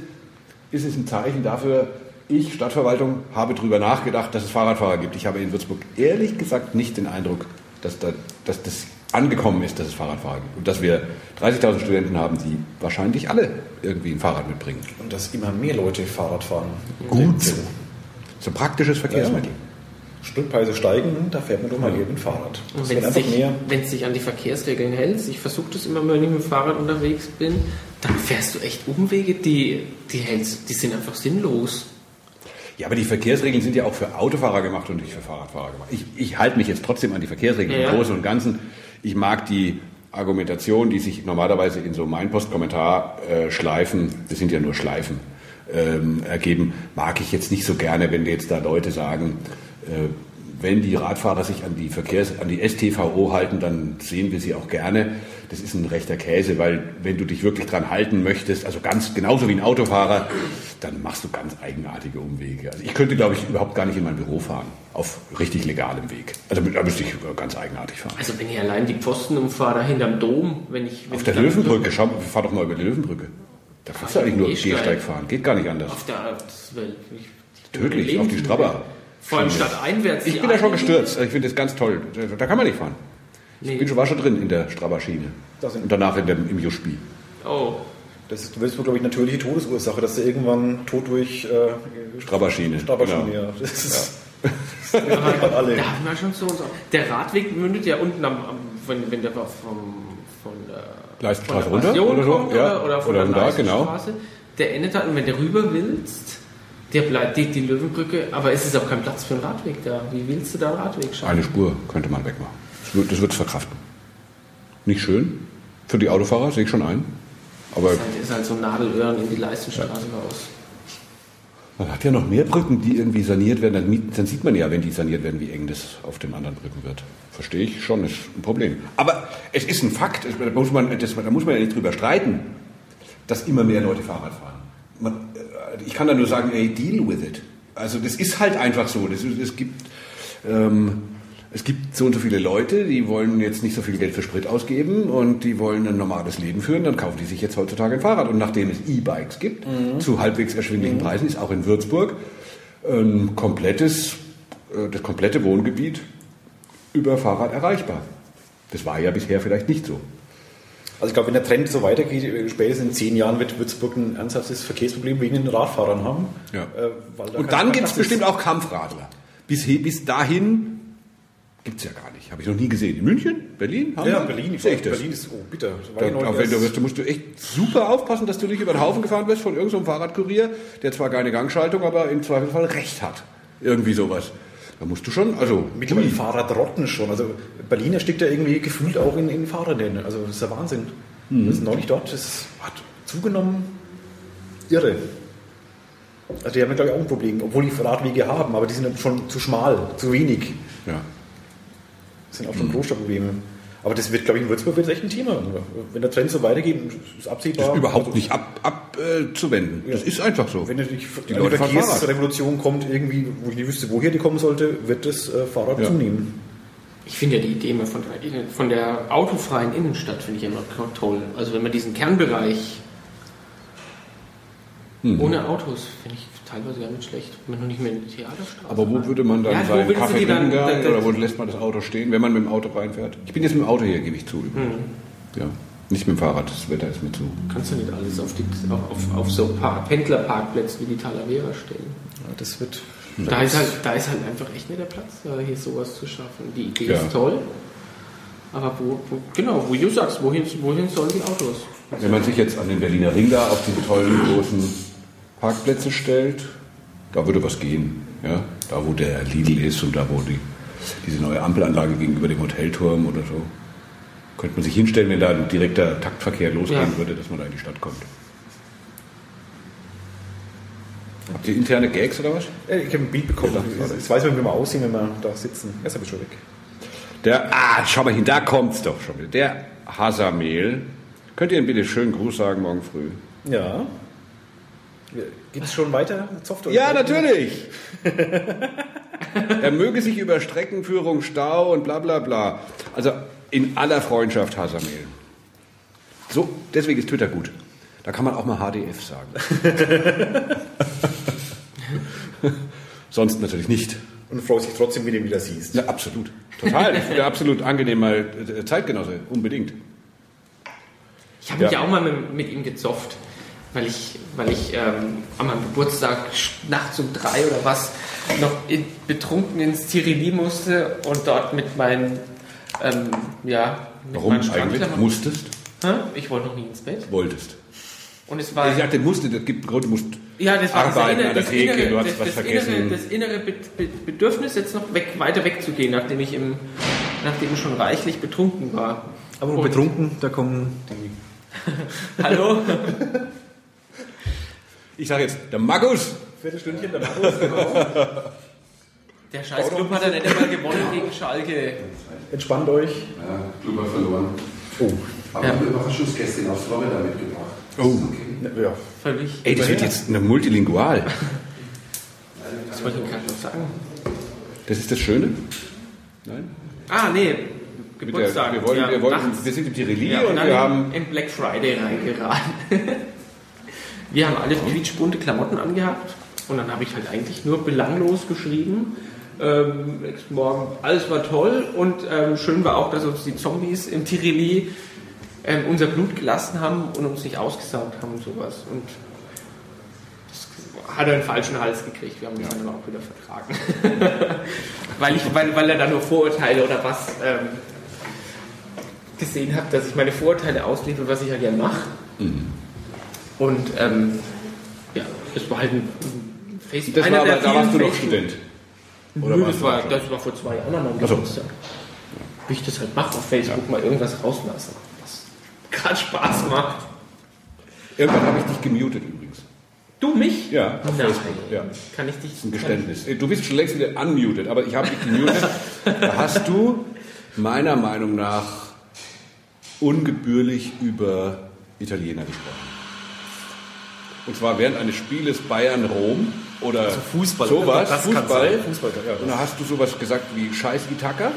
ist es ein Zeichen dafür, ich, Stadtverwaltung, habe darüber nachgedacht, dass es Fahrradfahrer gibt. Ich habe in Würzburg ehrlich gesagt nicht den Eindruck, dass, da, dass das angekommen ist, dass es Fahrradfahrer gibt. Und dass wir 30.000 Studenten haben, die wahrscheinlich alle irgendwie ein Fahrrad mitbringen. Und dass immer mehr Leute Fahrrad fahren. Gut so. So ein praktisches Verkehrsmittel. Spritpreise steigen, da fährt man doch mal eben mit dem Fahrrad. Wenn wird es einfach sich, an die Verkehrsregeln hältst, ich versuche das immer, wenn ich mit dem Fahrrad unterwegs bin, dann fährst du echt Umwege, die, die, hältst, die sind einfach sinnlos. Ja, aber die Verkehrsregeln sind ja auch für Autofahrer gemacht und nicht für Fahrradfahrer gemacht. Ich, ich halte mich jetzt trotzdem an die Verkehrsregeln Ja. im Großen und Ganzen. Ich mag die Argumentation, die sich normalerweise in so Meinpost-Kommentar-Schleifen, das sind ja nur Schleifen, ähm, ergeben, mag ich jetzt nicht so gerne, wenn jetzt da Leute sagen, äh, wenn die Radfahrer sich an die Verkehrs-, an die STVO halten, dann sehen wir sie auch gerne. Das ist ein rechter Käse, weil wenn du dich wirklich dran halten möchtest, also ganz genauso wie ein Autofahrer, dann machst du ganz eigenartige Umwege. Also ich könnte, glaube ich, überhaupt gar nicht in mein Büro fahren, auf richtig legalem Weg. Also da müsste ich ganz eigenartig fahren. Also wenn ich allein die Pfosten umfahre, hinterm Dom, wenn ich... Wenn Auf der Löwenbrücke, schau, fahr doch mal über die Löwenbrücke. Da kannst du eigentlich nur Gehsteig. Fahren, geht gar nicht anders. Auf der... Das Tödlich, auf die Strabber. Vor allem statt einwärts. Ich bin da schon gestürzt, also ich finde das ganz toll. Da kann man nicht fahren. Nee. Ich bin schon, war schon drin in der sind- Und danach in dem, im Juspie. Oh, Das ist, ist glaube ich, natürliche Todesursache, dass du irgendwann tot durch äh. Strabberschiene, genau. ja. Das ist, das kennen <laughs> alle. da haben wir schon so und so. Der Radweg mündet ja unten am, am wenn, wenn der vom, von der Leistenstraße runter Passion oder so, kommt, ja. oder, oder von Oder der da, genau. Leistenstraße, der endet da und wenn der rüber willst, der bleibt die, die Löwenbrücke, aber es ist auch kein Platz für einen Radweg da. Wie willst du da einen Radweg schaffen? Eine Spur könnte man wegmachen. Das wird- Das wird es verkraften. Nicht schön. Für die Autofahrer sehe ich schon ein. Aber Das ist halt so Nadelöhren in die Leistenstraße raus. man hat ja noch mehr Brücken, die irgendwie saniert werden. Dann, dann sieht man ja, wenn die saniert werden, wie eng das auf den anderen Brücken wird. Verstehe ich schon, ist ein Problem. Aber es ist ein Fakt, da muss man, das, da muss man ja nicht drüber streiten, dass immer mehr Leute Fahrrad fahren. Man, ich kann da nur sagen, ey, deal with it. Also das ist halt einfach so. Das es gibt... Ähm, es gibt so und so viele Leute, die wollen jetzt nicht so viel Geld für Sprit ausgeben und die wollen ein normales Leben führen, dann kaufen die sich jetzt heutzutage ein Fahrrad. Und nachdem es E-Bikes gibt, zu halbwegs erschwinglichen Preisen, ist auch in Würzburg ein komplettes, äh, das komplette Wohngebiet über Fahrrad erreichbar. Das war ja bisher vielleicht nicht so. Also ich glaube, wenn der Trend so weitergeht, spätestens in zehn Jahren wird Würzburg ein ernsthaftes Verkehrsproblem wegen den Radfahrern haben. Ja. Äh, da Und dann gibt es bestimmt auch Kampfradler. Bis, bis dahin gibt es ja gar nicht. Habe ich noch nie gesehen. In München? Berlin? Ja, Hamburg? Berlin, ich Sehe ich das. Berlin ist, oh bitte. Da, aber wenn du wirst, musst du echt super aufpassen, dass du nicht über den Haufen gefahren wirst von irgendeinem Fahrradkurier, der zwar keine Gangschaltung, aber im Zweifelsfall Recht hat. Irgendwie sowas. Da musst du schon, also Mittlerweile ui. Fahrradrotten schon. Also Berlin erstickt ja irgendwie gefühlt auch in, in Fahrradrennen. Also das ist der Wahnsinn. Mhm. Wir sind neulich dort, das hat zugenommen. Irre. Also die haben ja glaube ich auch ein Problem, obwohl die Radwege haben, aber die sind schon zu schmal, zu wenig. ja. Das sind auch Mhm. schon Großstadtprobleme. Aber das wird, glaube ich, in Würzburg wird es echt ein Thema. Wenn der Trend so weitergeht, ist absehbar. Das ist überhaupt Also, nicht abzuwenden. Ab, äh, zuwenden. Das ist einfach so. Wenn natürlich Die Fahrrad. Verkehrsrevolution kommt, irgendwie, wo ich nicht wüsste, woher die kommen sollte, wird das äh, Fahrrad Ja. zunehmen. Ich finde ja die Idee immer von von der autofreien Innenstadt finde ich immer toll. Also wenn man diesen Kernbereich Mhm. ohne Autos finde ich teilweise gar nicht schlecht. Wenn du nicht mehr in die Theaterstraße Aber wo rein- würde man dann Ja, wo seinen Kaffee trinken gehen? Oder wo lässt man das Auto stehen, wenn man mit dem Auto reinfährt? Ich bin jetzt mit dem Auto hier, gebe ich zu. übrigens. Ja, nicht mit dem Fahrrad, das Wetter ist mir zu. Kannst du nicht alles auf, die, auf, auf, auf so Park, Pendlerparkplätzen wie die Talavera stellen. Ja, das wird. Da ist, halt, da ist halt einfach echt nicht der Platz, hier sowas zu schaffen. Die Idee Ja. ist toll, aber wo, wo, genau, wo du sagst, wohin, wohin sollen die Autos? Wenn man sich jetzt an den Berliner Ring da auf diese tollen großen Parkplätze stellt, da würde was gehen. Ja? Da, wo der Lidl ist und da, wo die, diese neue Ampelanlage gegenüber dem Hotelturm oder so. Könnte man sich hinstellen, wenn da ein direkter Taktverkehr losgehen Ja. würde, dass man da in die Stadt kommt. Habt ihr interne Gags oder was? Äh, Ich habe ein Bild bekommen. Ja. Jetzt weiß man, wie wir aussehen, wenn wir da sitzen. Jetzt habe ich schon weg. Der, ah, schau mal hin, da kommt's doch schon wieder. Der Hasamel. Könnt ihr ihm bitte schönen Gruß sagen morgen früh? Ja. Gibt es schon weiter Software? Ja, natürlich. <laughs> er möge sich über Streckenführung, Stau und bla bla bla. Also in aller Freundschaft Hasamel. So, deswegen ist Twitter gut. Da kann man auch mal HDF sagen. <laughs> Sonst natürlich nicht. Und freust dich trotzdem, wie du ihn wieder siehst. Ja, absolut. Total. <laughs> Ich bin absolut angenehmer äh, Zeitgenosse. Unbedingt. Ich habe mich ja auch mal mit, mit, ihm gezofft, weil ich, weil ich ähm, an meinem Geburtstag nachts um drei oder was noch in, betrunken ins Tirili musste und dort mit meinen, ähm, ja, mit Warum meinen eigentlich? Musstest? Hä? Ich wollte noch nie ins Bett. Wolltest. Und es war. Ich sagte, musste, das gibt Grund, du musst ja, das war arbeiten innere, an der Theke, innere, du hast das, was das vergessen. Innere, das innere Be Be Bedürfnis, jetzt noch weg, weiter wegzugehen, nachdem ich, im, nachdem ich schon reichlich betrunken war. Aber betrunken, da kommen die <laughs> Hallo? <laughs> Ich sage jetzt, der Magus. Viertelstündchen, der Markus, genau. <laughs> Der scheiß Club hat er nicht einmal gewonnen gegen Schalke. Entspannt euch. Ja, Klubber verloren. Oh. Aber Ja. ja. Überraschungsgästin aus Florida mitgebracht. Oh. Ja. Völlig. Ey, das wird jetzt eine Multilingual. Was wollte ich gerade noch sagen? Das ist das Schöne. Nein? Ah, nee. Geburtstag. Der, wir, wollen, ja, wir, nachts. wir sind im Tireli Ja, und und dann wir haben in, in Black Friday reingeraten. <laughs> wir haben alle quietschbunte Klamotten angehabt und dann habe ich halt eigentlich nur belanglos geschrieben. Ähm, nächsten Morgen, alles war toll und ähm, schön war auch, dass uns die Zombies im Tireli ähm, unser Blut gelassen haben und uns nicht ausgesaugt haben und sowas. Und das hat er einen falschen Hals gekriegt. Wir haben uns dann aber auch wieder vertragen. <laughs> weil, ich, weil, weil er da nur Vorurteile oder was ähm, gesehen hat, dass ich meine Vorurteile auslebe, was ich ja gern mache. Und ähm, ja, das war halt ein Facebook. das war aber, da warst du Facebook- Student. Oder Nö, das war, das war vor zwei Jahren an meinem. Geburtstag. Wie ich das halt mache auf Facebook, mal irgendwas rauslassen, was gerade Spaß macht. Irgendwann habe ich dich gemutet übrigens. Du mich? Ja, auf Nein. Facebook. Ja. Kann ich dich. Das ist ein Geständnis. Du bist schon längst wieder unmuted, aber ich habe dich gemutet. Da hast du meiner Meinung nach ungebührlich über Italiener gesprochen. Und zwar während eines Spieles Bayern-Rom oder Fußball. sowas, Das Fußball. Fußball, ja, Und da hast du sowas gesagt wie Scheiß Itaka.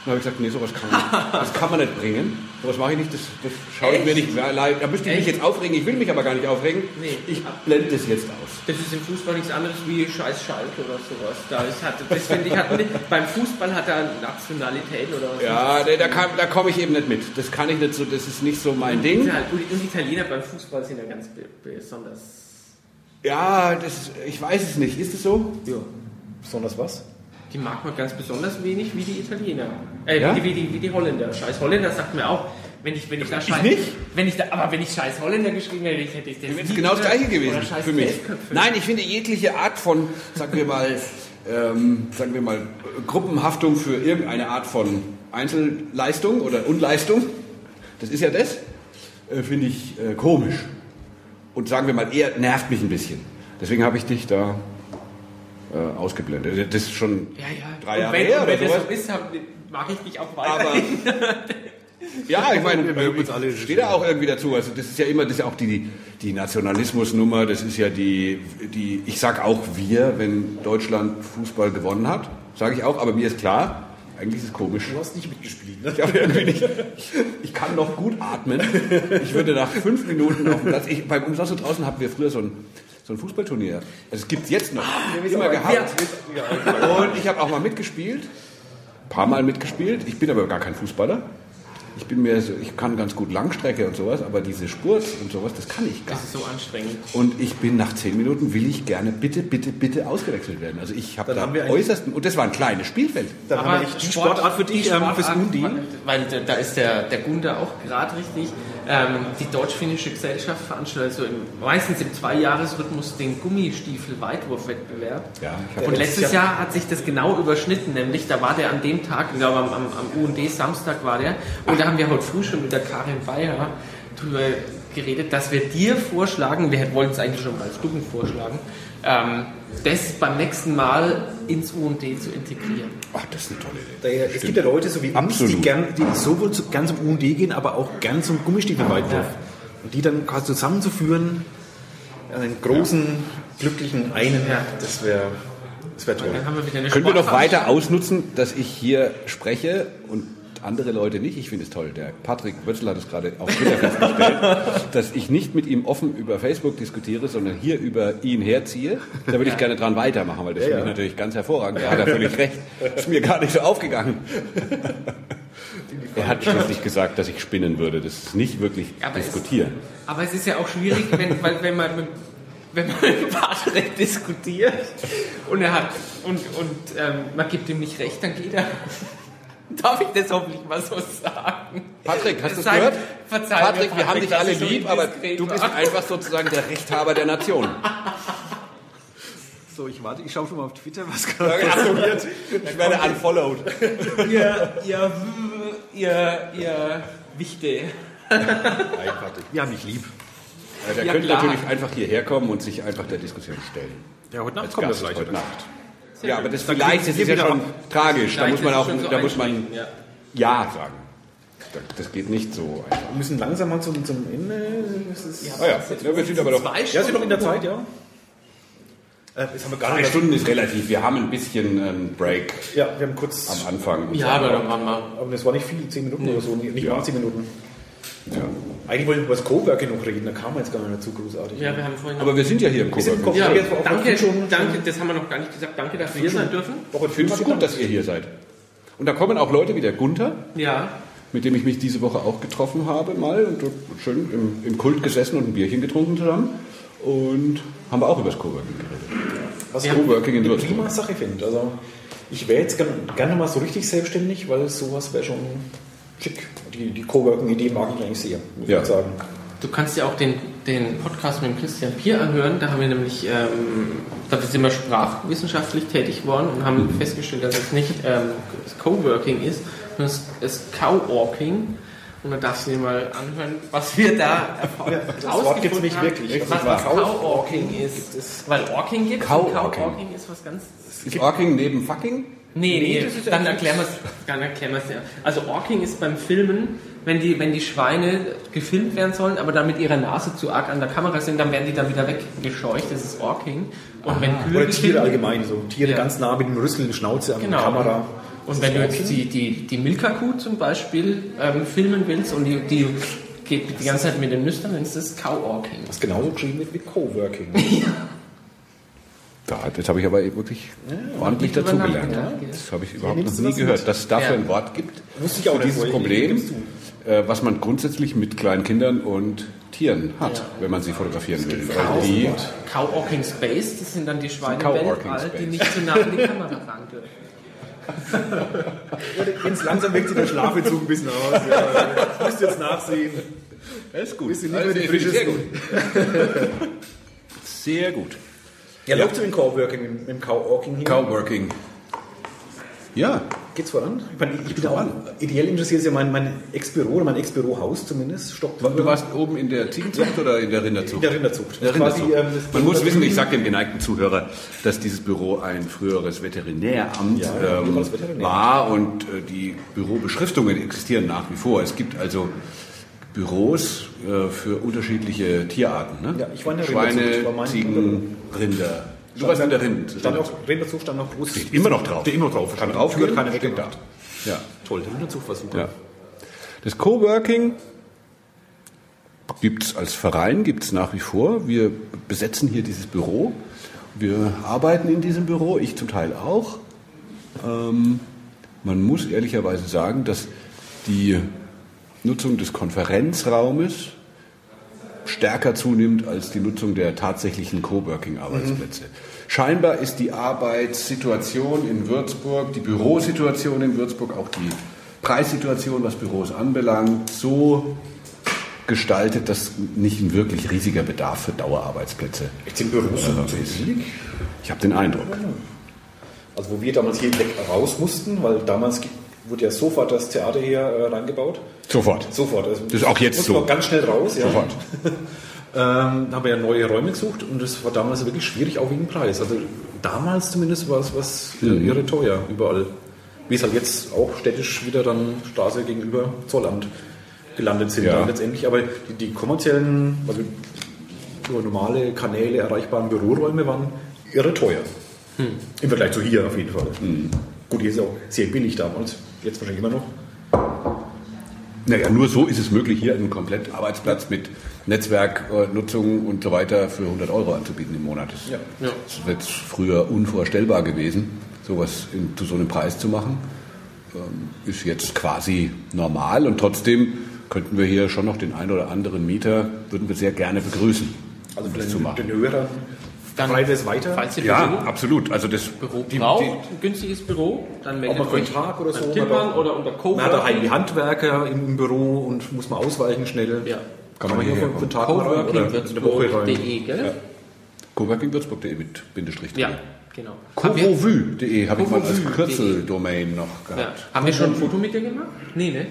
Und dann habe ich gesagt, nee, sowas kann man nicht, das kann man nicht bringen. Sowas mache ich nicht, das, das schaue ich mir nicht mehr leid. Da müsste ich mich jetzt aufregen, ich will mich aber gar nicht aufregen. Nee. Ich blende das jetzt aus. Das ist im Fußball nichts anderes wie Scheiß Schalke oder sowas. Da ist, hat, das finde ich, hat, beim Fußball hat er Nationalitäten oder was. Ja, nee, da, kann- da komme ich eben nicht mit. Das kann ich nicht so, das ist nicht so mein Ding. Ja, und Italiener beim Fußball sind ja ganz be- besonders. Ja, das, ich weiß es nicht. Ist es so? Ja. Besonders was? Die mag man ganz besonders wenig wie die Italiener. Äh, Ja? wie, die, wie, die, wie die Holländer. Scheiß Holländer sagt mir auch, wenn ich, wenn ich da Scheiß. nicht? Wenn ich da, aber wenn ich Scheiß Holländer geschrieben hätte, ich hätte ich Das ist genau das Gleiche gewesen für mich. Nein, ich finde jegliche Art von, sagen wir mal, ähm, sagen wir mal, Gruppenhaftung für irgendeine Art von Einzelleistung oder Unleistung, das ist ja das, äh, finde ich äh, komisch. Und sagen wir mal, eher nervt mich ein bisschen. Deswegen habe ich dich da äh, ausgeblendet. Das ist schon Ja, ja. drei und Jahre wenn, her und wenn oder das so ist, mag ich dich auch Aber weiterhin. <laughs> ja, ich meine, wir mögen uns alle. ich stehe da auch irgendwie dazu. Also das ist ja immer, das ist ja auch die, die Nationalismusnummer, das ist ja die, die, ich sag auch wir, wenn Deutschland Fußball gewonnen hat, sage ich auch, aber mir ist klar, eigentlich ist es komisch. Du hast nicht mitgespielt, ne? Ich, nicht, ich, kann noch gut atmen. Ich würde nach fünf Minuten auf dem Platz, ich, beim und draußen hatten wir früher so ein, so ein Fußballturnier. Also es gibt es jetzt noch. immer gehabt. Und ich habe auch mal mitgespielt. Ein paar Mal mitgespielt. Ich bin aber gar kein Fußballer. Ich bin mir so, ich kann ganz gut Langstrecke und sowas, aber diese Spurt und sowas, das kann ich gar Das nicht. ist so anstrengend. Und ich bin nach zehn Minuten, will ich gerne bitte, bitte, bitte ausgewechselt werden. Also ich habe da haben wir äußersten, und das war ein kleines Spielfeld. Dann haben wir die Sportart für dich die ähm, fürs Sportart, Undi. Weil da- da ist der, der Gunde auch gerade richtig. Ähm, die Deutsch-Finnische Gesellschaft veranstaltet so im, meistens im Zweijahresrhythmus den Gummistiefel-Weitwurfwettbewerb. Ja, Und letztes Jahr hat sich das genau überschnitten, nämlich da war der an dem Tag, ich glaube am, am, am UND Samstag war der, und da haben wir heute früh schon mit der Karin Bayer drüber geredet, dass wir dir vorschlagen, wir wollten es eigentlich schon bei Stuben vorschlagen, ähm, das beim nächsten Mal ins UD zu integrieren. Ach, das ist eine tolle Idee. Da, es gibt ja Leute, so wie uns, Absolut. die, gern, die sowohl zu, gern zum UND gehen, aber auch gern zum Gummistiefelweitwurf. Und die dann quasi zusammenzuführen, einen großen, glücklichen einen, Ja. das wäre das wär toll. Wir Können wir noch weiter ausnutzen, dass ich hier spreche und andere Leute nicht? Ich finde es toll. Der Patrick Wötzl hat es gerade auf Twitter festgestellt, <laughs> dass ich nicht mit ihm offen über Facebook diskutiere, sondern hier über ihn herziehe. Da würde ich gerne dran weitermachen, weil das finde ich natürlich ganz hervorragend. Da hat er völlig recht. Ist mir gar nicht so aufgegangen. Er hat schließlich gesagt, dass ich spinnen würde. Das ist nicht wirklich Ja, aber es- diskutieren. Aber es ist ja auch schwierig, wenn, weil, wenn man mit, wenn man mit Patrick diskutiert und er hat und, und ähm, man gibt ihm nicht recht, dann geht er. <laughs> Darf ich das hoffentlich mal so sagen? Patrick, hast du es gehört? verzeih mir, Patrick, wir haben Patrick, dich alle lieb, aber du bist war. einfach sozusagen der Rechthaber der Nation. So, ich warte, ich schaue schon mal auf Twitter, was <laughs> gerade Achtung, ich werde unfollowed. Ihr, ihr, ihr, ihr Wichte. Wir haben dich lieb. Ja, der Ja, könnte klar. natürlich einfach hierher kommen und sich einfach der Diskussion stellen. Ja, heute Nacht Als kommt Gast das vielleicht. heute Nacht. Ja, aber das vielleicht, das ist ja schon tragisch. Da muss man auch, so da muss man ja. Ja sagen. Das- geht nicht so einfach. Wir müssen langsam mal zum, zum Ende. Das ist, Ah ja, ja, wir sind aber doch. Zwei ja, sind noch in der Stunden. Zeit, ja. Äh, jetzt haben wir gar Drei. Stunden ist relativ. Wir haben ein bisschen einen Break Ja, wir haben kurz. am Anfang. Ja, aber dann machen wir. Aber das war nicht viel, 10 Minuten oder so, nicht Ja. mal 10 Minuten. Ja. Eigentlich wollten wir über das Coworking noch reden, da kam man jetzt gar nicht dazu großartig. Ja, wir haben vorhin. Aber wir sind ja hier im Coworking. Ja, Ich auch danke, schon- danke, das haben wir noch gar nicht gesagt. Danke, dass wir hier sein dürfen. Woche Ich finde es gut, dass ihr hier seid. Und da kommen auch Leute wie der Gunther, Ja, mit dem ich mich diese Woche auch getroffen habe, mal und schön im, im Kult gesessen und ein Bierchen getrunken zusammen. Und haben wir auch über das Coworking geredet. Was Ja. ich Coworking in eine Würzburg. prima Sache finde. Also, ich wäre jetzt gerne gern mal so richtig selbstständig, weil sowas wäre schon schick. Die, die Coworking-Idee mag ich eigentlich sehr, muss Ja. ich sagen. du kannst ja auch den, den Podcast mit dem Christian Pier anhören. Da haben wir nämlich, ähm, da sind wir sprachwissenschaftlich tätig geworden und haben festgestellt, dass es nicht ähm, das Coworking ist, sondern es ist Coworking. Und dann darfst du dir mal anhören, was wir da das Wort gibt's nicht haben, wirklich. Was. Coworking ist. Weil Orking gibt es. Coworking. Coworking ist was ganz Ist Orking neben Fucking? Nee, nee, das ist dann ja- erklären wir es dann erklären wir's ja. Also Orking ist beim Filmen, wenn die, wenn die Schweine gefilmt werden sollen, aber dann mit ihrer Nase zu arg an der Kamera sind, dann werden die dann wieder weggescheucht. Das ist Orking. Und wenn Kühe Oder Tiere allgemein, so Tiere Ja. ganz nah mit dem Rüssel in der Schnauze an Genau. der Kamera. Und wenn du jetzt die, die, die Milka-Kuh zum Beispiel ähm, filmen willst und die, die geht die ganze Zeit mit den Nüstern, dann ist das Cow-Orking. Was genauso geschrieben wird wie Coworking. <laughs> Da, das habe ich aber wirklich ordentlich drüber dazugelernt. Das habe ich überhaupt noch nie gehört, mit? dass es dafür Ja. ein Wort gibt. Wusste ich auch für dieses Problem, äh, was man grundsätzlich mit kleinen Kindern und Tieren hat, wenn man sie fotografieren will. Weil die, Cow-Orking Space, das sind dann die Schweine Weltall, die nicht zu nah an die Kamera ran dürfen. <laughs> Ganz langsam weckt sich der Schlafentzug ein bisschen aus. Ja. Ich müsste jetzt nachsehen. das ist gut. Bisschen nicht mehr die frische <laughs> sehr gut. Sehr gut. Ja, läuft so in Coworking, mit dem Coworking hier. Coworking. Ja, Geht's voran? Ich, meine, ich bin auch ideell interessiert, ist ja mein, mein Ex-Büro oder mein Ex-Bürohaus zumindest. Stockt du warst oben in der Ziegenzucht oder in der in Rinderzucht? der Rinderzucht. Der Quasi, Rinderzucht. ähm, das- Man muss wissen, ich sage dem geneigten Zuhörer, dass dieses Büro ein früheres Veterinäramt Ja, ähm, Veterinär. war und äh, die Bürobeschriftungen existieren nach wie vor. Es gibt also Büros äh, für unterschiedliche Tierarten. Ne? Ja, ich war in der Schweine, Ziegen, Rinder. Du in der Rind. Stand auch, Rinderzucht stand noch groß. Steht immer noch drauf. Steht immer noch drauf. Kann drauf gehen, keine steht weggemacht. Ja. Toll, Rinderzucht war super. Ja. Das Coworking gibt es als Verein, gibt es nach wie vor. Wir besetzen hier dieses Büro. Wir arbeiten in diesem Büro, ich zum Teil auch. Ähm, man muss ehrlicherweise sagen, dass die Nutzung des Konferenzraumes stärker zunimmt als die Nutzung der tatsächlichen Coworking-Arbeitsplätze. Scheinbar ist die Arbeitssituation in Würzburg, die Bürosituation in Würzburg, auch die Preissituation, was Büros anbelangt, so gestaltet, dass nicht ein wirklich riesiger Bedarf für Dauerarbeitsplätze sind Büros so äh, ist. Ich habe den Eindruck. Also wo wir damals hier weg raus mussten, weil damals wurde ja sofort das Theater hier äh, reingebaut. Sofort. Sofort. Also Das ist auch jetzt so. man ganz schnell raus. Ja. Sofort. <laughs> Ähm, haben wir ja neue Räume gesucht und das war damals wirklich schwierig, auch wegen Preis. Also damals zumindest war es was Mhm. irre teuer überall. Wie es halt jetzt auch städtisch wieder dann Straße gegenüber Zollamt gelandet sind Ja. letztendlich. Aber die, die kommerziellen, also nur normale Kanäle erreichbaren Büroräume waren irre teuer. Im Vergleich zu hier auf jeden Fall. Gut, hier ist auch sehr billig damals. Jetzt wahrscheinlich immer noch. Naja, nur so ist es möglich, hier einen kompletten Arbeitsplatz mit Netzwerknutzung und so weiter für 100 Euro anzubieten im Monat. Das, Ja. Ja. das wird früher unvorstellbar gewesen, sowas in, zu so einem Preis zu machen. Ähm, ist jetzt quasi normal und trotzdem könnten wir hier schon noch den einen oder anderen Mieter, würden wir sehr gerne begrüßen, Also um das zu den, machen. den Hörern Dann, Freut es weiter? falls ihr Ja, Büro, absolut. Also das Büro die- braucht, die- ein günstiges Büro, dann meldet euch Tag oder so. Man oder unter Man hat daheim die Coworking. Handwerker im, Büro und muss mal ausweichen schnell. Ja. Kann man hier Woche rein. Coworking.de, gell? coworkingwürzburg.de mit Bindestrich. Ja, genau. Covovue.de habe ich mal als Covovue.de. Kürzeldomain noch ja. gehabt. Haben wir schon ein Foto mit dir gemacht? Nee, ne?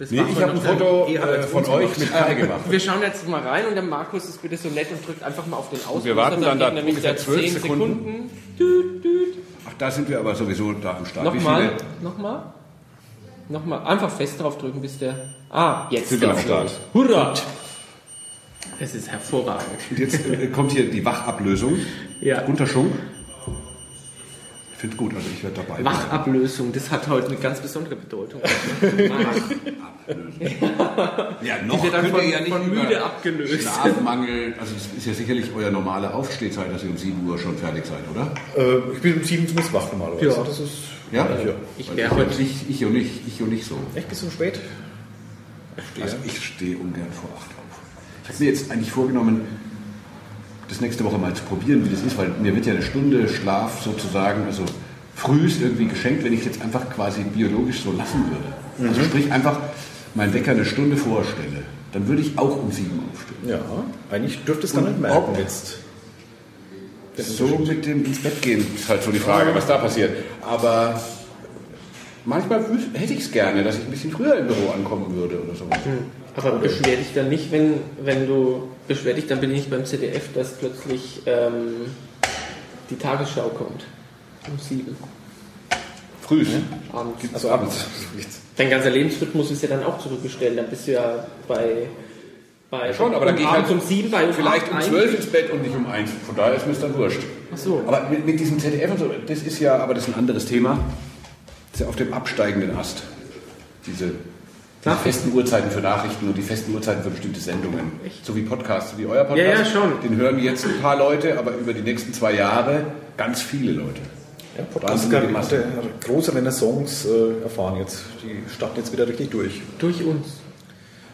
Das Nee, ich habe ein Foto äh, von euch mit Kai gemacht. Wir schauen jetzt mal rein und der Markus ist bitte so nett und drückt einfach mal auf den Auslöser. wir warten dann da geht nämlich ungefähr der 12 10 Sekunden. Düt, düt. Ach, da sind wir aber sowieso da am Start. Nochmal, nochmal. Nochmal, einfach fest drauf drücken, bis der. Ah, jetzt sind wir am Start? Hurra! Es ist hervorragend. Und jetzt äh, kommt hier die Wachablösung. Ja. Unterschwung. Ich finde gut, also ich werde dabei. bleiben. Wachablösung, das hat heute eine ganz besondere Bedeutung. Ja, noch könnt von- ihr ja nicht von über müde abgelöst. Schlafmangel, also das ist ja sicherlich euer normale Aufstehzeit, dass ihr um 7 Uhr schon fertig seid, oder? Äh, ich bin um sieben zumindest wach normalerweise. Ja. Das ist Ja? ja. Ich wäre ich, heute. ich, ich und nicht, ich und nicht so. Echt bis so spät? Also ich stehe ungern vor 8 auf. Ich habe mir jetzt eigentlich vorgenommen, das nächste Woche mal zu probieren, wie das ist, weil mir wird ja eine Stunde Schlaf sozusagen, also früh ist irgendwie geschenkt, wenn ich jetzt einfach quasi biologisch so lassen würde. Also sprich einfach meinen Wecker eine Stunde vorstelle, dann würde ich auch um 7 aufstehen. Ja, eigentlich dürfte es gar nicht merken jetzt. So mit dem ins Bett gehen ist halt so die Frage, was da passiert. Aber manchmal hätte ich es gerne, dass ich ein bisschen früher im Büro ankommen würde oder sowas. Aber beschwer dich dann nicht, wenn, wenn du. Beschwer dich, dann bin ich nicht beim ZDF, dass plötzlich ähm, die Tagesschau kommt. Um sieben Früh. abends. Also abends. <laughs> Dein ganzer Lebensrhythmus ist ja dann auch zurückgestellt. Dann bist du ja bei. bei Schon, aber dann gehe ich abends halt um sieben, bei um Vielleicht um. 12 ins Bett und nicht um 1. Von daher ist mir es dann wurscht. Ach so. Aber mit, mit diesem ZDF und so, das ist ja, aber das ist ein anderes Thema. Das ist ja auf dem absteigenden Ast. Diese, diese festen Uhrzeiten für Nachrichten und die festen Uhrzeiten für bestimmte Sendungen. So wie Podcasts, wie euer Podcast. Ja, ja, schon. Den hören jetzt ein paar Leute, aber über die nächsten zwei Jahre ganz viele Leute. Ja, Podcast hat große Renaissance äh, erfahren jetzt. Die starten jetzt wieder richtig durch. Durch uns.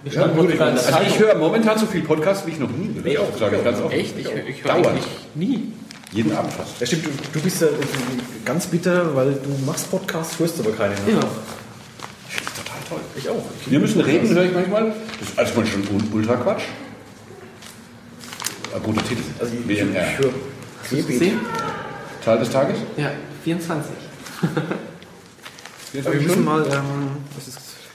Wir Ja, in der also ich höre momentan so viel Podcast wie ich noch nie gehört Ich habe. auch, sage ich ich ganz auch. offen. Echt? Ich, ich höre nie. Jeden Abend fast. Ja, stimmt, du, du bist ja ganz bitter, weil du machst Podcasts, hörst aber keine. Ne? Ja. Total toll. Ich auch. Ich Wir müssen reden, höre ich manchmal. Das ist alles mal schon ul- ultra Quatsch. Ein guter Titel. Also ich, ich, WMR. ich höre. Sehen? Zahl des Tages? Ja, 24. Aber wir müssen mal, ähm,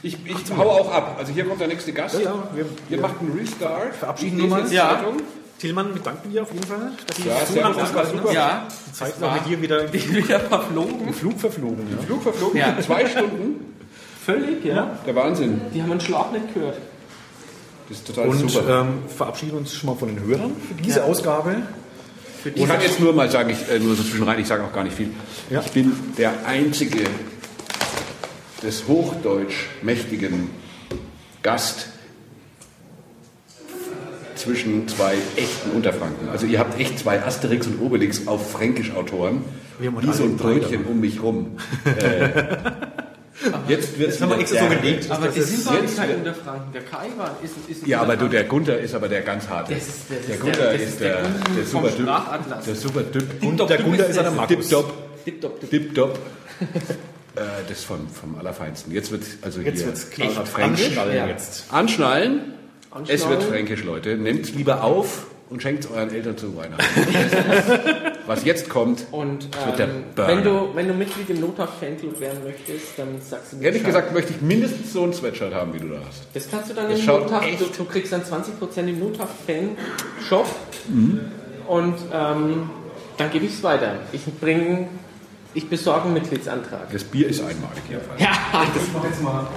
Ich, ich hau auch ab. Also hier kommt der nächste Gast. ja, ja, wir, Ihr macht einen Restart. Verabschieden Ich uns. Ja. Zeitung. Tillmann, wir danken dir auf jeden Fall, dass Sie Ja, zuhören. das war super. Ja, Die Zeit war mit dir wieder <laughs> im wieder verflogen. Flug verflogen. Ja. Flug verflogen. Ja. Zwei Stunden. Völlig, ja. Der Wahnsinn. Die haben einen Schlaf nicht gehört. Das ist total Und super. ähm, verabschieden uns schon mal von den Hörern für diese Ausgabe. Für Ich kann jetzt nur mal sagen, ich, äh, nur so zwischenrein, ich sage auch gar nicht viel. Ja. Ich bin der einzige des Hochdeutsch mächtigen Gast zwischen zwei echten Unterfranken. Also ihr habt echt zwei Asterix und Obelix auf haben heute wie so ein Brötchen um mich rum. <laughs> Äh, jetzt wird es haben wir extra so gelegt. aber das sind gar nicht kein Unterfranken. Der Kai war, ist, ist ein Ja, aber du, der Gunther ist aber der ganz harte. Das das ist der der- Gunther ist der der, Gunther der vom super. Sprachatlas. Der super Düpp. Und der Gunther ist der Markus. Dip-Dop. Dip-Dop. <laughs> äh, das vom, vom Allerfeinsten. Jetzt wird also Jetzt hier wird es knallhart Fränkisch. anschnallen Ja. jetzt. Anschnallen. Anschnallen. Es wird fränkisch, Leute. Nehmt lieber auf und schenkt es euren Eltern zu Weihnachten. <laughs> Was jetzt kommt, Und wird der ähm, wenn, du, wenn du Mitglied im Nothaft-Fanclub werden möchtest, dann sagst du mir ehrlich gesagt möchte ich mindestens so ein Sweatshirt haben, wie du da hast. Das kannst du dann Das im echt- du, du kriegst dann 20% im Nothaft-Fan-Shop Mhm. und ähm, dann gebe ich es weiter. Ich bringe, ich besorge einen Mitgliedsantrag. Das Bier ist einmalig jedenfalls. Ja, das Ich mache jetzt mal